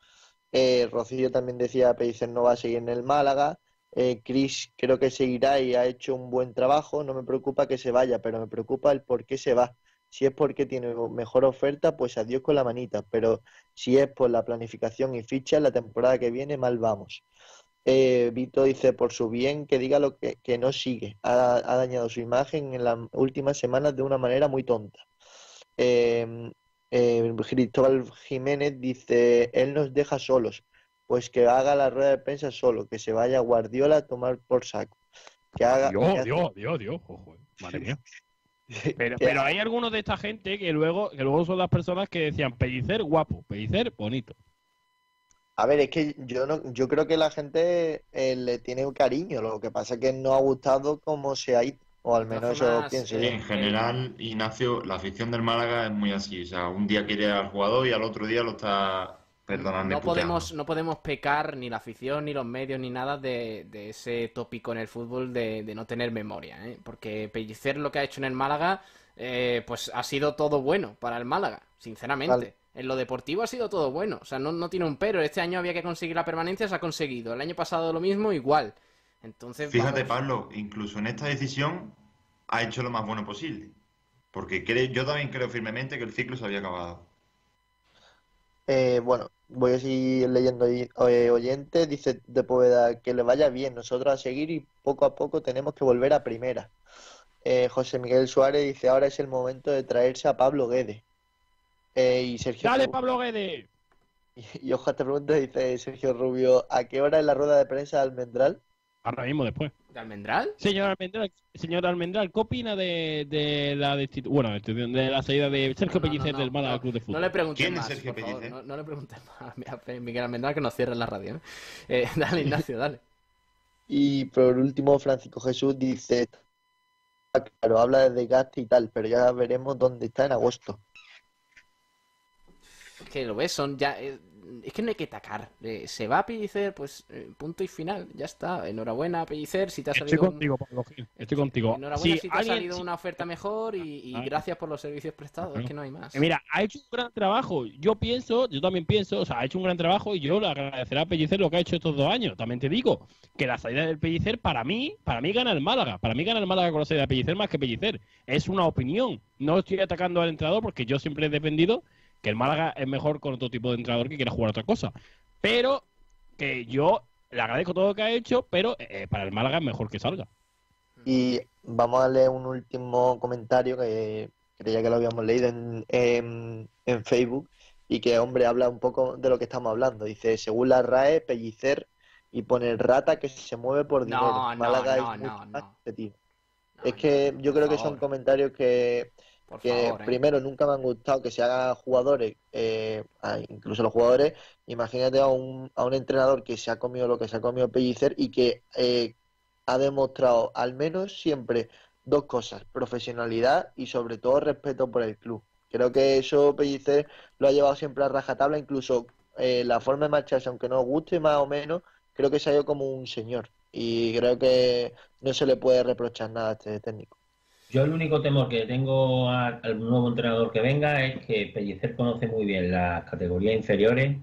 Eh, Rocío también decía, Pellicer no va a seguir en el Málaga. Eh, Chris creo que seguirá y ha hecho un buen trabajo. No me preocupa que se vaya, pero me preocupa el por qué se va. Si es porque tiene mejor oferta, pues adiós con la manita. Pero si es por la planificación y ficha, la temporada que viene mal vamos. Eh, Vito dice, por su bien, que diga lo que, que no sigue. Ha, ha dañado su imagen en las últimas semanas de una manera muy tonta. Eh, eh, Cristóbal Jiménez dice, él nos deja solos. Pues que haga la rueda de prensa solo, que se vaya Guardiola a tomar por saco. Que haga... que Dios, Dios, Dios, Dios, ojo, madre mía. Pero, pero hay algunos de esta gente que luego, que luego son las personas que decían Pellicer guapo, Pellicer bonito. A ver, es que yo no, yo creo que la gente eh, le tiene un cariño, lo que pasa es que no ha gustado cómo se ha ido, o al menos eso pienso yo. En general, Ignacio, la afición del Málaga es muy así. O sea, un día quiere al jugador y al otro día lo está No podemos, no podemos pecar ni la afición, ni los medios, ni nada de, de ese tópico en el fútbol de, de no tener memoria, ¿eh? Porque Pellicer lo que ha hecho en el Málaga, eh, pues ha sido todo bueno para el Málaga, sinceramente. Vale. En lo deportivo ha sido todo bueno, o sea, no, no tiene un pero. Este año había que conseguir la permanencia, se ha conseguido. El año pasado lo mismo, igual. Entonces, Fíjate, vamos- Pablo, incluso en esta decisión ha hecho lo más bueno posible. Porque yo también creo firmemente que el ciclo se había acabado. Eh, bueno, voy a seguir leyendo eh, oyentes, dice de Poveda que le vaya bien, nosotros a seguir y poco a poco tenemos que volver a primera. Eh, José Miguel Suárez dice, ahora es el momento de traerse a Pablo Guedes. Eh, y Sergio Dale, Pablo Guedes. Y ojo, te pregunta, dice Sergio Rubio, ¿a qué hora es la rueda de prensa de Almendral? Ahora mismo, después. ¿De Almendral? Señor Almendral, señor Almendral, ¿qué opina de, de la destitu- bueno, destitución- de la salida de Sergio Pellicer del Málaga Club de Fútbol? No le preguntes ¿Quién es más, Sergio por favor. No, no le preguntes más. Mira, Miguel Almendral que nos cierre la radio. ¿eh? Eh, dale, Ignacio, dale. Y por último, Francisco Jesús dice, "Ah, claro, habla de desgaste y tal, pero ya veremos dónde está en agosto. Es que lo ves, son ya. eh, es que no hay que tacar. Eh, se va a Pellicer, pues eh, punto y final. Ya está. Enhorabuena, Pellicer. Si te ha Estoy salido. un- contigo, Pablo Gil, Estoy contigo. Enhorabuena Si si te ha salido una oferta mejor y, y gracias por los servicios prestados. Es que no hay más. Eh, Mira, ha hecho un gran trabajo. Yo pienso, yo también pienso, o sea, ha hecho un gran trabajo y yo le agradeceré a Pellicer lo que ha hecho estos dos años. También te digo que la salida del Pellicer, para mí, para mí gana el Málaga. Para mí gana el Málaga con la salida de Pellicer más que Pellicer. Es una opinión. No estoy atacando al entrenador porque yo siempre he defendido que el Málaga es mejor con otro tipo de entrenador que quiera jugar otra cosa. Pero que yo le agradezco todo lo que ha hecho, pero eh, para el Málaga es mejor que salga. Y vamos a leer un último comentario que creía que lo habíamos leído en, en, en Facebook y que, hombre, habla un poco de lo que estamos hablando. Dice, según la RAE, pellicer y pone rata que se mueve por dinero. No, no, Málaga no, es no, competitivo. Es que yo creo que son comentarios que, Por que favor, ¿eh? primero nunca me han gustado que se hagan jugadores, eh, incluso los jugadores, imagínate a un, a un entrenador que se ha comido lo que se ha comido Pellicer y que eh, ha demostrado al menos siempre dos cosas, profesionalidad y sobre todo respeto por el club. Creo que eso Pellicer lo ha llevado siempre a rajatabla, incluso eh, la forma de marcharse, aunque no guste más o menos, creo que se ha ido como un señor y creo que no se le puede reprochar nada a este técnico. Yo el único temor que tengo a- al nuevo entrenador que venga es que Pellicer conoce muy bien las categorías inferiores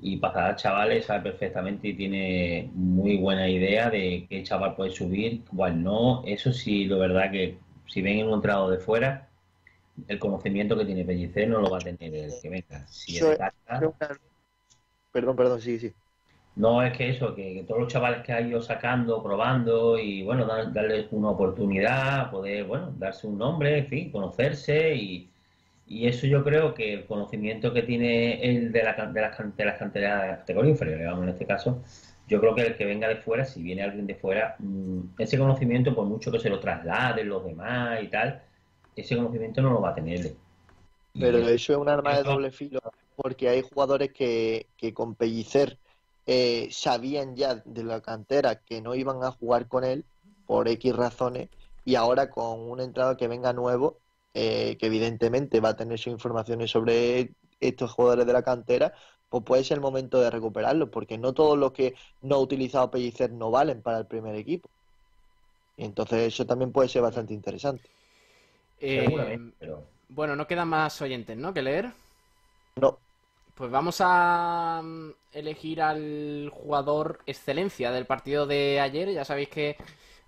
y para chavales sabe perfectamente y tiene muy buena idea de qué chaval puede subir, cuál no. Eso sí, lo verdad que si ven en un entrado de fuera, el conocimiento que tiene Pellicer no lo va a tener el que venga. Si es- Perdón, perdón, sí, sí. No es que eso, que, que todos los chavales que ha ido sacando, probando y bueno, dar- darles una oportunidad, poder, bueno, darse un nombre, en fin, conocerse y, y eso yo creo que el conocimiento que tiene el de, la, de, las, de las canteras de categoría inferior, digamos en este caso, yo creo que el que venga de fuera, si viene alguien de fuera, mm, ese conocimiento, por mucho que se lo trasladen los demás y tal, ese conocimiento no lo va a tener. Pero eso es un arma de doble filo, porque hay jugadores que, que con Pellicer eh, sabían ya de la cantera que no iban a jugar con él por X razones, y ahora con un entrado que venga nuevo, eh, que evidentemente va a tener sus informaciones sobre estos jugadores de la cantera, pues puede ser el momento de recuperarlos, porque no todos los que no ha utilizado Pellicer no valen para el primer equipo. Y entonces eso también puede ser bastante interesante. Eh, pero- Bueno, no quedan más oyentes, ¿no? Que leer. No. Pues vamos a mm, elegir al jugador excelencia del partido de ayer. Ya sabéis que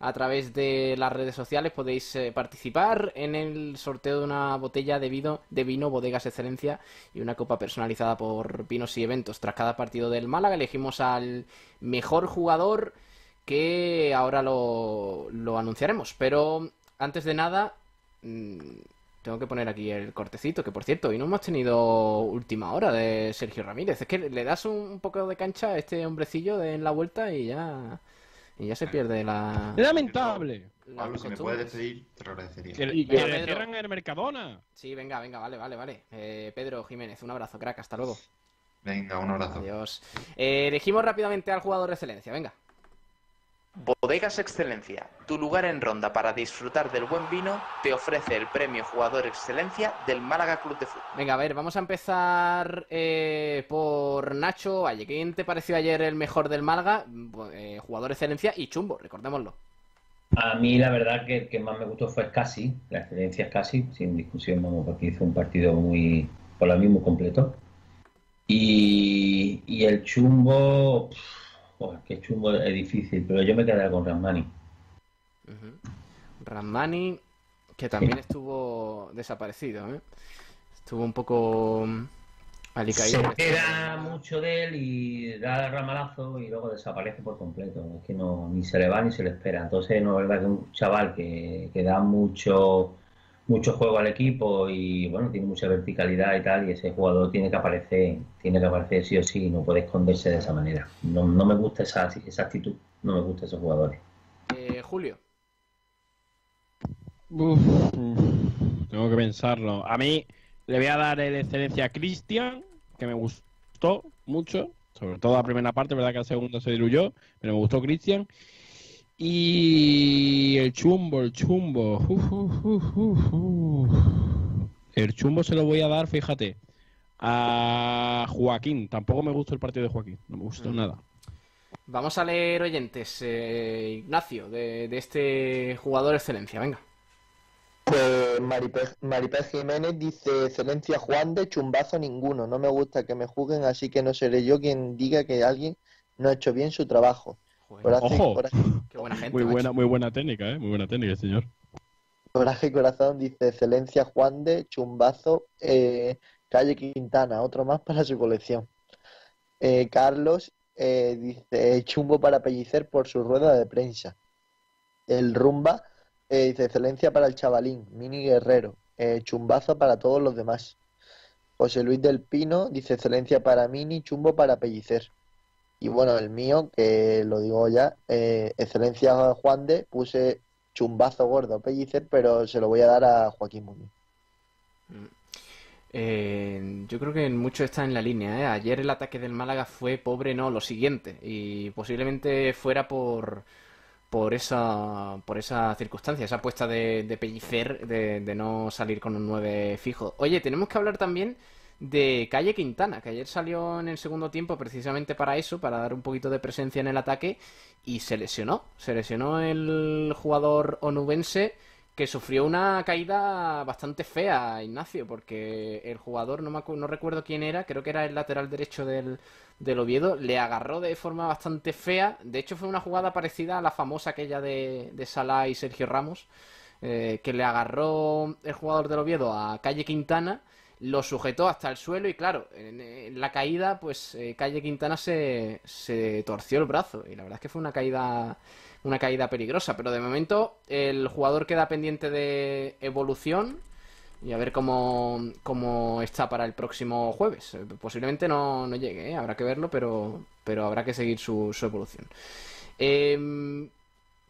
a través de las redes sociales podéis eh, participar en el sorteo de una botella de vino, de vino Bodegas Excelencia y una copa personalizada por Vinos y Eventos. Tras cada partido del Málaga elegimos al mejor jugador que ahora lo, lo anunciaremos. Pero antes de nada, mm, tengo que poner aquí el cortecito, que por cierto, hoy no hemos tenido última hora de Sergio Ramírez. Es que le das un, poco de cancha a este hombrecillo de, en la vuelta y ya, y ya se pierde la... Es lamentable. la Pablo, si me puedes despedir, te lo agradecería. Que, Y que que- le cierran el Mercadona. Sí, venga, venga, vale, vale, vale. Eh, Pedro Jiménez, un abrazo, crack, hasta luego. Venga, un abrazo. Adiós. Eh, elegimos rápidamente al jugador de excelencia, venga. Bodegas Excelencia, tu lugar en Ronda para disfrutar del buen vino, te ofrece el premio Jugador Excelencia del Málaga Club de Fútbol. Venga, a ver, vamos a empezar eh, por Nacho Valle. ¿Quién te pareció ayer el mejor del Málaga? Eh, jugador excelencia y chumbo, recordémoslo. A mí la verdad que el que más me gustó fue Casi, la excelencia es Casi, sin discusión, vamos, porque hizo un partido muy, por lo mismo, completo. Y, y el chumbo, joder, que chumbo es difícil, pero yo me quedaría con Ramani. Ramani, que también estuvo desaparecido, ¿eh? Estuvo un poco mm, alicaído. Se espera mucho de él y da el ramalazo y luego desaparece por completo. Es que no, ni se le va ni se le espera. Entonces, no es verdad que un chaval que, que da mucho, mucho juego al equipo y bueno, tiene mucha verticalidad y tal, y ese jugador tiene que aparecer, tiene que aparecer sí o sí, no puede esconderse de esa manera. No, no me gusta esa, esa actitud, no me gusta esos jugadores. Eh, Julio. Uf, tengo que pensarlo. A mí le voy a dar el excelencia a Cristian, que me gustó mucho. Sobre todo la primera parte, verdad que la segunda se diluyó, pero me gustó Cristian. Y el chumbo, el chumbo. Uf, uf, uf, uf, uf. El chumbo se lo voy a dar, fíjate, a Joaquín. Tampoco me gustó el partido de Joaquín, no me gustó Mm. nada. Vamos a leer oyentes. Eh, Ignacio, de, de este jugador excelencia, venga. Pues Maripé, Maripé Jiménez dice, excelencia Juan de chumbazo ninguno, no me gusta que me juzguen, así que no seré yo quien diga que alguien no ha hecho bien su trabajo. Coraje, Ojo. coraje, Qué buena gente. Muy buena, muy buena técnica, ¿eh? Muy buena técnica, señor. coraje corazón dice, excelencia Juan de chumbazo eh, calle Quintana, otro más para su colección. Eh, Carlos eh, dice, chumbo para pellicer por su rueda de prensa. El rumba eh, dice, excelencia para el chavalín, mini guerrero, eh, chumbazo para todos los demás. José Luis del Pino dice, excelencia para mini, chumbo para pellicer. Y bueno, el mío, que lo digo ya, eh, excelencia Juan de, puse chumbazo gordo pellicer, pero se lo voy a dar a Joaquín Muñoz. Eh, yo creo que mucho está en la línea, ¿eh? Ayer el ataque del Málaga fue pobre, no, lo siguiente. Y posiblemente fuera por, por esa, por esa circunstancia, esa apuesta de, de Pellicer de, de no salir con un 9 fijo. Oye, tenemos que hablar también de Calle Quintana, que ayer salió en el segundo tiempo precisamente para eso, para dar un poquito de presencia en el ataque, y se lesionó. Se lesionó el jugador onubense que sufrió una caída bastante fea, Ignacio, porque el jugador, no, me no recuerdo quién era, creo que era el lateral derecho del, del Oviedo, le agarró de forma bastante fea. De hecho, fue una jugada parecida a la famosa aquella de, de Salah y Sergio Ramos, eh, que le agarró el jugador del Oviedo a Calle Quintana, lo sujetó hasta el suelo y claro, en, la caída, pues eh, Calle Quintana se, se torció el brazo y la verdad es que fue una caída una caída peligrosa. Pero de momento el jugador queda pendiente de evolución y a ver cómo, cómo está para el próximo jueves. Posiblemente no, no llegue, ¿eh? habrá que verlo, pero, pero habrá que seguir su, su evolución. Em,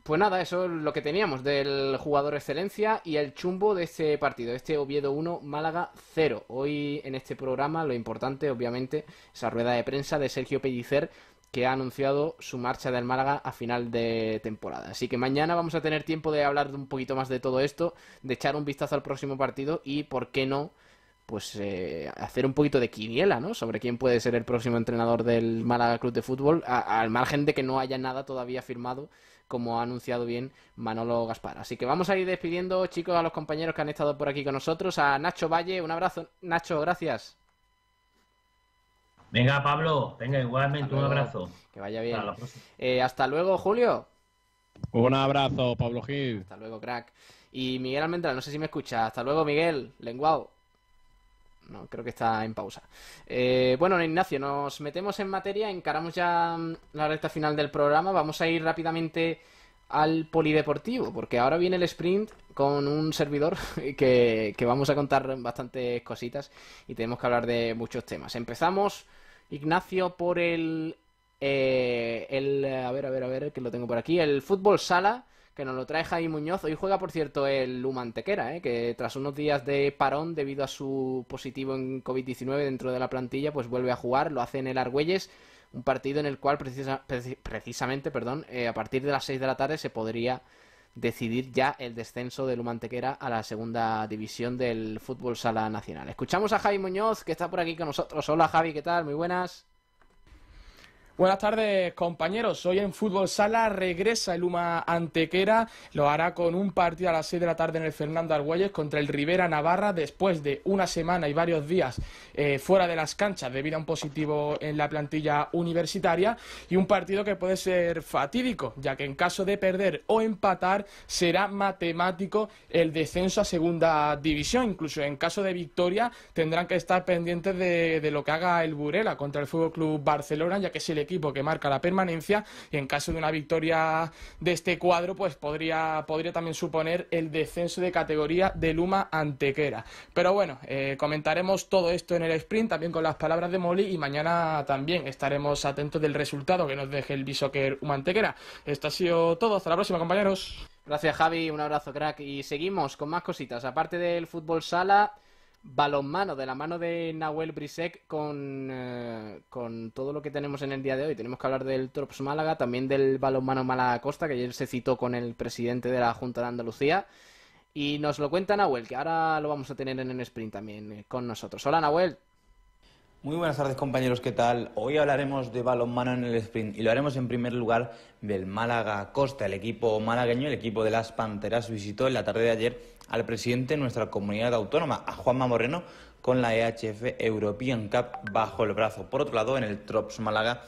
pues nada, eso es lo que teníamos del jugador excelencia y el chumbo de este partido, este Oviedo 1, Málaga 0. Hoy en este programa lo importante, obviamente, esa rueda de prensa de Sergio Pellicer que ha anunciado su marcha del Málaga a final de temporada. Así que mañana vamos a tener tiempo de hablar un poquito más de todo esto, de echar un vistazo al próximo partido y, ¿por qué no? Pues eh, hacer un poquito de quiniela, ¿no? Sobre quién puede ser el próximo entrenador del Málaga Club de Fútbol, al margen de que no haya nada todavía firmado, como ha anunciado bien Manolo Gaspar. Así que vamos a ir despidiendo, chicos, a los compañeros que han estado por aquí con nosotros. A Nacho Valle, un abrazo. Nacho, gracias. Venga, Pablo, venga, igualmente un abrazo. Que vaya bien. Eh, hasta luego, Julio. Un abrazo, Pablo Gil. Hasta luego, crack. Y Miguel Almendral, no sé si me escucha. Hasta luego, Miguel. Lenguao. No, creo que está en pausa. Eh, bueno, Ignacio, nos metemos en materia, encaramos ya mm, la recta final del programa. Vamos a ir rápidamente al polideportivo, porque ahora viene el sprint con un servidor que, que vamos a contar bastantes cositas y tenemos que hablar de muchos temas. Empezamos Ignacio, por el, eh, el... A ver, a ver, a ver, que lo tengo por aquí. El fútbol sala, que nos lo trae Jaime Muñoz. Hoy juega, por cierto, el Lumantequera, eh, que tras unos días de parón debido a su positivo en COVID-19 dentro de la plantilla, pues vuelve a jugar. Lo hace en el Argüelles. Un partido en el cual precisamente, perdón, eh, a partir de las 6 de la tarde se podría decidir ya el descenso del Humantequera a la segunda división del fútbol sala nacional. Escuchamos a Javi Muñoz, que está por aquí con nosotros. Hola Javi, ¿qué tal? Muy buenas. Buenas tardes, compañeros. Hoy en Fútbol Sala regresa el Uma Antequera. Lo hará con un partido a las 6 de la tarde en el Fernando Argüelles contra el Rivera Navarra después de una semana y varios días eh, fuera de las canchas debido a un positivo en la plantilla universitaria y un partido que puede ser fatídico, ya que en caso de perder o empatar será matemático el descenso a segunda división. Incluso en caso de victoria tendrán que estar pendientes de, de lo que haga el Burela contra el Fútbol Club Barcelona, ya que si le equipo que marca la permanencia y en caso de una victoria de este cuadro pues podría, podría también suponer el descenso de categoría de Luma Antequera. Pero bueno, eh, comentaremos todo esto en el sprint también con las palabras de Molly y mañana también estaremos atentos del resultado que nos deje el Bishoker Uma Antequera. Esto ha sido todo, hasta la próxima compañeros. Gracias Javi, un abrazo crack y seguimos con más cositas. Aparte del fútbol sala, balonmano de la mano de Nahuel Brisek con, eh, con todo lo que tenemos en el día de hoy. Tenemos que hablar del Trops Málaga, también del balonmano Málaga Costa, que ayer se citó con el presidente de la Junta de Andalucía. Y nos lo cuenta Nahuel, que ahora lo vamos a tener en el sprint también eh, con nosotros. Hola Nahuel. Muy buenas tardes compañeros, ¿qué tal? Hoy hablaremos de balonmano en el sprint y lo haremos en primer lugar del Málaga Costa. El equipo malagueño, el equipo de las Panteras, visitó en la tarde de ayer al presidente de nuestra comunidad autónoma, a Juanma Moreno, con la EHF European Cup bajo el brazo. Por otro lado, en el Trops Málaga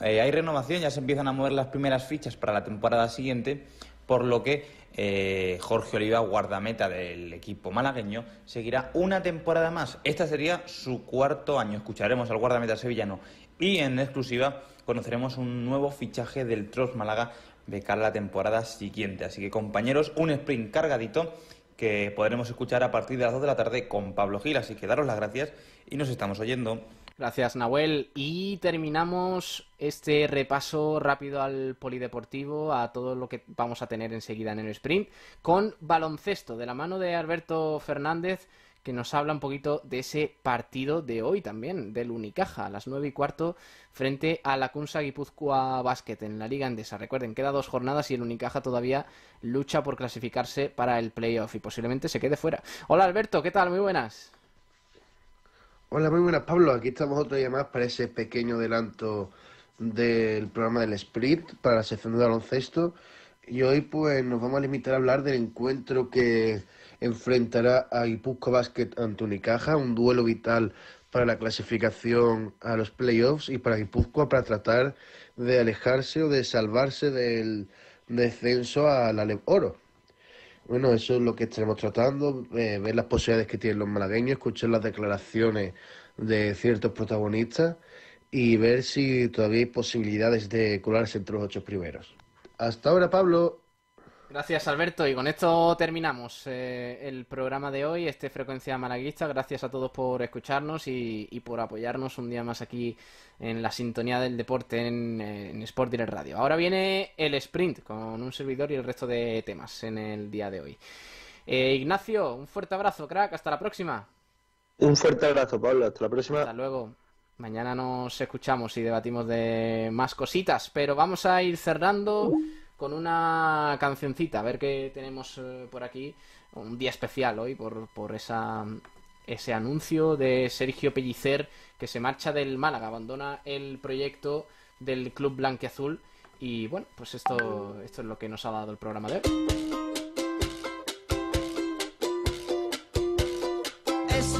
eh, hay renovación, ya se empiezan a mover las primeras fichas para la temporada siguiente, por lo que eh, Jorge Oliva, guardameta del equipo malagueño, seguirá una temporada más. Esta sería su cuarto año. Escucharemos al guardameta sevillano y en exclusiva conoceremos un nuevo fichaje del Tros Málaga de cara a la temporada siguiente. Así que compañeros, un sprint cargadito que podremos escuchar a partir de las 2 de la tarde con Pablo Gil. Así que daros las gracias y nos estamos oyendo. Gracias, Nahuel. Y terminamos este repaso rápido al polideportivo, a todo lo que vamos a tener enseguida en el sprint, con baloncesto, de la mano de Alberto Fernández, que nos habla un poquito de ese partido de hoy también, del Unicaja, a las nueve y cuarto, frente a la Kunsa Guipúzcoa Basket en la Liga Endesa. Recuerden, queda dos jornadas y el Unicaja todavía lucha por clasificarse para el playoff y posiblemente se quede fuera. Hola Alberto, ¿qué tal? Muy buenas. Hola, muy buenas, Pablo. Aquí estamos otro día más para ese pequeño adelanto del programa del Split para la sección de baloncesto. Y hoy pues nos vamos a limitar a hablar del encuentro que enfrentará a Guipúzcoa Basket ante Unicaja, un duelo vital para la clasificación a los playoffs y para Guipúzcoa para tratar de alejarse o de salvarse del descenso al Alep Oro. Bueno, eso es lo que estaremos tratando, eh, ver las posibilidades que tienen los malagueños, escuchar las declaraciones de ciertos protagonistas y ver si todavía hay posibilidades de colarse entre los ocho primeros. Hasta ahora, Pablo. Gracias, Alberto. Y con esto terminamos eh, el programa de hoy, este Frecuencia Malaguista. Gracias a todos por escucharnos y, y por apoyarnos un día más aquí en la sintonía del deporte en, en Sport Direct Radio. Ahora viene el sprint con un servidor y el resto de temas en el día de hoy. Eh, Ignacio, un fuerte abrazo, crack. Hasta la próxima. Un fuerte abrazo, Pablo. Hasta la próxima. Hasta luego. Mañana nos escuchamos y debatimos de más cositas, pero vamos a ir cerrando con una cancioncita, a ver qué tenemos eh, por aquí. Un día especial hoy por, por esa, ese anuncio de Sergio Pellicer que se marcha del Málaga, abandona el proyecto del Club Blanquiazul. Y bueno, pues esto, esto es lo que nos ha dado el programa de hoy. Es